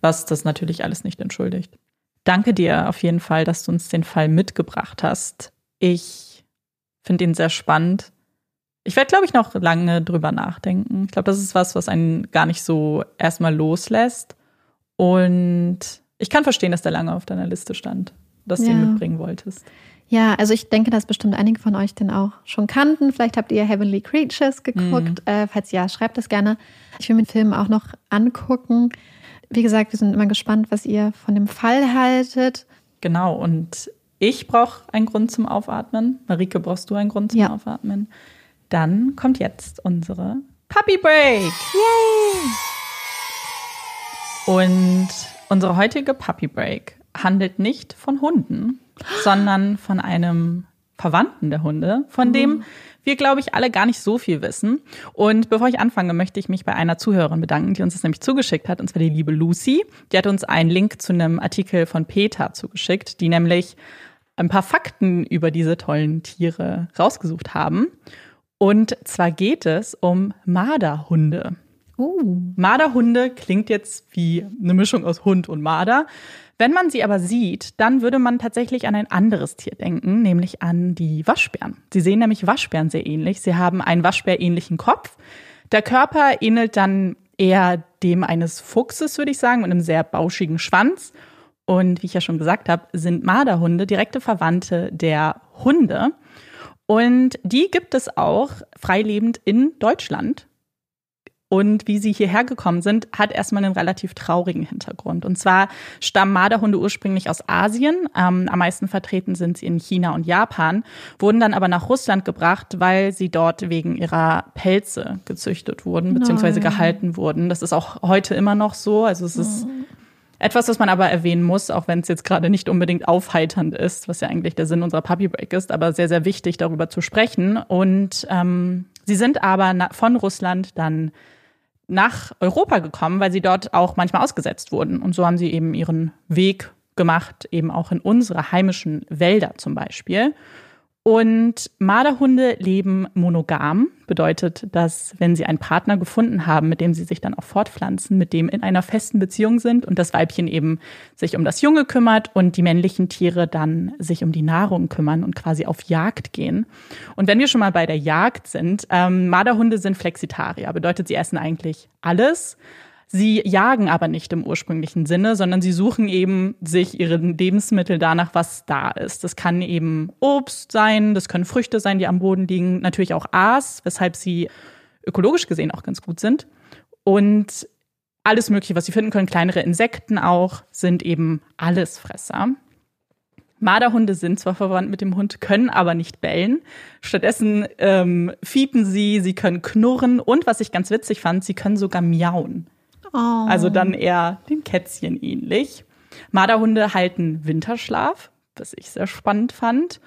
was das natürlich alles nicht entschuldigt. Danke dir auf jeden Fall, dass du uns den Fall mitgebracht hast. Ich finde ihn sehr spannend. Ich werde, glaube ich, noch lange drüber nachdenken. Ich glaube, das ist was, was einen gar nicht so erstmal loslässt. Und ich kann verstehen, dass der lange auf deiner Liste stand, dass du ihn Ja. mitbringen wolltest. Ja, also ich denke, dass bestimmt einige von euch den auch schon kannten. Vielleicht habt ihr Heavenly Creatures geguckt. Äh, falls ja, schreibt das gerne. Ich will mir den Film auch noch angucken. Wie gesagt, wir sind immer gespannt, was ihr von dem Fall haltet. Genau, und ich brauche einen Grund zum Aufatmen. Marike, brauchst du einen Grund zum Ja. Aufatmen? Dann kommt jetzt unsere Puppy Break. Yay! Und unsere heutige Puppy Break handelt nicht von Hunden, sondern von einem Verwandten der Hunde, von dem wir, glaube ich, alle gar nicht so viel wissen. Und bevor ich anfange, möchte ich mich bei einer Zuhörerin bedanken, die uns das nämlich zugeschickt hat, und zwar die liebe Lucy. Die hat uns einen Link zu einem Artikel von Peter zugeschickt, die nämlich ein paar Fakten über diese tollen Tiere rausgesucht haben. Und zwar geht es um Marderhunde. Uh, Marderhunde klingt jetzt wie eine Mischung aus Hund und Marder. Wenn man sie aber sieht, dann würde man tatsächlich an ein anderes Tier denken, nämlich an die Waschbären. Sie sehen nämlich Waschbären sehr ähnlich. Sie haben einen Waschbärähnlichen Kopf. Der Körper ähnelt dann eher dem eines Fuchses, würde ich sagen, mit einem sehr bauschigen Schwanz. Und wie ich ja schon gesagt habe, sind Marderhunde direkte Verwandte der Hunde. Und die gibt es auch freilebend in Deutschland. Und wie sie hierher gekommen sind, hat erstmal einen relativ traurigen Hintergrund. Und zwar stammen Marderhunde ursprünglich aus Asien. Ähm, am meisten vertreten sind sie in China und Japan, wurden dann aber nach Russland gebracht, weil sie dort wegen ihrer Pelze gezüchtet wurden, beziehungsweise Nein. gehalten wurden. Das ist auch heute immer noch so. Also es ist etwas, was man aber erwähnen muss, auch wenn es jetzt gerade nicht unbedingt aufheiternd ist, was ja eigentlich der Sinn unserer Puppy Break ist, aber sehr, sehr wichtig, darüber zu sprechen. Und ähm, sie sind aber von Russland dann nach Europa gekommen, weil sie dort auch manchmal ausgesetzt wurden. Und so haben sie eben ihren Weg gemacht, eben auch in unsere heimischen Wälder zum Beispiel. Und Marderhunde leben monogam, bedeutet, dass wenn sie einen Partner gefunden haben, mit dem sie sich dann auch fortpflanzen, mit dem in einer festen Beziehung sind und das Weibchen eben sich um das Junge kümmert und die männlichen Tiere dann sich um die Nahrung kümmern und quasi auf Jagd gehen. Und wenn wir schon mal bei der Jagd sind, ähm, Marderhunde sind Flexitarier, bedeutet, sie essen eigentlich alles. Sie jagen aber nicht im ursprünglichen Sinne, sondern sie suchen eben sich ihre Lebensmittel danach, was da ist. Das kann eben Obst sein, das können Früchte sein, die am Boden liegen, natürlich auch Aas, weshalb sie ökologisch gesehen auch ganz gut sind. Und alles Mögliche, was sie finden können, kleinere Insekten auch, sind eben Allesfresser. Marderhunde sind zwar verwandt mit dem Hund, können aber nicht bellen. Stattdessen ähm, fiepen sie, sie können knurren und was ich ganz witzig fand, sie können sogar miauen. Oh. Also dann eher den Kätzchen ähnlich. Marderhunde halten Winterschlaf, was ich sehr spannend fand.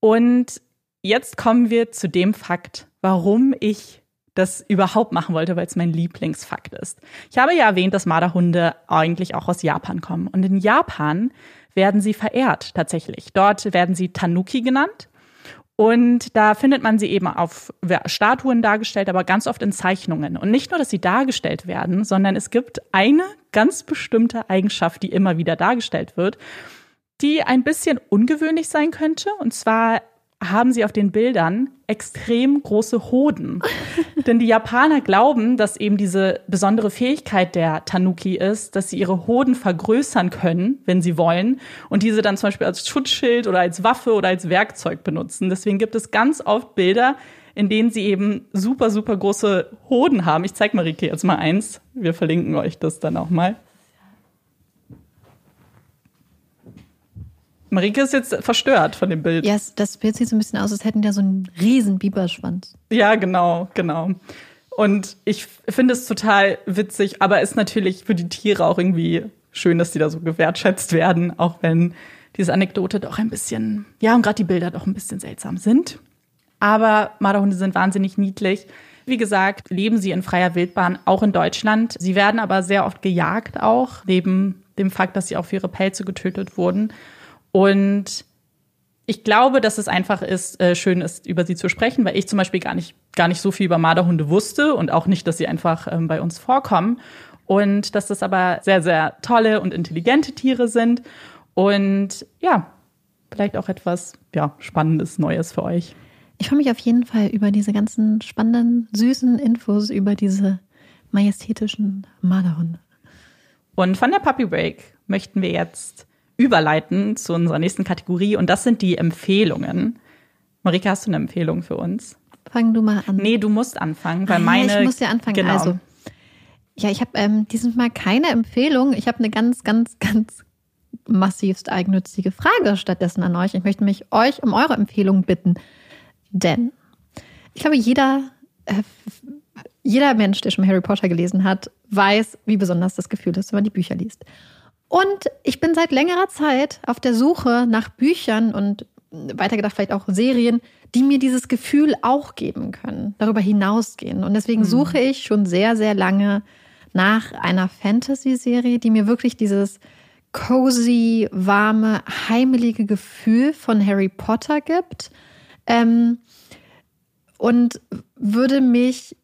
Und jetzt kommen wir zu dem Fakt, warum ich das überhaupt machen wollte, weil es mein Lieblingsfakt ist. Ich habe ja erwähnt, dass Marderhunde eigentlich auch aus Japan kommen. Und in Japan werden sie verehrt tatsächlich. Dort werden sie Tanuki genannt. Und da findet man sie eben auf Statuen dargestellt, aber ganz oft in Zeichnungen. Und nicht nur, dass sie dargestellt werden, sondern es gibt eine ganz bestimmte Eigenschaft, die immer wieder dargestellt wird, die ein bisschen ungewöhnlich sein könnte. Und zwar haben sie auf den Bildern extrem große Hoden. (laughs) Denn die Japaner glauben, dass eben diese besondere Fähigkeit der Tanuki ist, dass sie ihre Hoden vergrößern können, wenn sie wollen, und diese dann zum Beispiel als Schutzschild oder als Waffe oder als Werkzeug benutzen. Deswegen gibt es ganz oft Bilder, in denen sie eben super, super große Hoden haben. Ich zeig Marike jetzt mal eins. Wir verlinken euch das dann auch mal. Marike ist jetzt verstört von dem Bild. Ja, das Bild sieht so ein bisschen aus, als hätten die so einen riesen Biberschwanz. Ja, genau, genau. Und ich finde es total witzig, aber ist natürlich für die Tiere auch irgendwie schön, dass die da so gewertschätzt werden, auch wenn diese Anekdote doch ein bisschen, ja, und gerade die Bilder doch ein bisschen seltsam sind. Aber Marderhunde sind wahnsinnig niedlich. Wie gesagt, leben sie in freier Wildbahn, auch in Deutschland. Sie werden aber sehr oft gejagt auch, neben dem Fakt, dass sie auch für ihre Pelze getötet wurden. Und ich glaube, dass es einfach ist, äh, schön ist, über sie zu sprechen, weil ich zum Beispiel gar nicht, gar nicht so viel über Marderhunde wusste und auch nicht, dass sie einfach ähm, bei uns vorkommen. Und dass das aber sehr, sehr tolle und intelligente Tiere sind. Und ja, vielleicht auch etwas ja, Spannendes, Neues für euch. Ich freue mich auf jeden Fall über diese ganzen spannenden, süßen Infos über diese majestätischen Marderhunde. Und von der Puppy Break möchten wir jetzt überleiten zu unserer nächsten Kategorie und das sind die Empfehlungen. Marika, hast du eine Empfehlung für uns? Fang du mal an. Nee, du musst anfangen, weil ah, meine. Ich muss ja anfangen. Genau. Also, ja, ich habe ähm, dieses Mal keine Empfehlung. Ich habe eine ganz, ganz, ganz massivst eigennützige Frage stattdessen an euch. Ich möchte mich euch um eure Empfehlung bitten. Denn ich glaube, jeder, äh, jeder Mensch, der schon Harry Potter gelesen hat, weiß, wie besonders das Gefühl ist, wenn man die Bücher liest. Und ich bin seit längerer Zeit auf der Suche nach Büchern und weitergedacht vielleicht auch Serien, die mir dieses Gefühl auch geben können, darüber hinausgehen. Und deswegen mhm. suche ich schon sehr, sehr lange nach einer Fantasy-Serie, die mir wirklich dieses cozy, warme, heimelige Gefühl von Harry Potter gibt. Ähm, und würde mich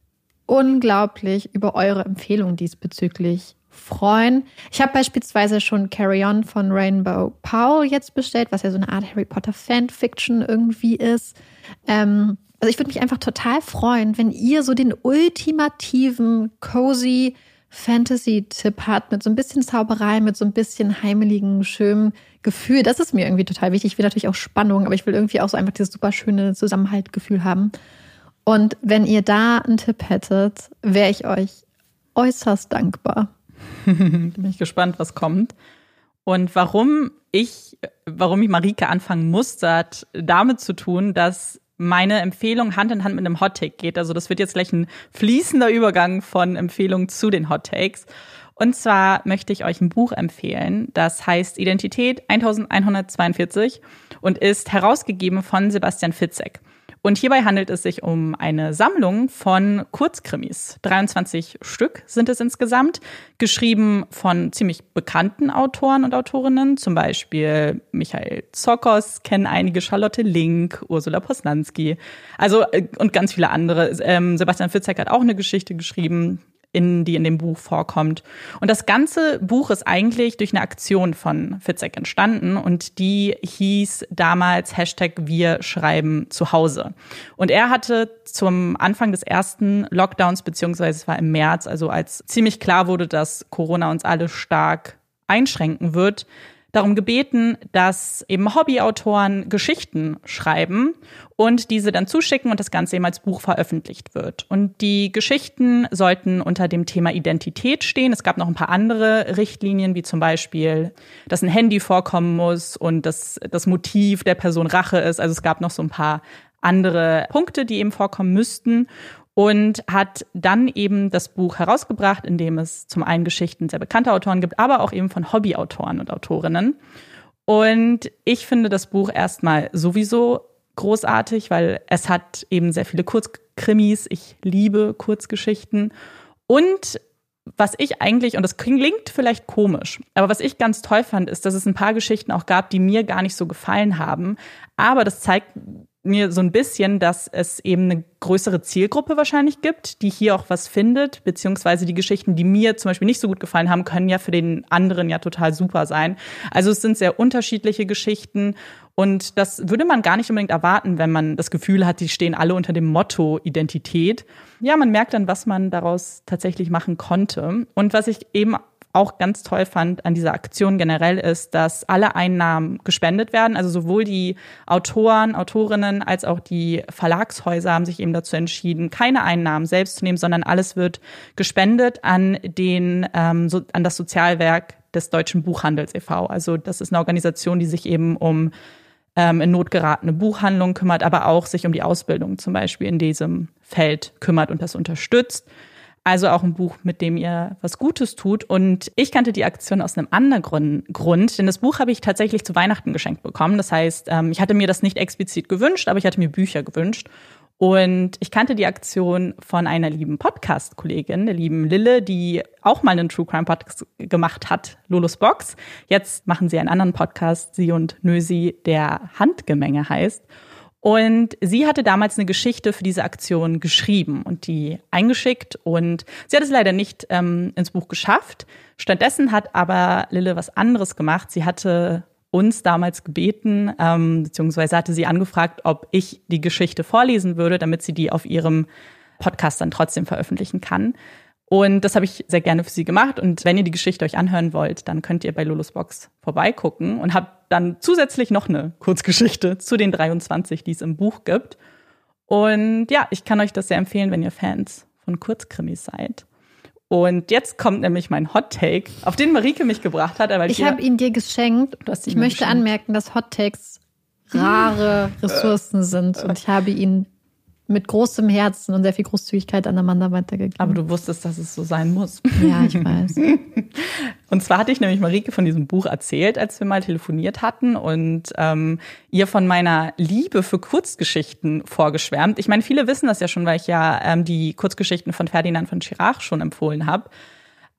unglaublich über eure Empfehlung diesbezüglich freuen. Ich habe beispielsweise schon Carry On von Rainbow Powell jetzt bestellt, was ja so eine Art Harry Potter Fanfiction irgendwie ist. Ähm, also ich würde mich einfach total freuen, wenn ihr so den ultimativen cozy Fantasy-Tipp habt mit so ein bisschen Zauberei, mit so ein bisschen heimeligen, schönen Gefühl. Das ist mir irgendwie total wichtig. Ich will natürlich auch Spannung, aber ich will irgendwie auch so einfach dieses super schöne Zusammenhaltgefühl haben. Und wenn ihr da einen Tipp hättet, wäre ich euch äußerst dankbar. (laughs) Bin ich gespannt, was kommt. Und warum ich, warum ich Marike anfangen musste, hat damit zu tun, dass meine Empfehlung Hand in Hand mit einem Hot Take geht. Also das wird jetzt gleich ein fließender Übergang von Empfehlungen zu den Hot Takes. Und zwar möchte ich euch ein Buch empfehlen, das heißt Identität 1142 und ist herausgegeben von Sebastian Fitzek. Und hierbei handelt es sich um eine Sammlung von Kurzkrimis. 23 Stück sind es insgesamt, geschrieben von ziemlich bekannten Autoren und Autorinnen, zum Beispiel Michael Zokos, kennen einige Charlotte Link, Ursula Posnanski, also äh, und ganz viele andere. Ähm, Sebastian Fitzek hat auch eine Geschichte geschrieben, in, die in dem Buch vorkommt. Und das ganze Buch ist eigentlich durch eine Aktion von Fitzek entstanden und die hieß damals Hashtag Wir schreiben zu Hause. Und er hatte zum Anfang des ersten Lockdowns, beziehungsweise es war im März, also als ziemlich klar wurde, dass Corona uns alle stark einschränken wird, darum gebeten, dass eben Hobbyautoren Geschichten schreiben und diese dann zuschicken und das Ganze eben als Buch veröffentlicht wird. Und die Geschichten sollten unter dem Thema Identität stehen. Es gab noch ein paar andere Richtlinien, wie zum Beispiel, dass ein Handy vorkommen muss und dass das Motiv der Person Rache ist. Also es gab noch so ein paar andere Punkte, die eben vorkommen müssten und hat dann eben das Buch herausgebracht, in dem es zum einen Geschichten sehr bekannter Autoren gibt, aber auch eben von Hobbyautoren und Autorinnen. Und ich finde das Buch erstmal sowieso großartig, weil es hat eben sehr viele Kurzkrimis. Ich liebe Kurzgeschichten. Und was ich eigentlich, und das klingt vielleicht komisch, aber was ich ganz toll fand, ist, dass es ein paar Geschichten auch gab, die mir gar nicht so gefallen haben. Aber das zeigt mir so ein bisschen, dass es eben eine größere Zielgruppe wahrscheinlich gibt, die hier auch was findet, beziehungsweise die Geschichten, die mir zum Beispiel nicht so gut gefallen haben, können ja für den anderen ja total super sein. Also es sind sehr unterschiedliche Geschichten und das würde man gar nicht unbedingt erwarten, wenn man das Gefühl hat, die stehen alle unter dem Motto Identität. Ja, man merkt dann, was man daraus tatsächlich machen konnte. Und was ich eben auch ganz toll fand an dieser Aktion generell ist, dass alle Einnahmen gespendet werden. Also sowohl die Autoren, Autorinnen als auch die Verlagshäuser haben sich eben dazu entschieden, keine Einnahmen selbst zu nehmen, sondern alles wird gespendet an den ähm, so, an das Sozialwerk des Deutschen Buchhandels e.V. Also das ist eine Organisation, die sich eben um ähm, in Not geratene Buchhandlungen kümmert, aber auch sich um die Ausbildung zum Beispiel in diesem Feld kümmert und das unterstützt. Also auch ein Buch, mit dem ihr was Gutes tut. Und ich kannte die Aktion aus einem anderen Grund, denn das Buch habe ich tatsächlich zu Weihnachten geschenkt bekommen. Das heißt, ähm, ich hatte mir das nicht explizit gewünscht, aber ich hatte mir Bücher gewünscht. Und ich kannte die Aktion von einer lieben Podcast-Kollegin, der lieben Lille, die auch mal einen True Crime Podcast gemacht hat, Lolus Box. Jetzt machen sie einen anderen Podcast, sie und Nösi, der Handgemenge heißt. Und sie hatte damals eine Geschichte für diese Aktion geschrieben und die eingeschickt. Und sie hat es leider nicht ähm, ins Buch geschafft. Stattdessen hat aber Lille was anderes gemacht. Sie hatte uns damals gebeten, ähm, beziehungsweise hatte sie angefragt, ob ich die Geschichte vorlesen würde, damit sie die auf ihrem Podcast dann trotzdem veröffentlichen kann. Und das habe ich sehr gerne für sie gemacht. Und wenn ihr die Geschichte euch anhören wollt, dann könnt ihr bei Lulus Box vorbeigucken und habt dann zusätzlich noch eine Kurzgeschichte zu den 23, die es im Buch gibt. Und ja, ich kann euch das sehr empfehlen, wenn ihr Fans von Kurzkrimis seid. Und jetzt kommt nämlich mein Hot Take, auf den Marike mich gebracht hat. Weil ich habe ihn dir geschenkt. ich möchte geschenkt. anmerken, dass Hot Takes rare (laughs) Ressourcen sind und ich habe ihn mit großem Herzen und sehr viel Großzügigkeit an Amanda weitergegeben. Aber du wusstest, dass es so sein muss. Ja, ich weiß. (laughs) und zwar hatte ich nämlich Marike von diesem Buch erzählt, als wir mal telefoniert hatten und ähm, ihr von meiner Liebe für Kurzgeschichten vorgeschwärmt. Ich meine, viele wissen das ja schon, weil ich ja ähm, die Kurzgeschichten von Ferdinand von Chirac schon empfohlen habe.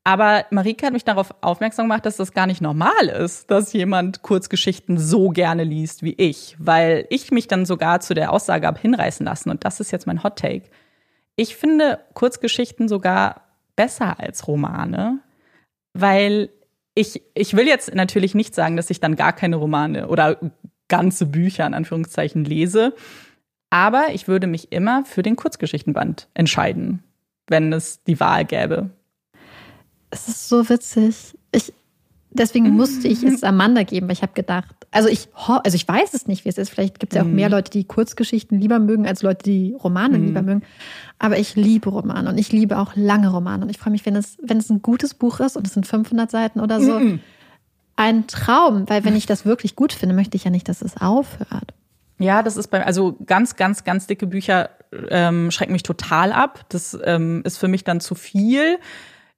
Aber Marike hat mich darauf aufmerksam gemacht, dass das gar nicht normal ist, dass jemand Kurzgeschichten so gerne liest wie ich, weil ich mich dann sogar zu der Aussage habe hinreißen lassen. Und das ist jetzt mein Hot Take. Ich finde Kurzgeschichten sogar besser als Romane, weil ich, ich will jetzt natürlich nicht sagen, dass ich dann gar keine Romane oder ganze Bücher in Anführungszeichen lese, aber ich würde mich immer für den Kurzgeschichtenband entscheiden, wenn es die Wahl gäbe. Es ist so witzig. Ich, deswegen musste ich es Amanda geben, weil ich habe gedacht, also ich, also ich weiß es nicht, wie es ist. Vielleicht gibt es ja auch mehr mhm. Leute, die Kurzgeschichten lieber mögen, als Leute, die Romane mhm. lieber mögen. Aber ich liebe Romane und ich liebe auch lange Romane. Und ich freue mich, wenn es, wenn es ein gutes Buch ist und es sind 500 Seiten oder so. Mhm. Ein Traum, weil wenn ich das wirklich gut finde, möchte ich ja nicht, dass es aufhört. Ja, das ist bei, also ganz, ganz, ganz dicke Bücher ähm, schrecken mich total ab. Das ähm, ist für mich dann zu viel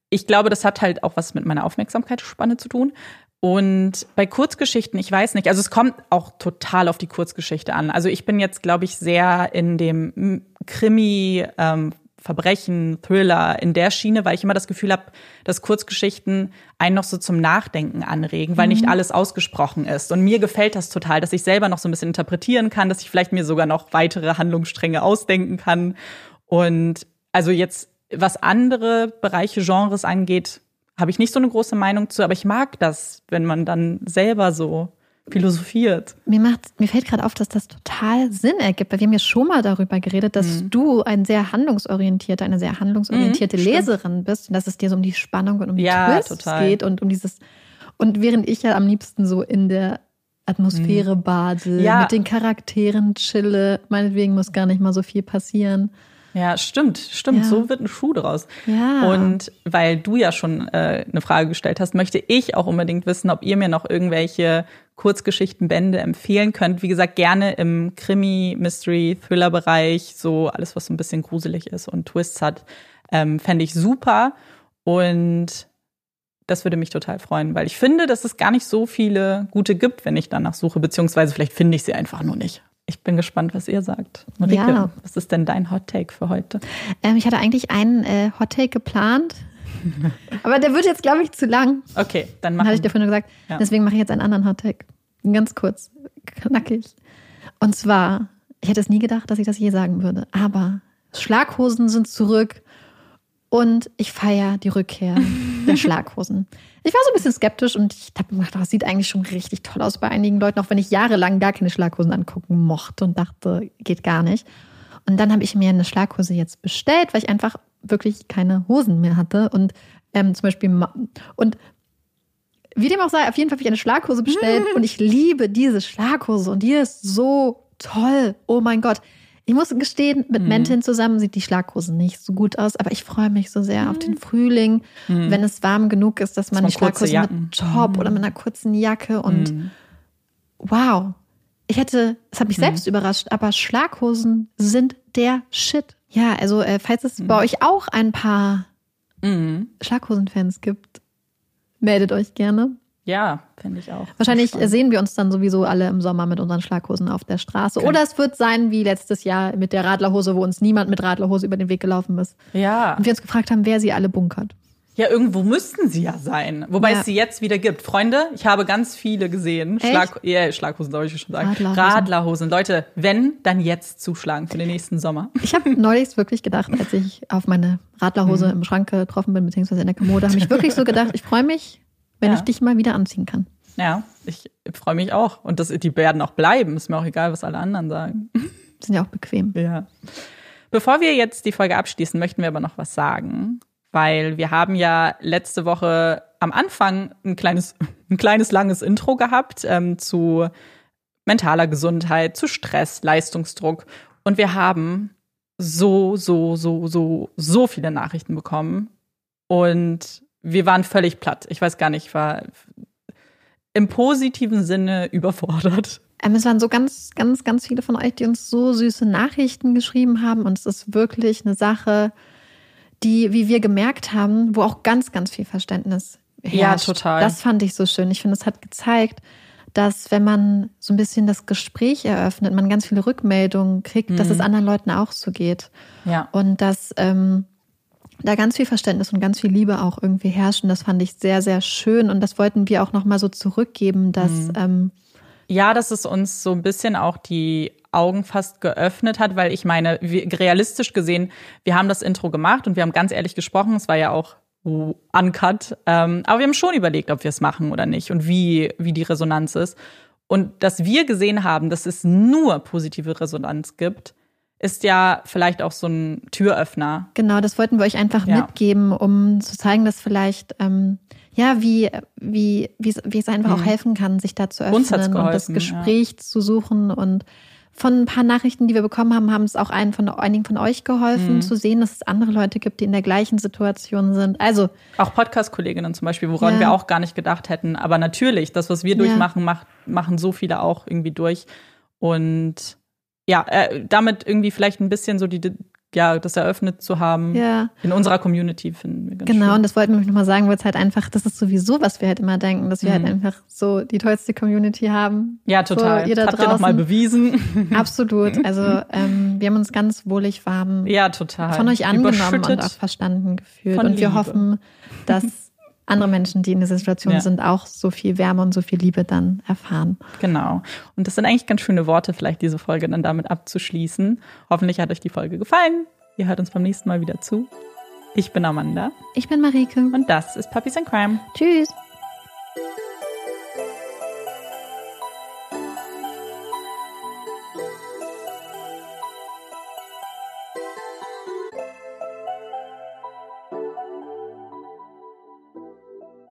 ich glaube, das hat halt auch was mit meiner Aufmerksamkeitsspanne zu tun. Und bei Kurzgeschichten, ich weiß nicht, also es kommt auch total auf die Kurzgeschichte an. Also ich bin jetzt, glaube ich, sehr in dem Krimi, ähm, Verbrechen, Thriller, in der Schiene, weil ich immer das Gefühl habe, dass Kurzgeschichten einen noch so zum Nachdenken anregen, weil mhm. nicht alles ausgesprochen ist. Und mir gefällt das total, dass ich selber noch so ein bisschen interpretieren kann, dass ich vielleicht mir sogar noch weitere Handlungsstränge ausdenken kann. Und also jetzt was andere Bereiche, Genres angeht, habe ich nicht so eine große Meinung zu, aber ich mag das, wenn man dann selber so philosophiert. Mir macht, mir fällt gerade auf, dass das total Sinn ergibt, weil wir haben ja schon mal darüber geredet, dass mhm. du ein sehr handlungsorientierte, eine sehr handlungsorientierte mhm, Leserin stimmt. bist und dass es dir so um die Spannung und um die ja, Twists total. geht und um dieses und während ich ja am liebsten so in der Atmosphäre mhm. bade, ja. mit den Charakteren chille, meinetwegen muss gar nicht mal so viel passieren. Ja, stimmt, stimmt. Ja. So wird ein Schuh draus. Ja. Und weil du ja schon äh, eine Frage gestellt hast, möchte ich auch unbedingt wissen, ob ihr mir noch irgendwelche Kurzgeschichtenbände empfehlen könnt. Wie gesagt, gerne im Krimi, Mystery, Thriller-Bereich, so alles, was so ein bisschen gruselig ist und Twists hat, ähm, fände ich super. Und das würde mich total freuen, weil ich finde, dass es gar nicht so viele gute gibt, wenn ich danach suche, beziehungsweise vielleicht finde ich sie einfach nur nicht. Ich bin gespannt, was ihr sagt. Marike, Ja. was ist denn dein Hot Take für heute? Ähm, ich hatte eigentlich einen äh, Hot Take geplant, (laughs) aber der wird jetzt, glaube ich, zu lang. Okay, dann machen hatte ich dir vorhin gesagt. Ja. Deswegen mache ich jetzt einen anderen Hot Take. Ganz kurz, knackig. Und zwar, ich hätte es nie gedacht, dass ich das je sagen würde, aber Schlaghosen sind zurück und ich feiere die Rückkehr der (laughs) Schlaghosen. Ich war so ein bisschen skeptisch und ich habe mir gedacht, das sieht eigentlich schon richtig toll aus bei einigen Leuten, auch wenn ich jahrelang gar keine Schlaghosen angucken mochte und dachte, geht gar nicht. Und dann habe ich mir eine Schlaghose jetzt bestellt, weil ich einfach wirklich keine Hosen mehr hatte und ähm, zum Beispiel und wie dem auch sei, auf jeden Fall habe ich eine Schlaghose bestellt (laughs) und ich liebe diese Schlaghose und die ist so toll. Oh mein Gott. Ich muss gestehen, mit Mhm. Mänteln zusammen sieht die Schlaghose nicht so gut aus, aber ich freue mich so sehr auf den Frühling, wenn es warm genug ist, dass man Mhm. man die Schlaghose mit Top oder mit einer kurzen Jacke und Mhm. wow. Ich hätte, es Mhm. hat mich selbst überrascht, aber Schlaghosen sind der Shit. Ja, also äh, falls es Mhm. bei euch auch ein paar Mhm. Schlaghosenfans gibt, meldet euch gerne. Ja, finde ich auch. Wahrscheinlich Spannend. sehen wir uns dann sowieso alle im Sommer mit unseren Schlaghosen auf der Straße. Können- Oder es wird sein wie letztes Jahr mit der Radlerhose, wo uns niemand mit Radlerhose über den Weg gelaufen ist. Ja. Und wir uns gefragt haben, wer sie alle bunkert. Ja, irgendwo müssten sie ja sein. Wobei Ja. es sie jetzt wieder gibt. Freunde, ich habe ganz viele gesehen. Echt? Schlag, ja, Schlaghosen soll ich schon sagen. Radlerhosen. Radlerhosen. Leute, wenn, dann jetzt zuschlagen für den nächsten Sommer. Ich habe (laughs) neulich wirklich gedacht, als ich auf meine Radlerhose im Schrank getroffen bin, beziehungsweise in der Kommode, habe ich wirklich so gedacht, ich freue mich, wenn Ja. ich dich mal wieder anziehen kann. Ja, ich freue mich auch. Und das, die werden auch bleiben. Ist mir auch egal, was alle anderen sagen. (laughs) Sind ja auch bequem. Ja. Bevor wir jetzt die Folge abschließen, möchten wir aber noch was sagen. Weil wir haben ja letzte Woche am Anfang ein kleines, (laughs) ein kleines langes Intro gehabt ähm, zu mentaler Gesundheit, zu Stress, Leistungsdruck. Und wir haben so, so, so, so, so viele Nachrichten bekommen. Und wir waren völlig platt. Ich weiß gar nicht, ich war im positiven Sinne (laughs) überfordert. Ähm, es waren so ganz, ganz, ganz viele von euch, die uns so süße Nachrichten geschrieben haben. Und es ist wirklich eine Sache, die, wie wir gemerkt haben, wo auch ganz, ganz viel Verständnis herrscht. Ja, total. Das fand ich so schön. Ich finde, es hat gezeigt, dass wenn man so ein bisschen das Gespräch eröffnet, man ganz viele Rückmeldungen kriegt, dass es anderen Leuten auch so geht. Ja. Und dass ähm, da ganz viel Verständnis und ganz viel Liebe auch irgendwie herrschen. Das fand ich sehr, sehr schön. Und das wollten wir auch nochmal so zurückgeben, dass ähm, Ja, dass es uns so ein bisschen auch die Augen fast geöffnet hat, weil ich meine, realistisch gesehen, wir haben das Intro gemacht und wir haben ganz ehrlich gesprochen, es war ja auch uncut, ähm, aber wir haben schon überlegt, ob wir es machen oder nicht und wie, wie die Resonanz ist. Und dass wir gesehen haben, dass es nur positive Resonanz gibt, ist ja vielleicht auch so ein Türöffner. Genau, das wollten wir euch einfach Ja. mitgeben, um zu zeigen, dass vielleicht, ähm, ja, wie, wie, wie, es- wie es einfach auch helfen kann, sich da zu öffnen Mhm. Uns hat's und das geholfen, Gespräch zu suchen. Und von ein paar Nachrichten, die wir bekommen haben, haben es auch einen von, einigen von euch geholfen, Mhm. zu sehen, dass es andere Leute gibt, die in der gleichen Situation sind. Also, Auch Podcast-Kolleginnen zum Beispiel, woran Ja. wir auch gar nicht gedacht hätten. Aber natürlich, das, was wir Ja. durchmachen, macht, machen so viele auch irgendwie durch. Und ja, äh, damit irgendwie vielleicht ein bisschen so die, ja, das eröffnet zu haben ja. in unserer Community, finden wir ganz Genau, und schön. das wollten wir nochmal sagen, weil es halt einfach, das ist sowieso, was wir halt immer denken, dass wir halt Mhm. einfach so die tollste Community haben. Ja, total. So, ihr da das habt ihr nochmal draußen. bewiesen. (laughs) Absolut. Also ähm, wir haben uns ganz wohlig warm ja, total. von euch angenommen und auch verstanden gefühlt. von Und wir Liebe. hoffen, dass (laughs) andere Menschen, die in dieser Situation Ja. sind, auch so viel Wärme und so viel Liebe dann erfahren. Genau. Und das sind eigentlich ganz schöne Worte, vielleicht diese Folge dann damit abzuschließen. Hoffentlich hat euch die Folge gefallen. Ihr hört uns beim nächsten Mal wieder zu. Ich bin Amanda Ich bin Marike. und das ist Puppies and Crime. Tschüss.